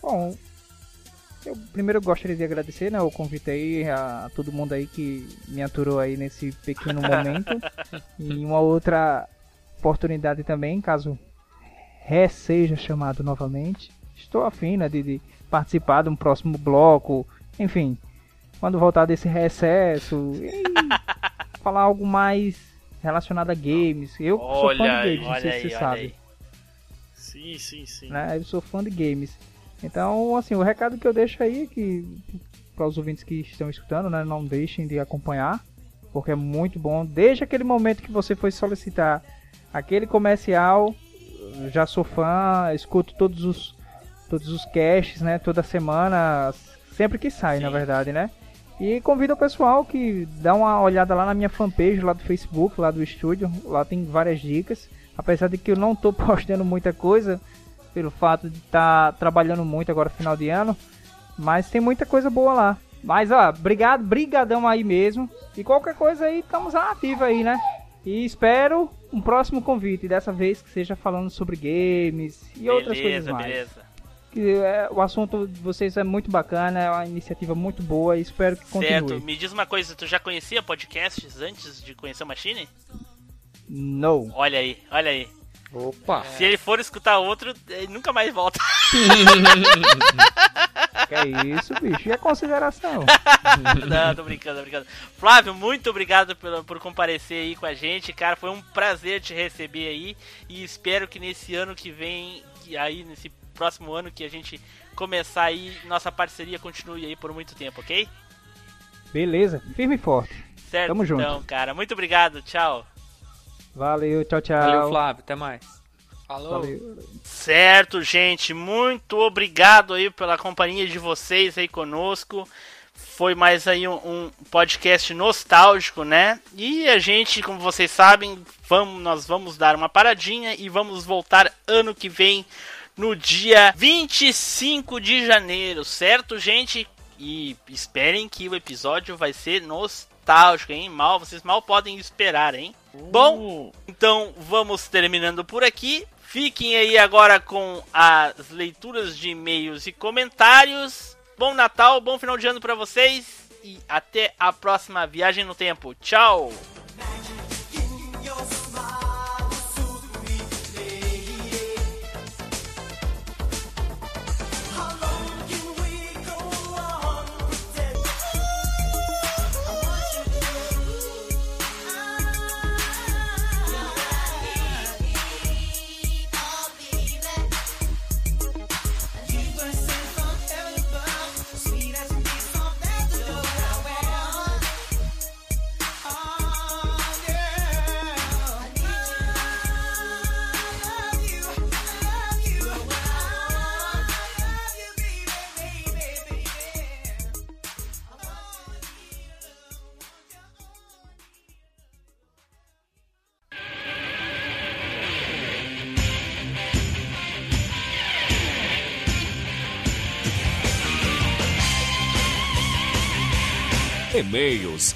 Speaker 6: Bom, eu primeiro gostaria de agradecer né, o convite aí a, a todo mundo aí que me aturou aí nesse pequeno momento. <laughs> e uma outra oportunidade também, caso Ré seja chamado novamente. Estou afim né, de, de participar de um próximo bloco, enfim, quando voltar desse recesso, <laughs> falar algo mais relacionado a games. Eu sou fã de
Speaker 3: Olha aí,
Speaker 6: games, não sei se você sabe.
Speaker 3: Sim, sim, sim.
Speaker 6: né? Eu sou fã de games. Então, assim, o recado que eu deixo aí é que para os ouvintes que estão escutando, né, não deixem de acompanhar, porque é muito bom. Desde aquele momento que você foi solicitar aquele comercial, já sou fã, escuto todos os todos os casts, né, toda semana, sempre que sai, na verdade, né? E convido o pessoal que dá uma olhada lá na minha fanpage lá do Facebook, lá do estúdio, lá tem várias dicas. Apesar de que eu não tô <laughs> postando muita coisa, pelo fato de estar trabalhando muito agora final de ano, mas tem muita coisa boa lá. Mas ó, obrigado, brigadão aí mesmo. E qualquer coisa aí, estamos ativos aí, né? E espero um próximo convite, dessa vez que seja falando sobre games e outras coisas
Speaker 2: beleza,
Speaker 6: mais.
Speaker 2: beleza.
Speaker 6: Que, é, o assunto de vocês é muito bacana, é uma iniciativa muito boa e espero que continue.
Speaker 2: Certo, me diz uma coisa, tu já conhecia podcasts antes de conhecer o Machine?
Speaker 6: Não.
Speaker 2: Olha aí, olha aí.
Speaker 4: Opa!
Speaker 2: Se ele for escutar outro, ele nunca mais volta. <laughs>
Speaker 6: Que é isso, bicho? E a consideração? <laughs>
Speaker 2: Não, tô brincando, tô brincando. Flávio, muito obrigado por, por comparecer aí com a gente, cara. Foi um prazer te receber aí. E espero que nesse ano que vem, aí nesse próximo ano que a gente começar aí, nossa parceria continue aí por muito tempo, ok?
Speaker 6: Beleza, firme e forte.
Speaker 2: Certo,
Speaker 6: Tamo junto.
Speaker 2: então, cara. Muito obrigado, tchau.
Speaker 6: Valeu, tchau, tchau.
Speaker 4: Valeu, Flávio, até mais.
Speaker 5: Falou.
Speaker 6: Valeu.
Speaker 2: Certo, gente, muito obrigado aí pela companhia de vocês aí conosco. Foi mais aí um, um podcast nostálgico, né? E a gente, como vocês sabem, vamos, nós vamos dar uma paradinha e vamos voltar ano que vem no dia 25 de janeiro, certo, gente? E esperem que o episódio vai ser nostálgico, hein? Mal, vocês mal podem esperar, hein? Bom, então vamos terminando por aqui. Fiquem aí agora com as leituras de e-mails e comentários. Bom Natal, bom final de ano para vocês e até a próxima viagem no tempo. Tchau.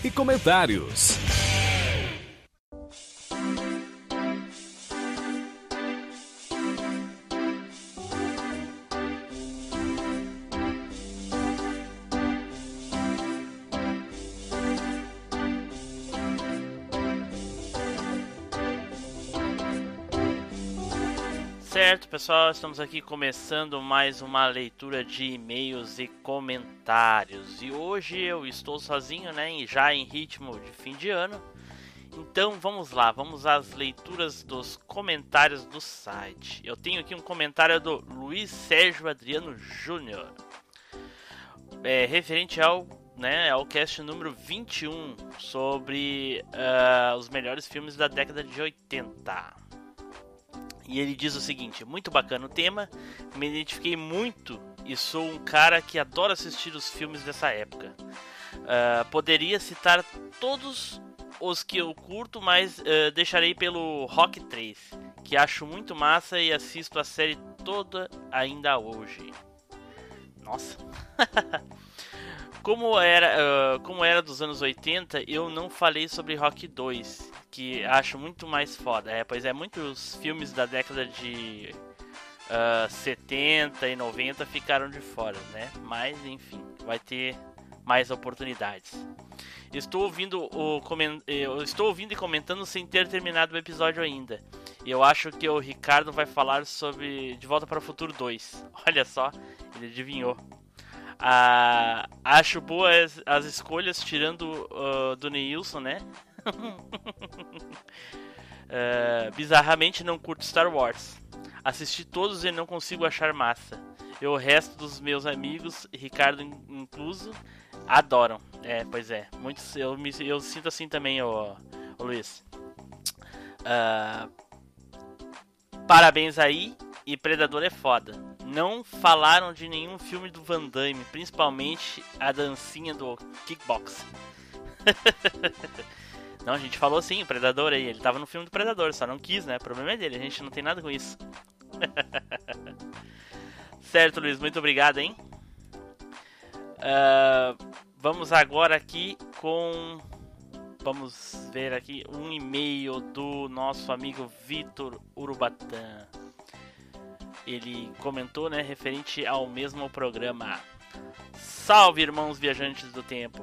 Speaker 30: E comentários.
Speaker 2: Certo, pessoal, estamos aqui começando mais uma leitura de e-mails e comentários. E hoje eu estou sozinho, né, já em ritmo de fim de ano. Então vamos lá, vamos às leituras dos comentários do site. Eu tenho aqui um comentário do Luiz Sérgio Adriano Júnior, é, referente ao, né, ao cast número 21 sobre uh, os melhores filmes da década de 80. E ele diz o seguinte: muito bacana o tema, me identifiquei muito e sou um cara que adora assistir os filmes dessa época. Uh, poderia citar todos os que eu curto, mas uh, deixarei pelo Rock 3, que acho muito massa e assisto a série toda ainda hoje. Nossa. <laughs> como era, uh, como era dos anos 80, eu não falei sobre Rock 2, que acho muito mais foda. É, pois é, muitos filmes da década de uh, 70 e 90 ficaram de fora, né? Mas enfim, vai ter mais oportunidades. Estou ouvindo o coment... estou ouvindo e comentando sem ter terminado o episódio ainda. Eu acho que o Ricardo vai falar sobre De Volta para o Futuro 2. <laughs> Olha só, ele adivinhou. Ah, acho boas as escolhas, tirando uh, do Neilson, né? uh, <laughs> bizarramente não curto Star Wars. Assisti todos e não consigo achar massa. E o resto dos meus amigos, Ricardo incluso, adoram. É, pois é. Muitos, eu, me, eu sinto assim também, ô, ô Luiz. Uh, parabéns aí. E Predador é foda. Não falaram de nenhum filme do Van Damme, principalmente a dancinha do kickboxing. <laughs> Não, a gente falou sim, o Predador aí. Ele tava no filme do Predador, só não quis, né? O problema é dele, a gente não tem nada com isso. <laughs> certo, Luiz, muito obrigado, hein? Uh, vamos agora aqui com. Vamos ver aqui um e-mail do nosso amigo Vitor Urubatã. Ele comentou, né, referente ao mesmo programa. Salve, irmãos viajantes do tempo!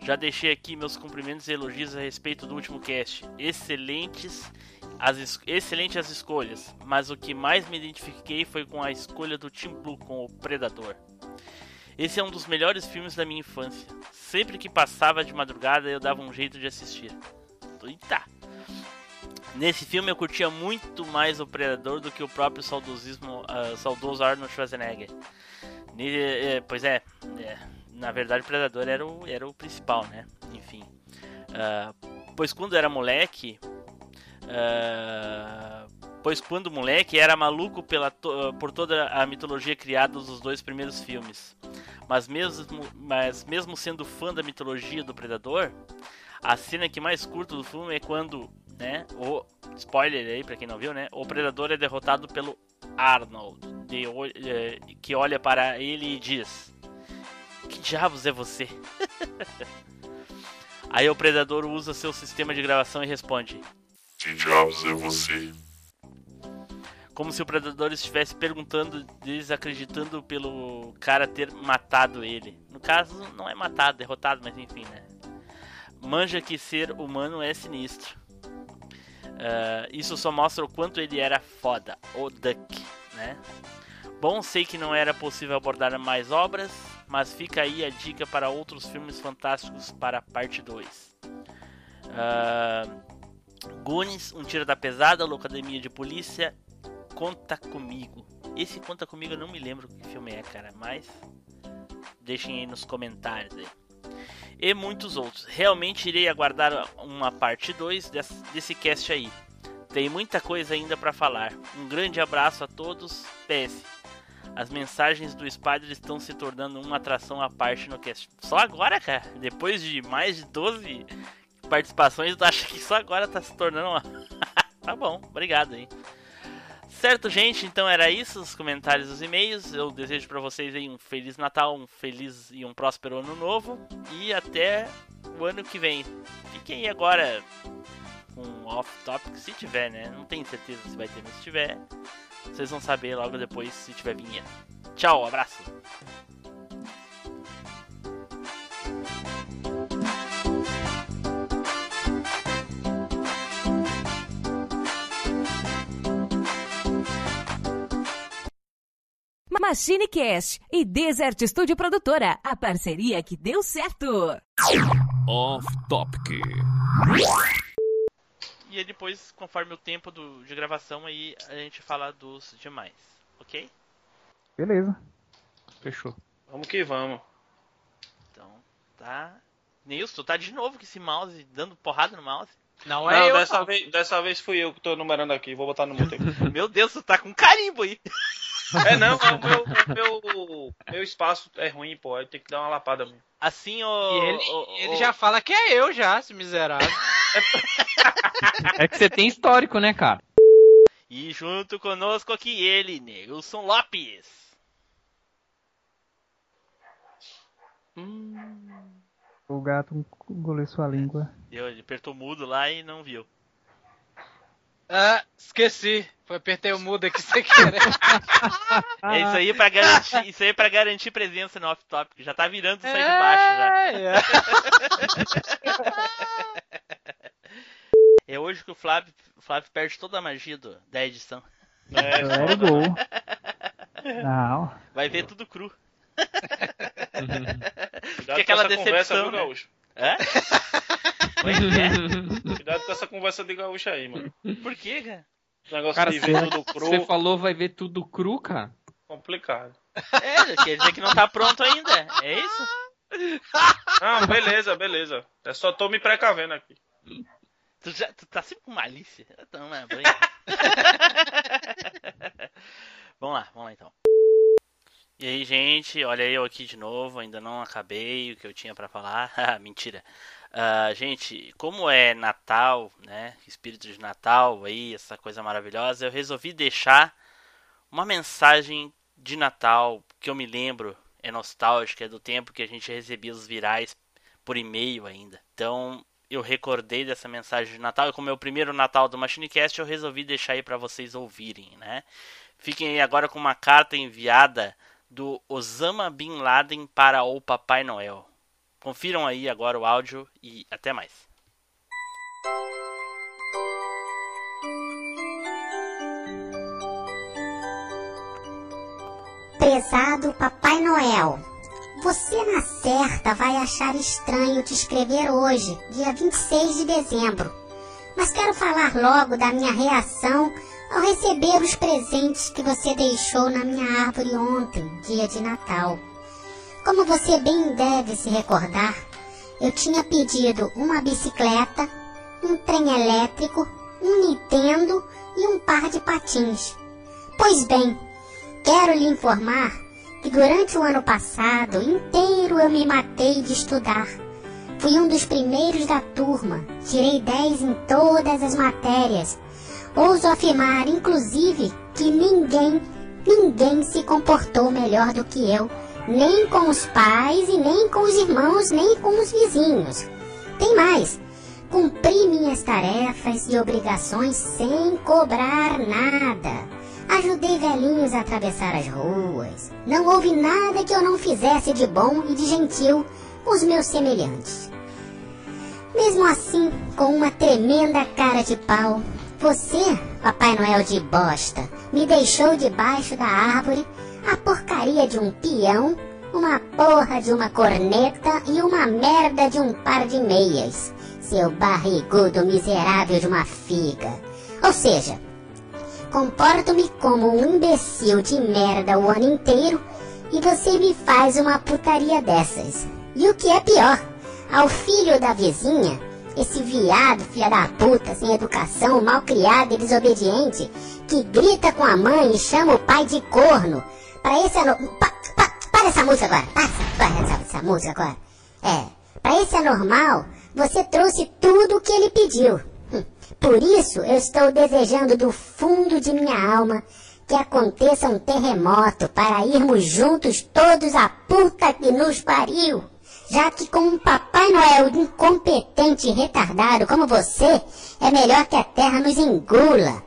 Speaker 2: Já deixei aqui meus cumprimentos e elogios a respeito do último cast. Excelentes as, es excelentes as escolhas, mas o que mais me identifiquei foi com a escolha do Team Blue com o Predador. Esse é um dos melhores filmes da minha infância. Sempre que passava de madrugada eu dava um jeito de assistir. Eita! Nesse filme eu curtia muito mais o Predador do que o próprio saudosismo, uh, saudoso Arnold Schwarzenegger. Ne pois é, é na verdade o Predador era o, era o principal, né? Enfim. Uh, pois quando era moleque. Uh, pois quando moleque era maluco pela to por toda a mitologia criada dos dois primeiros filmes. Mas mesmo, mas mesmo sendo fã da mitologia do Predador, a cena que mais curto do filme é quando, né, o spoiler aí pra quem não viu, né, o Predador é derrotado pelo Arnold, de eh, que olha para ele e diz: Que diabos é você? <laughs> aí o Predador usa seu sistema de gravação e responde:
Speaker 31: Que diabos é você?
Speaker 2: como se o predador estivesse perguntando, desacreditando pelo cara ter matado ele. No caso, não é matado, derrotado, mas enfim, né? Manja que ser humano é sinistro. Ah, isso só mostra o quanto ele era foda, o Duck, né? Bom, sei que não era possível abordar mais obras, mas fica aí a dica para outros filmes fantásticos para a parte 2. Ah, Goonies, Um Tiro da Pesada, Locademia de Polícia, Conta Comigo. Esse Conta Comigo eu não me lembro que filme é, cara, mas deixem aí nos comentários aí. E muitos outros. Realmente irei aguardar uma parte 2 desse, cast aí. Tem muita coisa ainda para falar. Um grande abraço a todos. PS. As mensagens do Spider estão se tornando uma atração à parte no cast. Só agora, cara? Depois de mais de 12 participações, tu acha que só agora tá se tornando uma. <laughs> tá bom, obrigado aí. Certo, gente, então era isso, os comentários, os e-mails. Eu desejo para vocês aí um feliz Natal, um feliz e um próspero ano novo e até o ano que vem. Fiquem aí agora com off topic, se tiver, né? Não tenho certeza se vai ter, mas se tiver, vocês vão saber logo depois se tiver vinheta. Tchau, abraço.
Speaker 32: Machine Cast e Desert Studio Produtora, a parceria que deu certo.
Speaker 30: Off Topic.
Speaker 2: E aí depois, conforme o tempo do, de gravação, aí a gente fala dos demais, ok?
Speaker 6: Beleza.
Speaker 4: Fechou.
Speaker 3: Vamos que vamos.
Speaker 2: Então, tá. Nilson, tá de novo com esse mouse, dando porrada no mouse.
Speaker 5: Não
Speaker 3: Não,
Speaker 5: é eu.
Speaker 3: dessa, Vez, dessa vez fui eu que tô numerando aqui. Vou botar no mute aqui. <laughs>
Speaker 2: Meu Deus, tu tá com carimbo aí.
Speaker 3: É não, é o meu, o meu, meu espaço é ruim, pô. Aí tem que dar uma lapada mesmo.
Speaker 2: Assim, o.
Speaker 5: E ele,
Speaker 2: o-
Speaker 5: ele
Speaker 2: o-
Speaker 5: já fala que é eu já, esse miserável.
Speaker 4: É que você tem histórico, né, cara?
Speaker 2: E junto conosco aqui ele, Nilson Lopes.
Speaker 6: O gato engoliu sua língua.
Speaker 2: Deu, ele apertou mudo lá e não viu.
Speaker 5: Ah, esqueci. Foi apertei o mudo aqui sem querer. <laughs>
Speaker 2: É isso aí para garantir, isso aí para garantir presença no off topic. Já tá virando sai de baixo já. <laughs> É hoje que o Flávio, o Flávio perde toda a magia do, da edição.
Speaker 3: É,
Speaker 6: Let it go. Não.
Speaker 2: Vai ver tudo cru. Que aquela
Speaker 3: conversa,
Speaker 2: decepção,
Speaker 3: viu,
Speaker 2: né?
Speaker 3: Gaúcho?
Speaker 2: É.
Speaker 3: Cuidado com essa conversa de gaúcho aí, mano.
Speaker 2: Por quê, cara?
Speaker 3: Esse negócio
Speaker 4: Cara,
Speaker 3: de
Speaker 4: você,
Speaker 3: ver tudo cru,
Speaker 4: você falou vai ver tudo cru, cara?
Speaker 3: complicado.
Speaker 2: É, quer dizer que não tá pronto ainda. É isso?
Speaker 3: Não, beleza, beleza. É só tô me precavendo aqui.
Speaker 2: Tu, já, tu tá sempre com malícia. Então, né, <laughs> vamos lá, vamos lá então. E aí, gente, olha eu aqui de novo, ainda não acabei o que eu tinha pra falar. Ah, <laughs> Mentira. Ah, gente, como é Natal, né? Espírito de Natal aí, essa coisa maravilhosa, eu resolvi deixar uma mensagem de Natal que eu me lembro, é nostálgica, é do tempo que a gente recebia os virais por e-mail ainda. Então, eu recordei dessa mensagem de Natal e como é o primeiro Natal do MachineCast, eu resolvi deixar aí para vocês ouvirem, né? Fiquem aí agora com uma carta enviada do Osama Bin Laden para o Papai Noel. Confiram aí agora o áudio e até mais.
Speaker 33: Prezado Papai Noel, você na certa vai achar estranho te escrever hoje, dia 26 de dezembro. Mas quero falar logo da minha reação ao receber os presentes que você deixou na minha árvore ontem, dia de Natal. Como você bem deve se recordar, eu tinha pedido uma bicicleta, um trem elétrico, um Nintendo e um par de patins. Pois bem, quero lhe informar E durante o ano passado inteiro eu me matei de estudar. Fui um dos primeiros da turma, tirei 10 em todas as matérias. Ouso afirmar, inclusive, que ninguém, ninguém se comportou melhor do que eu, nem com os pais e nem com os irmãos, nem com os vizinhos. Tem mais, cumpri minhas tarefas e obrigações sem cobrar nada. Ajudei velhinhos a atravessar as ruas. Não houve nada que eu não fizesse de bom e de gentil com os meus semelhantes. Mesmo assim, com uma tremenda cara de pau, você, Papai Noel de bosta, me deixou debaixo da árvore a porcaria de um peão, uma porra de uma corneta e uma merda de um par de meias, seu barrigudo miserável de uma figa. Ou seja, comporto-me como um imbecil de merda o ano inteiro e você me faz uma putaria dessas. E o que é pior, ao filho da vizinha, esse viado, filha da puta, sem educação, mal criado e desobediente, que grita com a mãe e chama o pai de corno. Para esse ano... Pa, pa, para essa música agora. Passa, para essa, essa música agora. É, para esse anormal, você trouxe tudo o que ele pediu. Hum, Por isso, eu estou desejando do fundo de minha alma que aconteça um terremoto para irmos juntos todos a puta que nos pariu. Já que com um Papai Noel incompetente e retardado como você, é melhor que a Terra nos engula.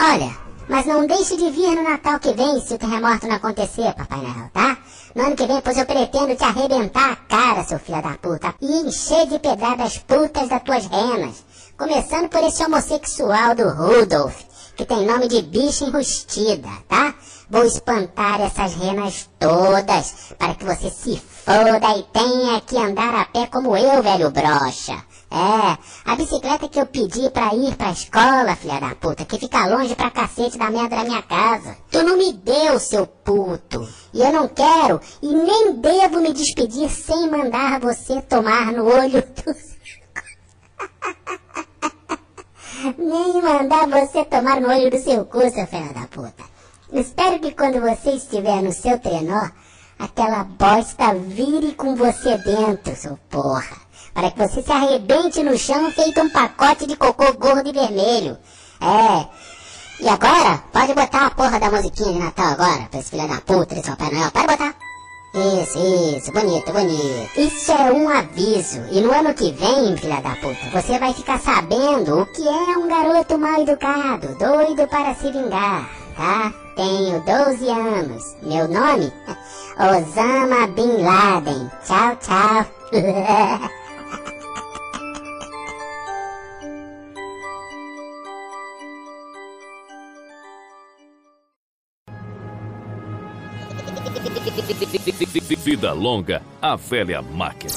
Speaker 33: Olha, mas não deixe de vir no Natal que vem se o terremoto não acontecer, Papai Noel, tá? No ano que vem, pois eu pretendo te arrebentar a cara, seu filho da puta, e encher de pedradas as putas das tuas renas. Começando por esse homossexual do Rudolf, que tem nome de bicha enrustida, tá? Vou espantar essas renas todas, para que você se foda e tenha que andar a pé como eu, velho brocha. É, a bicicleta que eu pedi pra ir pra escola, filha da puta, que fica longe pra cacete da merda da minha casa. Tu não me deu, seu puto. E eu não quero e nem devo me despedir sem mandar você tomar no olho <laughs> do... <laughs> nem mandar você tomar no olho do seu cu, seu filho da puta. Espero que quando você estiver no seu trenó, aquela bosta vire com você dentro, seu porra. Para que você se arrebente no chão feito um pacote de cocô gordo e vermelho. É. E agora, pode botar a porra da musiquinha de Natal agora, pra esse filho da puta desse Papai Noel. Pode botar. Isso, isso, bonito, bonito. Isso é um aviso. E no ano que vem, filha da puta, você vai ficar sabendo o que é um garoto mal educado, doido para se vingar, tá? Tenho 12 anos. Meu nome? <laughs> Osama Bin Laden. Tchau, tchau. <laughs>
Speaker 30: Vida longa, a velha máquina.